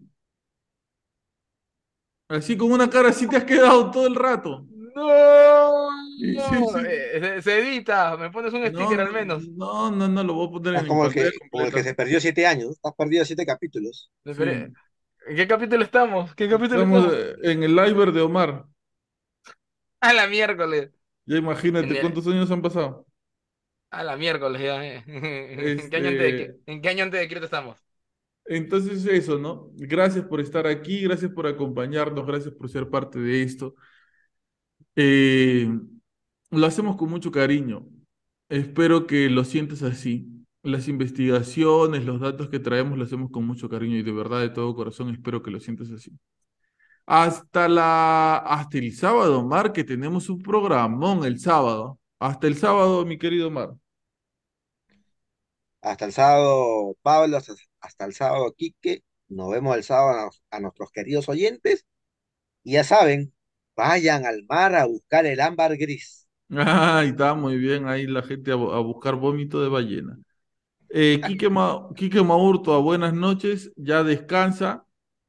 Así con una cara así te has quedado todo el rato. No, Sí, sí, no, sí. eh, se, se edita. Me pones un No, sticker al no, menos. no, no, no, lo voy a poner Estás en como el que, como el que se perdió siete años. Estás perdido siete capítulos. ¿En qué capítulo estamos? ¿Qué capítulo Estamos estamos? eh, en el live de Omar. A la miércoles. Ya imagínate el- cuántos años han pasado. a la miércoles ya. eh. ¿En qué año antes de, Este, en qué año antes de Cristo estamos? Entonces eso, ¿no? Gracias por estar aquí, gracias por acompañarnos, gracias por ser parte de esto. Eh, lo hacemos con mucho cariño. Espero que lo sientas así. Las investigaciones, los datos que traemos, lo hacemos con mucho cariño y de verdad, de todo corazón, espero que lo sientas así. Hasta la, hasta el sábado, Mar, que tenemos un programón el sábado. Hasta el sábado, mi querido Mar. Hasta el sábado, Pablo, hasta, hasta el sábado, Quique. Nos vemos el sábado a, nuestros queridos oyentes. Y ya saben, vayan al mar a buscar el ámbar gris. Ay, está muy bien ahí la gente a, a buscar vómito de ballena. Eh, Quique, Ma- Quique Maurto, buenas noches, ya descansa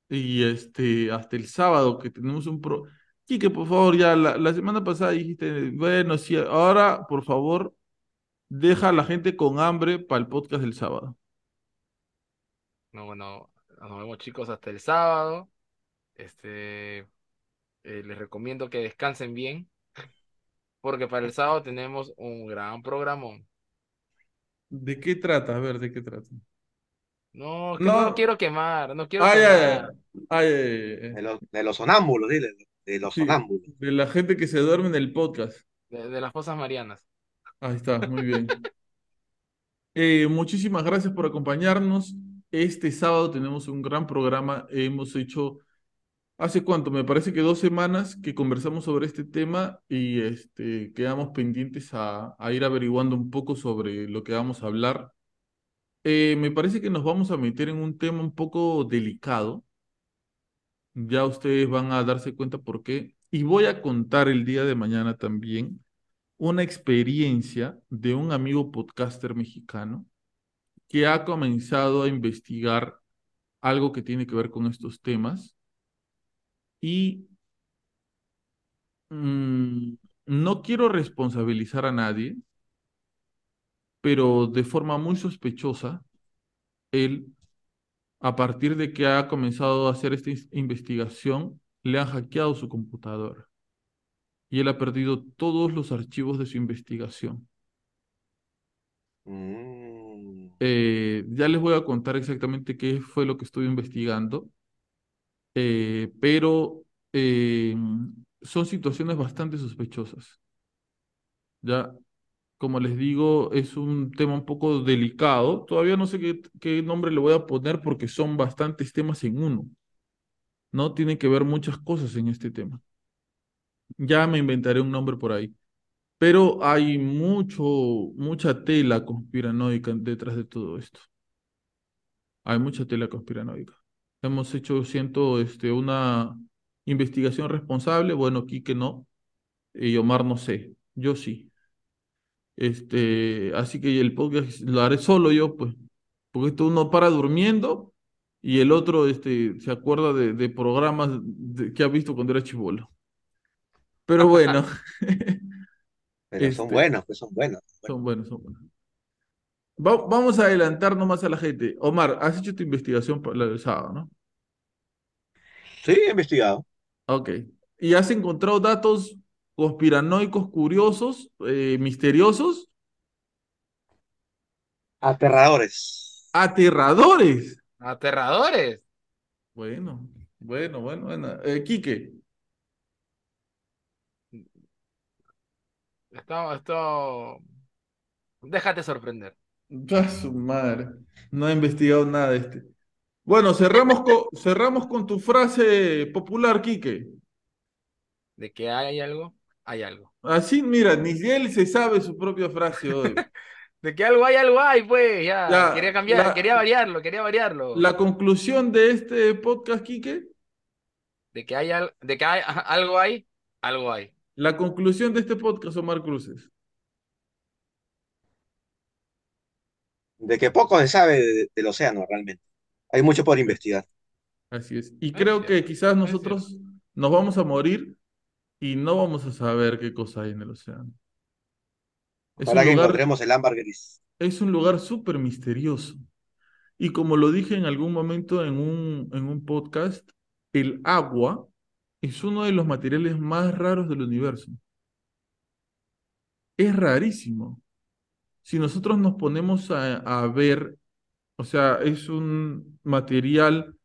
y este, hasta el sábado que tenemos un pro... Quique, por favor, ya la, la semana pasada dijiste, bueno, sí, ahora, por favor, deja a la gente con hambre para el podcast del sábado. No, bueno, nos vemos chicos hasta el sábado. Este, eh, les recomiendo que descansen bien, porque para el sábado tenemos un gran programón. ¿De qué trata? A ver, ¿de qué trata? No, que no quiero quemar, no quiero ay, ay, ay, quemar. ay, ay, ay, De los, de los sonámbulos, dile, de los Sí, sonámbulos. de la gente que se duerme en el podcast. De, de las fosas marianas. Ahí está, muy bien. Eh, muchísimas gracias por acompañarnos. Este sábado tenemos un gran programa. Hemos hecho, ¿hace cuánto? Me parece que dos semanas que conversamos sobre este tema y este, quedamos pendientes a, ir averiguando un poco sobre lo que vamos a hablar. Eh, me parece que nos vamos a meter en un tema un poco delicado. Ya ustedes van a darse cuenta por qué. Y voy a contar el día de mañana también una experiencia de un amigo podcaster mexicano que ha comenzado a investigar algo que tiene que ver con estos temas y mm, no quiero responsabilizar a nadie, pero de forma muy sospechosa, él, a partir de que ha comenzado a hacer esta investigación, le han hackeado su computadora y él ha perdido todos los archivos de su investigación. Mm. Eh, ya les voy a contar exactamente qué fue lo que estuve investigando, eh, pero eh, son situaciones bastante sospechosas. Ya, como les digo, es un tema un poco delicado. Todavía no sé qué, qué nombre le voy a poner porque son bastantes temas en uno. ¿No? Tiene que ver muchas cosas en este tema. Ya me inventaré un nombre por ahí. Pero hay mucho, mucha tela conspiranoica detrás de todo esto. Hay mucha tela conspiranoica. Hemos hecho, siento, este, una investigación responsable. Bueno, Quique no. Y Omar no sé. Yo sí. Este, así que el podcast lo haré solo yo, pues. Porque esto uno para durmiendo y el otro este, se acuerda de, de programas de- que ha visto cuando era chivolo. Pero bueno, Pero son este, buenos, pues son buenos. son buenos, son buenos. Va- vamos a adelantar nomás a la gente. Omar, has hecho tu investigación para del sábado, ¿no? Sí, he investigado. Ok. ¿Y has encontrado datos conspiranoicos, curiosos, eh, misteriosos, Aterradores. aterradores? Aterradores. Bueno, bueno, bueno, bueno. Eh, Quique, Esto, esto... Déjate sorprender. su madre. No he investigado nada de este. Bueno, cerramos con, cerramos con tu frase popular, Quique. De que hay algo, hay algo. Así, mira, ni él se sabe su propia frase hoy. De que algo hay, algo hay, pues. Ya, quería cambiar, la- quería variarlo, quería variarlo. La conclusión de este podcast, Quique, De que hay, de que hay, algo hay, algo hay. La conclusión de este podcast, Omar Cruces. De que poco se sabe de- del océano realmente. Hay mucho por investigar. Así es. Y Es creo que quizás es nosotros nos vamos a morir y no vamos a saber qué cosa hay en el océano. Es Ojalá un que lugar, encontremos el ámbar gris. es un lugar súper misterioso. Y como lo dije en algún momento en un, en un podcast, el agua es uno de los materiales más raros del universo. Es rarísimo. Si nosotros nos ponemos a, a ver, o sea, es un material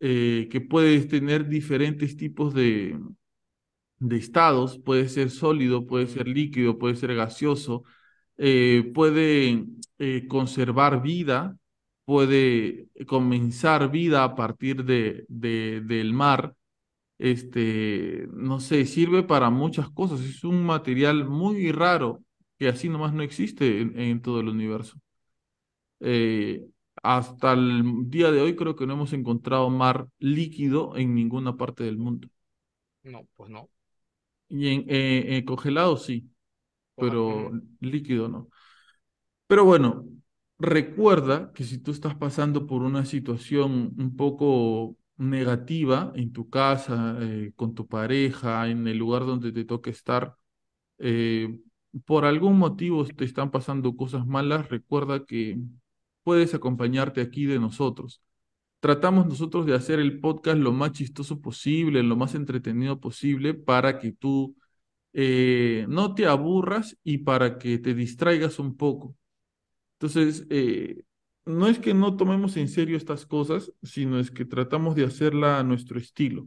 eh, que puede tener diferentes tipos de, de estados, puede ser sólido, puede ser líquido, puede ser gaseoso, eh, puede eh, conservar vida, puede comenzar vida a partir de, de- del mar. Este, no sé, sirve para muchas cosas. Es un material muy raro que así nomás no existe en, en todo el universo. Eh, hasta el día de hoy creo que no hemos encontrado mar líquido en ninguna parte del mundo. No, pues no. Y en eh, eh, congelado sí, pero líquido no. Pero bueno, recuerda que si tú estás pasando por una situación un poco negativa en tu casa, eh, con tu pareja, en el lugar donde te toque estar, eh, por algún motivo te están pasando cosas malas, recuerda que puedes acompañarte aquí de nosotros. Tratamos nosotros de hacer el podcast lo más chistoso posible, lo más entretenido posible para que tú eh, no te aburras y para que te distraigas un poco. Entonces, eh, no es que no tomemos en serio estas cosas, sino es que tratamos de hacerla a nuestro estilo,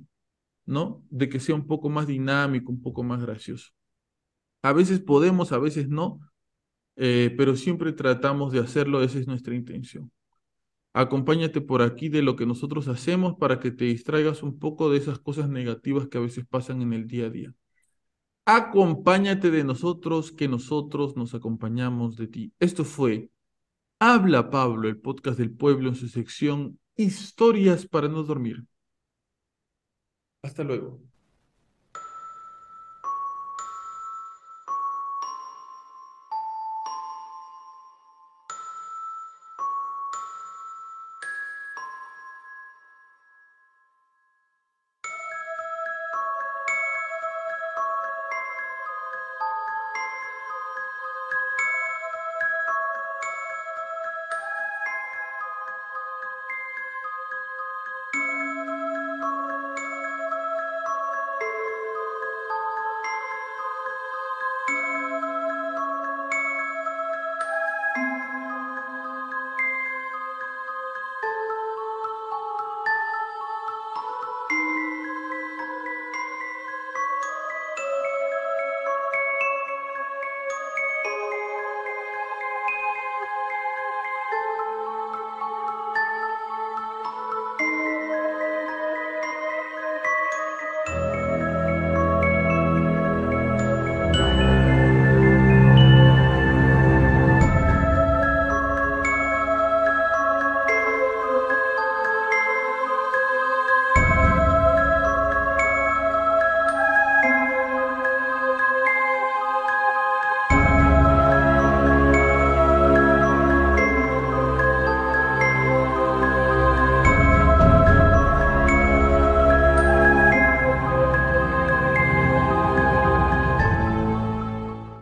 ¿no? De que sea un poco más dinámico, un poco más gracioso. A veces podemos, a veces no, eh, pero siempre tratamos de hacerlo, esa es nuestra intención. Acompáñate por aquí de lo que nosotros hacemos para que te distraigas un poco de esas cosas negativas que a veces pasan en el día a día. Acompáñate de nosotros, que nosotros nos acompañamos de ti. Esto fue Habla Pablo, el podcast del pueblo en su sección Historias para no dormir. Hasta luego.